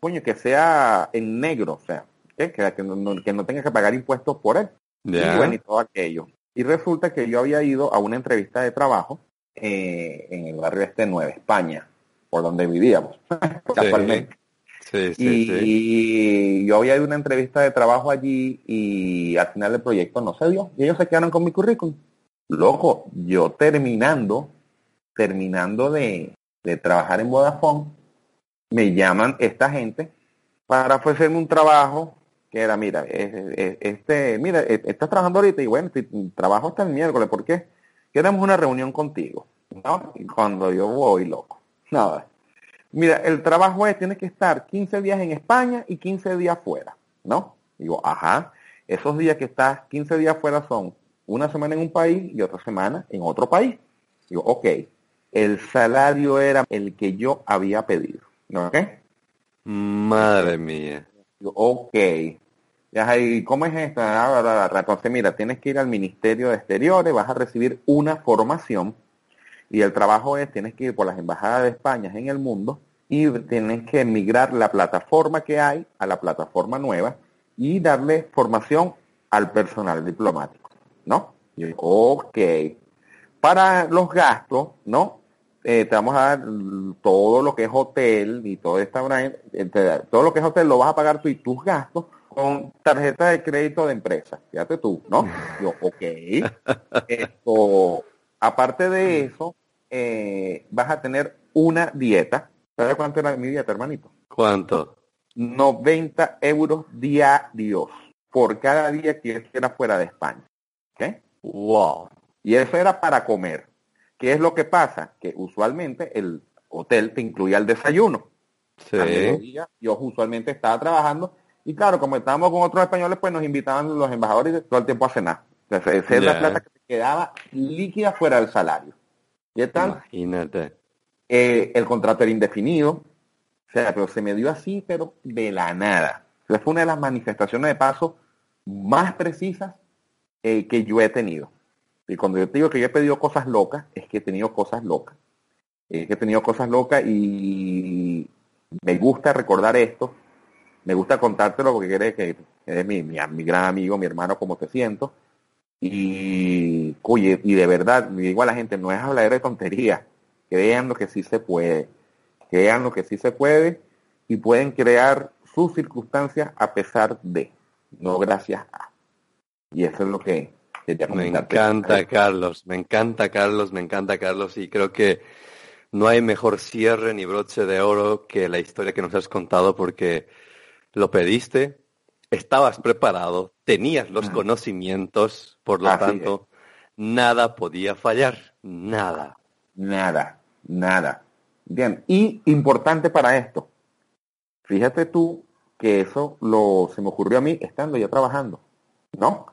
coño, que sea en negro, o sea, que, que, no, que no tenga que pagar impuestos por él. Y bueno, y todo aquello. Y resulta que yo había ido a una entrevista de trabajo eh, en el barrio este de Nueva España, por donde vivíamos, casualmente. Sí, sí, y yo había ido a una entrevista de trabajo allí y al final el proyecto no se dio. Y ellos se quedaron con mi currículum. Loco, yo terminando, terminando de, de trabajar en Vodafone, me llaman esta gente para ofrecerme un trabajo que era, mira, este, mira, estás trabajando ahorita y bueno, trabajo hasta el miércoles, ¿por qué? Queremos una reunión contigo, ¿no? Y cuando yo voy, loco, nada. Mira, el trabajo es, tienes que estar 15 días en España y 15 días fuera, ¿no? Digo, ajá, esos días que estás 15 días fuera son una semana en un país y otra semana en otro país. Digo, ok, el salario era el que yo había pedido, ¿no? Madre mía. Ok. ¿Y cómo es esto? Ah, Entonces, mira, tienes que ir al Ministerio de Exteriores, vas a recibir una formación y el trabajo es, tienes que ir por las embajadas de España en el mundo y tienes que migrar la plataforma que hay a la plataforma nueva y darle formación al personal diplomático, ¿no? Y ok. Para los gastos, ¿no? Eh, te vamos a dar todo lo que es hotel y todo esta eh, todo lo que es hotel lo vas a pagar tú y tus gastos con tarjeta de crédito de empresa. Fíjate tú, ¿no? Yo, ok. Esto, aparte de eso, eh, vas a tener una dieta. ¿Sabes cuánto era mi dieta, hermanito? ¿Cuánto? 90 euros diarios por cada día que estuviera fuera de España. ¿Ok? Wow. Y eso era para comer. ¿Qué es lo que pasa? Que usualmente el hotel te incluía el desayuno. Sí. yo usualmente estaba trabajando y claro, como estábamos con otros españoles, pues nos invitaban los embajadores todo el tiempo a cenar. Entonces, esa es la plata que te quedaba líquida fuera del salario. ¿Qué tal? Imagínate. Eh, el contrato era indefinido. O sea, pero se me dio así, pero de la nada. fue una de las manifestaciones de paso más precisas eh, que yo he tenido. Y cuando yo te digo que yo he pedido cosas locas, es que he tenido cosas locas. Es que he tenido cosas locas y me gusta recordar esto. Me gusta contártelo porque quieres que eres mi, mi, mi, gran amigo, mi hermano, como te siento. Y, oye, y de verdad, digo a la gente, no es hablar de tontería. Crean lo que sí se puede. Crean lo que sí se puede y pueden crear sus circunstancias a pesar de, no gracias a. Y eso es lo que me encanta, Carlos, me encanta, Carlos, me encanta, Carlos, y creo que no hay mejor cierre ni broche de oro que la historia que nos has contado porque lo pediste, estabas preparado, tenías los conocimientos, por lo tanto, nada podía fallar, nada. Nada, nada. Bien, y importante para esto, fíjate tú que eso lo, se me ocurrió a mí estando ya trabajando, ¿no?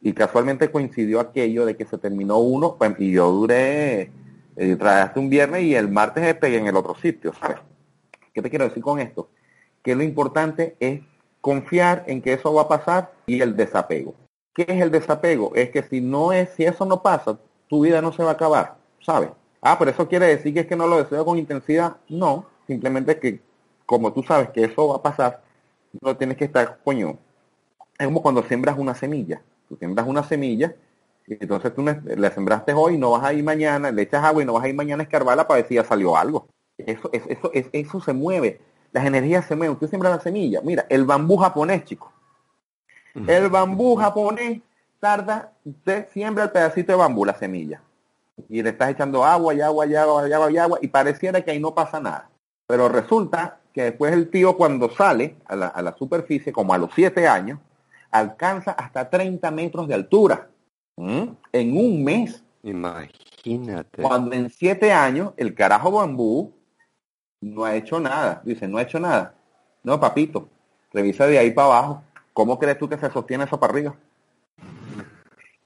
Y casualmente coincidió aquello de que se terminó uno pues, y yo duré, eh, un viernes y el martes pegué en el otro sitio. ¿Qué te quiero decir con esto? Que lo importante es confiar en que eso va a pasar y el desapego. ¿Qué es el desapego? Es que si no es, si eso no pasa, tu vida no se va a acabar, ¿sabes? Ah, pero eso quiere decir que es que no lo deseo con intensidad. No, simplemente que como tú sabes que eso va a pasar, no tienes que estar, coño. Es como cuando siembras una semilla. Tú siembras una semilla y entonces tú la sembraste hoy, no vas a ir mañana, le echas agua y no vas a ir mañana a escarbarla para ver si ya salió algo. Eso, eso, eso, eso se mueve. Las energías se mueven. Tú siembras la semilla. Mira, el bambú japonés, chico. El bambú japonés tarda, usted siembra el pedacito de bambú, la semilla. Y le estás echando agua y agua y agua y agua y agua y pareciera que ahí no pasa nada. Pero resulta que después el tío cuando sale a la, a la superficie, como a los siete años, alcanza hasta 30 metros de altura en un mes. Imagínate. Cuando en siete años el carajo bambú no ha hecho nada. Dice, no ha hecho nada. No, papito, revisa de ahí para abajo. ¿Cómo crees tú que se sostiene eso para arriba?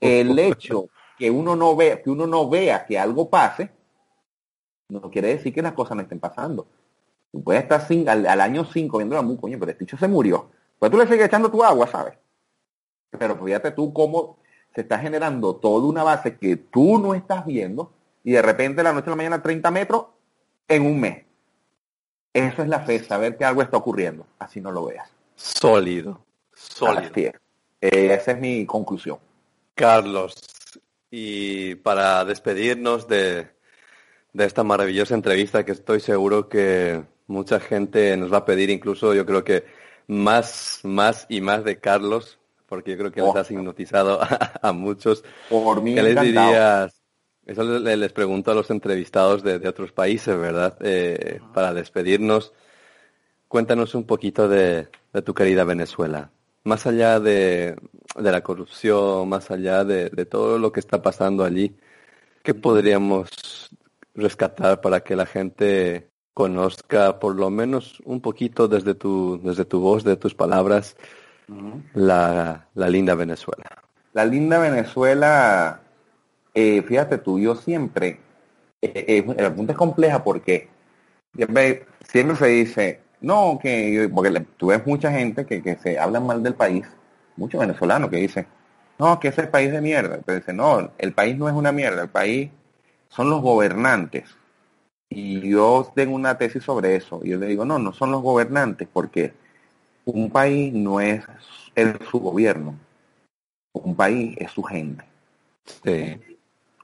El hecho que uno no vea, que uno no vea que algo pase, no quiere decir que las cosas no estén pasando. Tú puedes estar sin, al, año 5 viendo bambú, coño, pero este bicho se murió. Pues tú le sigues echando tu agua, ¿sabes? Pero fíjate tú cómo se está generando toda una base que tú no estás viendo y de repente la noche a la mañana 30 metros en un mes. Eso es la fe, saber que algo está ocurriendo. Así no lo veas. Sólido. Sólido. Eh, esa es mi conclusión. Carlos, y para despedirnos de, de esta maravillosa entrevista que estoy seguro que mucha gente nos va a pedir, incluso yo creo que más, más y más de Carlos, porque yo creo que les has hipnotizado a, muchos. Por mí ¿Qué les dirías? Eso les, pregunto a los entrevistados de, otros países, ¿verdad? Eh, para despedirnos, cuéntanos un poquito de, tu querida Venezuela. Más allá de, la corrupción, más allá de, todo lo que está pasando allí, ¿qué podríamos rescatar para que la gente conozca por lo menos un poquito desde tu, desde tu voz, de tus palabras, la, linda Venezuela. La linda Venezuela, eh, fíjate tú, yo siempre, eh, eh, la es compleja porque siempre, siempre se dice, no, que, porque tú ves mucha gente que, que se habla mal del país, muchos venezolanos que dicen, no, que ese país de mierda. Pero dice, no, el país no es una mierda, el país son los gobernantes. Y yo tengo una tesis sobre eso. Y yo le digo, no, no son los gobernantes, porque un país no es el, su gobierno. Un país es su gente.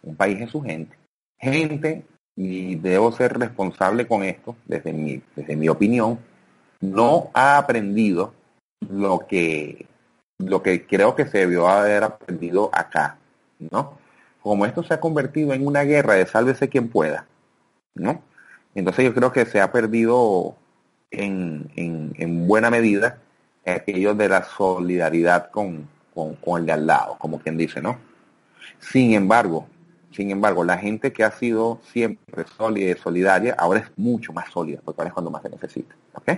Un país es su gente. Gente, y debo ser responsable con esto, desde mi, desde mi opinión, no ha aprendido lo que lo que creo que se debió haber aprendido acá, ¿no? Como esto se ha convertido en una guerra de sálvese quien pueda, ¿no? Entonces yo creo que se ha perdido en, en, buena medida aquello de la solidaridad con, con, el de al lado, como quien dice, ¿no? Sin embargo, sin embargo, la gente que ha sido siempre sólida solidaria ahora es mucho más sólida, porque ahora es cuando más se necesita, ¿ok?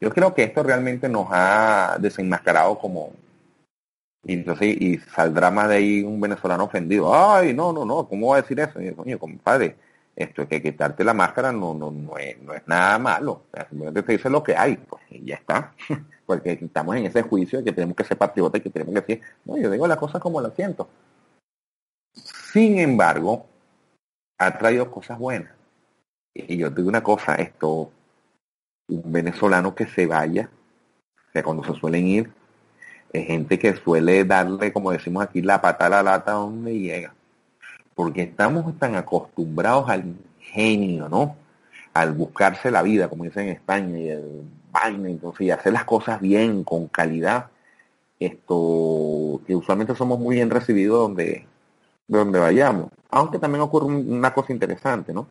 Yo creo que esto realmente nos ha desenmascarado como... Y entonces, y saldrá más de ahí un venezolano ofendido. Ay, no, no, no, ¿cómo va a decir eso? Y coño, compadre, esto es que quitarte la máscara no, no, no, es, nada malo. simplemente te dice lo que hay, pues, y ya está. Porque estamos en ese juicio de que tenemos que ser patriotas y que tenemos que decir, no, yo digo las cosas como las siento. Sin embargo, ha traído cosas buenas. Y yo te digo una cosa, esto un venezolano que se vaya, o sea, cuando se suelen ir, es gente que suele darle, como decimos aquí, la pata a la lata donde llega. Porque estamos tan acostumbrados al ingenio, ¿no? Al buscarse la vida, como dicen en España, y el vaina, entonces, y hacer las cosas bien, con calidad. Esto, que usualmente somos muy bien recibidos donde, donde vayamos. Aunque también ocurre una cosa interesante, ¿no?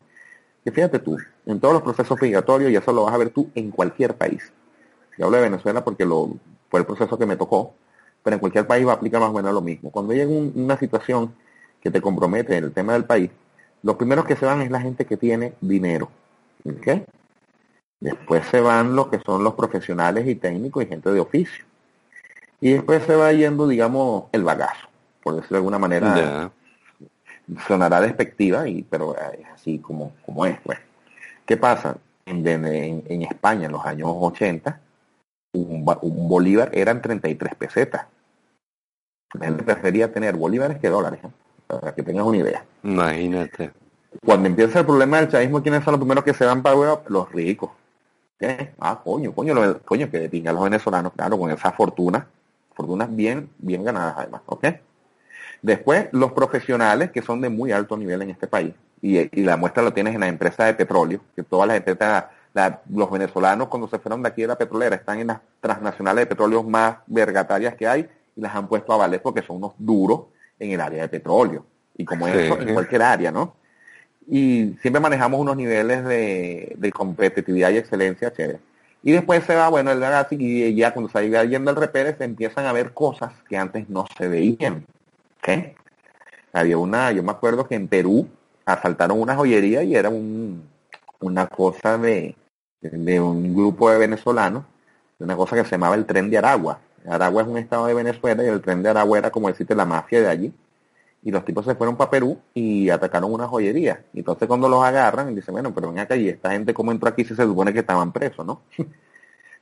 Que fíjate tú, en todos los procesos migratorios, y eso lo vas a ver tú en cualquier país. Yo hablo de Venezuela porque lo, fue el proceso que me tocó, pero en cualquier país va a aplicar más o menos lo mismo. Cuando llega una situación que te compromete en el tema del país, los primeros que se van es la gente que tiene dinero. ¿okay? Después se van los que son los profesionales y técnicos y gente de oficio. Y después se va yendo, digamos, el bagazo, por decirlo de alguna manera sonará despectiva, y, pero es así como, como es. Pues. ¿Qué pasa? En, en, España, en los años 80, un, bolívar eran 33 pesetas. La gente prefería tener bolívares que dólares, ¿eh? Para que tengas una idea. Imagínate. Cuando empieza el problema del chavismo, ¿quiénes son los primeros que se van para Los ricos. ¿Qué? Ah, coño, coño, coño, que a los venezolanos, claro, con esa fortuna, fortunas bien, bien ganadas además, ¿ok? Después, los profesionales que son de muy alto nivel en este país. Y, la muestra lo tienes en las empresas de petróleo, que todas las empresas, los venezolanos cuando se fueron de aquí de la petrolera están en las transnacionales de petróleo más vergatarias que hay y las han puesto a valer porque son unos duros en el área de petróleo. Y como eso, en cualquier área, ¿no? Y siempre manejamos unos niveles de, competitividad y excelencia chévere. Y después se va, bueno, el y ya cuando se va yendo el repere se empiezan a ver cosas que antes no se veían. ¿Qué? Había una, yo me acuerdo que en Perú asaltaron una joyería y era un, una cosa de, de un grupo de venezolanos, una cosa que se llamaba el tren de Aragua. Aragua es un estado de Venezuela y el tren de Aragua era como decirte la mafia de allí. Y los tipos se fueron para Perú y atacaron una joyería. Y entonces cuando los agarran, y dicen, bueno, pero ven acá y esta gente cómo entró aquí si se supone que estaban presos, ¿no?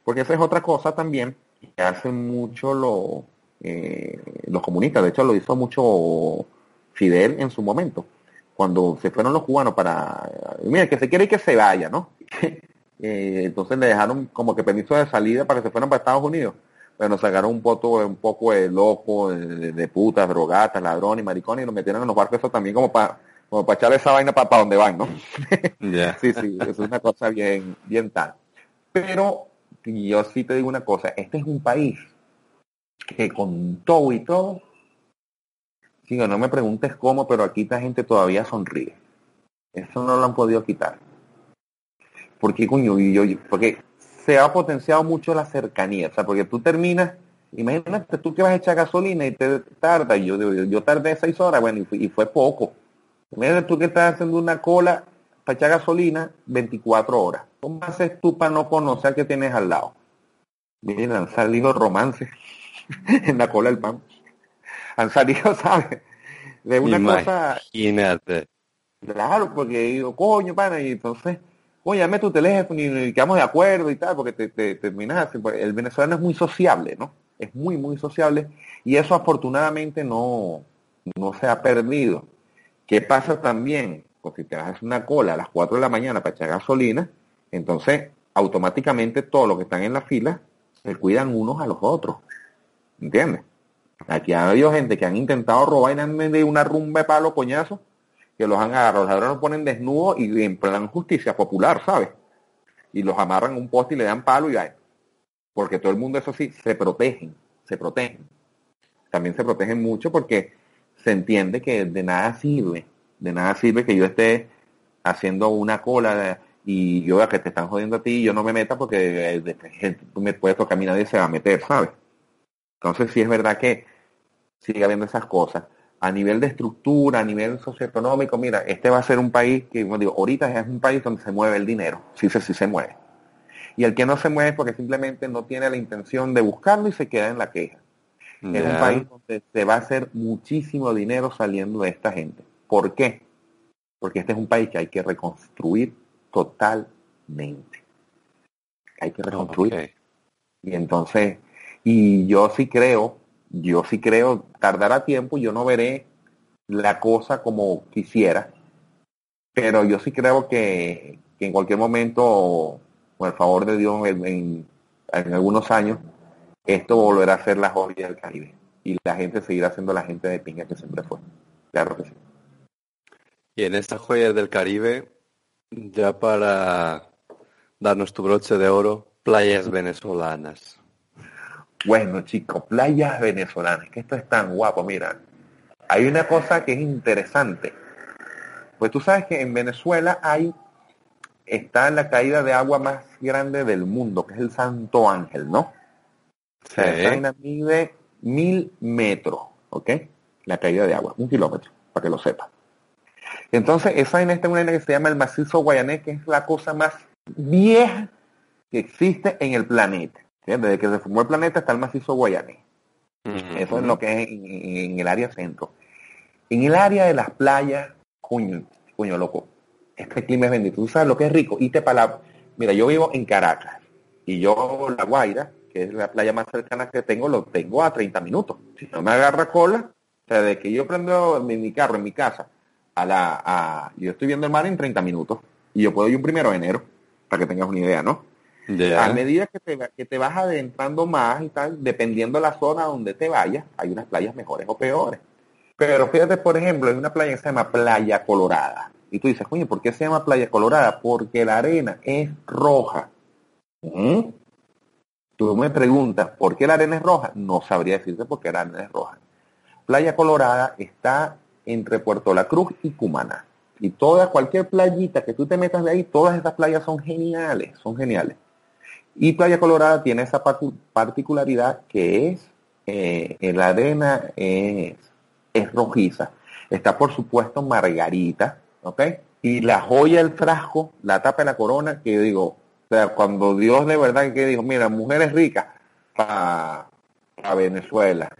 Porque esa es otra cosa también que hace mucho lo, eh, los comunistas. De hecho, lo hizo mucho Fidel en su momento. Cuando se fueron los cubanos para, mira, que se quiere que se vaya, ¿no? Eh, entonces le dejaron como que permiso de salida para que se fueran para Estados Unidos. Bueno, sacaron un poco, un poco de loco, de, putas, drogatas, ladrones, maricones y lo metieron en los barcos eso también como para como para echarle esa vaina para, donde van, ¿no? sí, sí, eso es una cosa bien, bien tal. Pero yo sí te digo una cosa, este es un país que con todo y todo, digo, no me preguntes cómo, pero aquí esta gente todavía sonríe. Eso no lo han podido quitar. ¿Por qué, coño? Y yo, porque se ha potenciado mucho la cercanía. O sea, porque tú terminas, imagínate tú que vas a echar gasolina y te tarda. Yo, yo, yo tardé seis horas, bueno, y fue, poco. Imagínate tú que estás haciendo una cola para echar gasolina 24 horas. ¿Cómo haces tú para no conocer que tienes al lado? Miren, han salido romances. en la cola del pan. Han salido, ¿sabes? De una cosa... Imagínate. Claro, porque digo, coño, pana, y entonces oye, dame tu teléfono y, quedamos de acuerdo y tal, porque te, te, terminas pues, El venezolano es muy sociable, ¿no? Es muy, muy sociable y eso afortunadamente no, no se ha perdido. ¿Qué pasa también? Pues si te haces una cola a las 4 de la mañana para echar gasolina, entonces automáticamente todos los que están en la fila se cuidan unos a los otros. ¿Entiendes? Aquí ha habido gente que han intentado robar y han de una rumba de palo coñazo, que los han agarrado, los ladrones los ponen desnudos y en plan justicia popular, ¿sabes? Y los amarran un poste y le dan palo y hay. Porque todo el mundo, eso sí, se protegen, se protegen. También se protegen mucho porque se entiende que de nada sirve, de nada sirve que yo esté haciendo una cola y yo a que te están jodiendo a ti y yo no me meta porque eh, me puede tocar a mí nadie se va a meter, ¿sabes? Entonces sí es verdad que sigue habiendo esas cosas. A nivel de estructura, a nivel socioeconómico, mira, este va a ser un país que, como digo, ahorita es un país donde se mueve el dinero, sí, sí, sí se mueve. Y el que no se mueve porque simplemente no tiene la intención de buscarlo y se queda en la queja. Es un país donde se va a hacer muchísimo dinero saliendo de esta gente. ¿Por qué? Porque este es un país que hay que reconstruir totalmente. Hay que reconstruir. Y entonces, y yo sí creo, yo sí creo, tardará tiempo, yo no veré la cosa como quisiera, pero yo sí creo que, en cualquier momento, con el favor de Dios, en, algunos años, esto volverá a ser la joya del Caribe. Y la gente seguirá siendo la gente de pinga que siempre fue. Claro que sí. Y en esta joya del Caribe, ya para darnos tu broche de oro, playas venezolanas. Bueno, chicos, playas venezolanas, que esto es tan guapo, mira. Hay una cosa que es interesante. Pues tú sabes que en Venezuela hay, está la caída de agua más grande del mundo, que es el Santo Ángel, ¿no? Sí. O mide mil metros, ¿ok? La caída de agua, un kilómetro, para que lo sepa. Entonces, esa en esta una que se llama el macizo guayanés, que es la cosa más vieja que existe en el planeta. Desde que se formó el planeta está el macizo guayanés. Eso es lo que es en, el área centro. En el área de las playas, coño, coño loco, este clima es bendito. Tú sabes lo que es rico. Y te para Mira, yo vivo en Caracas y yo La Guaira, que es la playa más cercana que tengo, lo tengo a 30 minutos. Si no me agarra cola, o sea, de que yo prendo mi, carro en mi casa a la... A, yo estoy viendo el mar en 30 minutos y yo puedo ir un primero de enero, para que tengas una idea, ¿no? A medida que te, vas adentrando más y tal, dependiendo de la zona donde te vayas, hay unas playas mejores o peores. Pero fíjate, por ejemplo, hay una playa que se llama Playa Colorada. Y tú dices, oye, ¿por qué se llama Playa Colorada? Porque la arena es roja. ¿Mm? Tú me preguntas, ¿por qué la arena es roja? No sabría decirte por qué la arena es roja. Playa Colorada está entre Puerto La Cruz y Cumaná. Y toda, cualquier playita que tú te metas de ahí, todas esas playas son geniales, son geniales. Y Playa Colorada tiene esa particularidad que es, eh, la arena es, rojiza. Está por supuesto Margarita, ¿ok? Y la joya del frasco, la tapa de la corona, que digo, o sea, cuando Dios de verdad que dijo, mira, mujeres ricas para Venezuela.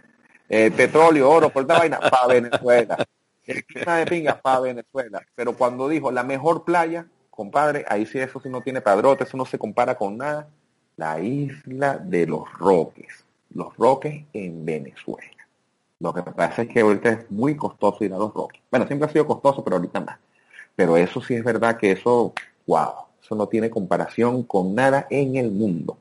Eh, petróleo, oro, por esta vaina, para Venezuela. de para Venezuela. Pero cuando dijo la mejor playa, compadre, ahí sí eso sí no tiene padrote, eso no se compara con nada. La isla de los Roques. Los Roques en Venezuela. Lo que pasa es que ahorita es muy costoso ir a los Roques. Bueno, siempre ha sido costoso, pero ahorita más. Pero eso sí es verdad que eso, wow, eso no tiene comparación con nada en el mundo.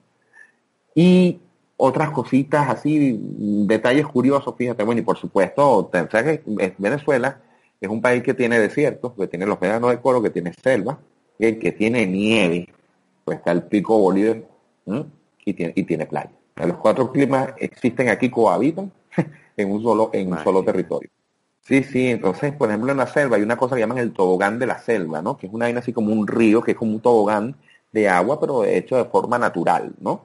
Y otras cositas así, detalles curiosos, fíjate, bueno, y por supuesto, Venezuela es un país que tiene desiertos, que tiene los médanos de coro, que tiene selva, que tiene nieve, pues está el pico Bolívar y, tiene, y tiene playa. Los cuatro climas existen aquí, cohabitan en un solo, en un solo territorio. Sí, sí, entonces, por ejemplo, en la selva hay una cosa que llaman el tobogán de la selva, ¿no? Que es una vaina así como un río, que es como un tobogán de agua, pero hecho de forma natural, ¿no?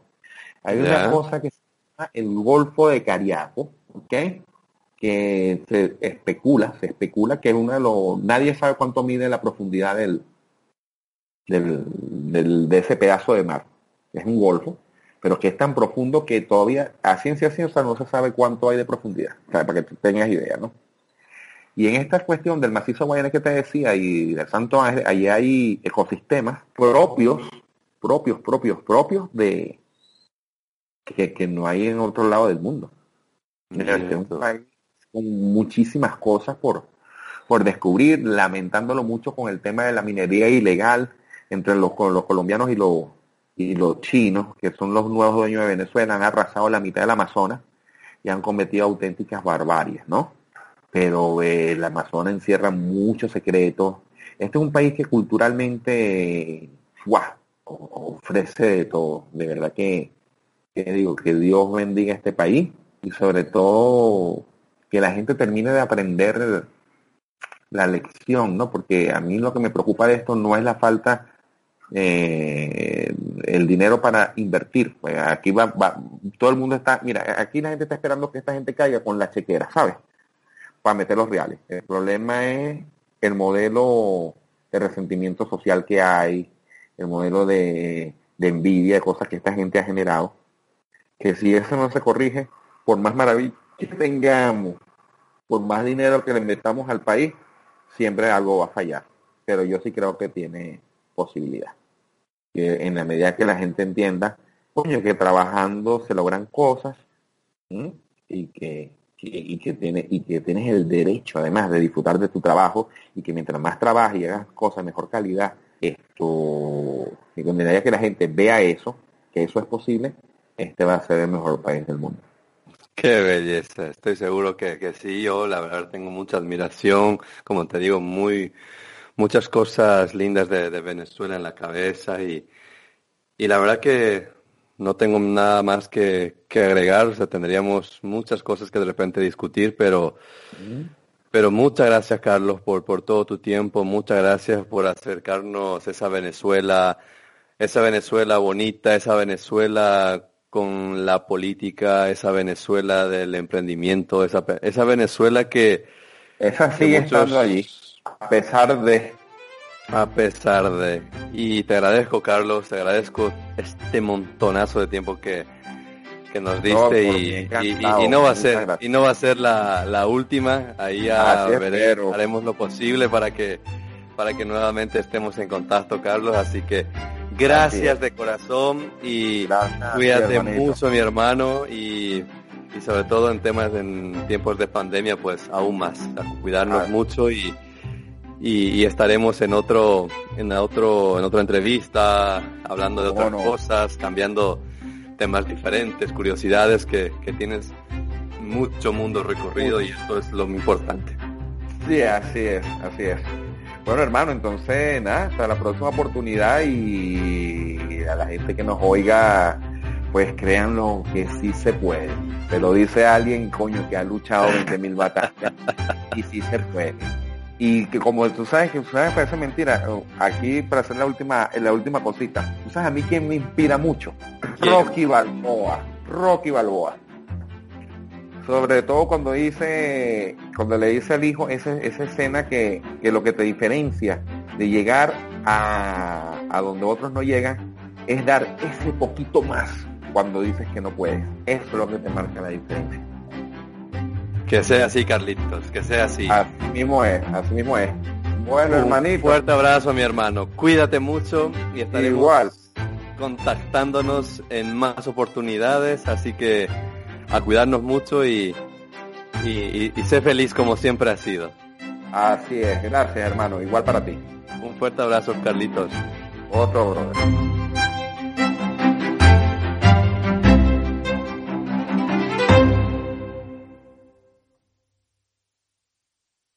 Hay una cosa que se llama el Golfo de Cariaco, ¿ok? Que se especula, se especula que es uno de los... Nadie sabe cuánto mide la profundidad del, del, de ese pedazo de mar. Es un golfo, pero que es tan profundo que todavía a ciencia cierta no se sabe cuánto hay de profundidad, para que tú tengas idea, ¿no? Y en esta cuestión del macizo Guayana que te decía y del Santo Ángel, allí hay ecosistemas propios, propios, propios, propios de que, que no hay en otro lado del mundo. Es un país con muchísimas cosas por, por descubrir, lamentándolo mucho con el tema de la minería ilegal entre los, los colombianos y los, y los chinos, que son los nuevos dueños de Venezuela, han arrasado la mitad del Amazonas y han cometido auténticas barbarias, ¿no? Pero eh, el Amazonas encierra muchos secretos. Este es un país que culturalmente ofrece de todo. De verdad que, que digo, que Dios bendiga este país y sobre todo que la gente termine de aprender la lección, ¿no? Porque a mí lo que me preocupa de esto no es la falta eh, el dinero para invertir. Pues aquí va, todo el mundo está, mira, aquí la gente está esperando que esta gente caiga con la chequera, ¿sabes? Para meter los reales. El problema es el modelo de resentimiento social que hay, el modelo de, de envidia, de cosas que esta gente ha generado, que si eso no se corrige, por más maravilla que tengamos, por más dinero que le metamos al país, siempre algo va a fallar. Pero yo sí creo que tiene posibilidad que en la medida que la gente entienda, coño, que trabajando se logran cosas y que, y que tiene, y que tienes el derecho además de disfrutar de tu trabajo y que mientras más trabajas y hagas cosas de mejor calidad, esto, y la medida que la gente vea eso, que eso es posible, este va a ser el mejor país del mundo. Qué belleza, estoy seguro que, que sí, yo la verdad tengo mucha admiración, como te digo, muy, muchas cosas lindas de, Venezuela en la cabeza y, y, la verdad que no tengo nada más que, que, agregar, o sea, tendríamos muchas cosas que de repente discutir, pero, pero muchas gracias Carlos por, por todo tu tiempo, muchas gracias por acercarnos a esa Venezuela, esa Venezuela bonita, esa Venezuela con la política, esa Venezuela del emprendimiento, esa, esa Venezuela que... Esa sigue estando allí a pesar de. A pesar de. Y te agradezco, Carlos, te agradezco este montonazo de tiempo que, que nos diste y, y, no va a ser y no va a ser la, la última. Ahí a haremos lo posible para que para que nuevamente estemos en contacto, Carlos. Así que gracias de corazón y cuídate mucho, mi hermano, y, y, sobre todo en temas en tiempos de pandemia, pues aún más, a cuidarnos mucho y y, estaremos en otro, en otro, en otra entrevista, hablando de otras cosas, cambiando temas diferentes, curiosidades que, que tienes mucho mundo recorrido y esto es lo importante. Sí, así es, así es. Bueno, hermano, entonces, nada, hasta la próxima oportunidad y a la gente que nos oiga, pues créanlo que sí se puede. Te lo dice alguien, coño, que ha luchado 20.000 batallas y sí se puede y que como tú sabes que sabes parece mentira aquí para hacer la última la última cosita. Tú sabes a mí quién me inspira mucho Rocky Balboa Rocky Balboa. Sobre todo cuando dice cuando le dice al hijo esa, esa escena que, que lo que te diferencia de llegar a, a donde otros no llegan es dar ese poquito más cuando dices que no puedes. Eso es lo que te marca la diferencia que sea así, Carlitos, que sea así. Así mismo es, así mismo es. Bueno, hermanito. Fuerte abrazo, mi hermano. Cuídate mucho y estaremos Igual. contactándonos en más oportunidades, así que a cuidarnos mucho y, y, sé feliz como siempre ha sido. Así es, gracias hermano, igual para ti. Un fuerte abrazo, Carlitos. Otro, brother.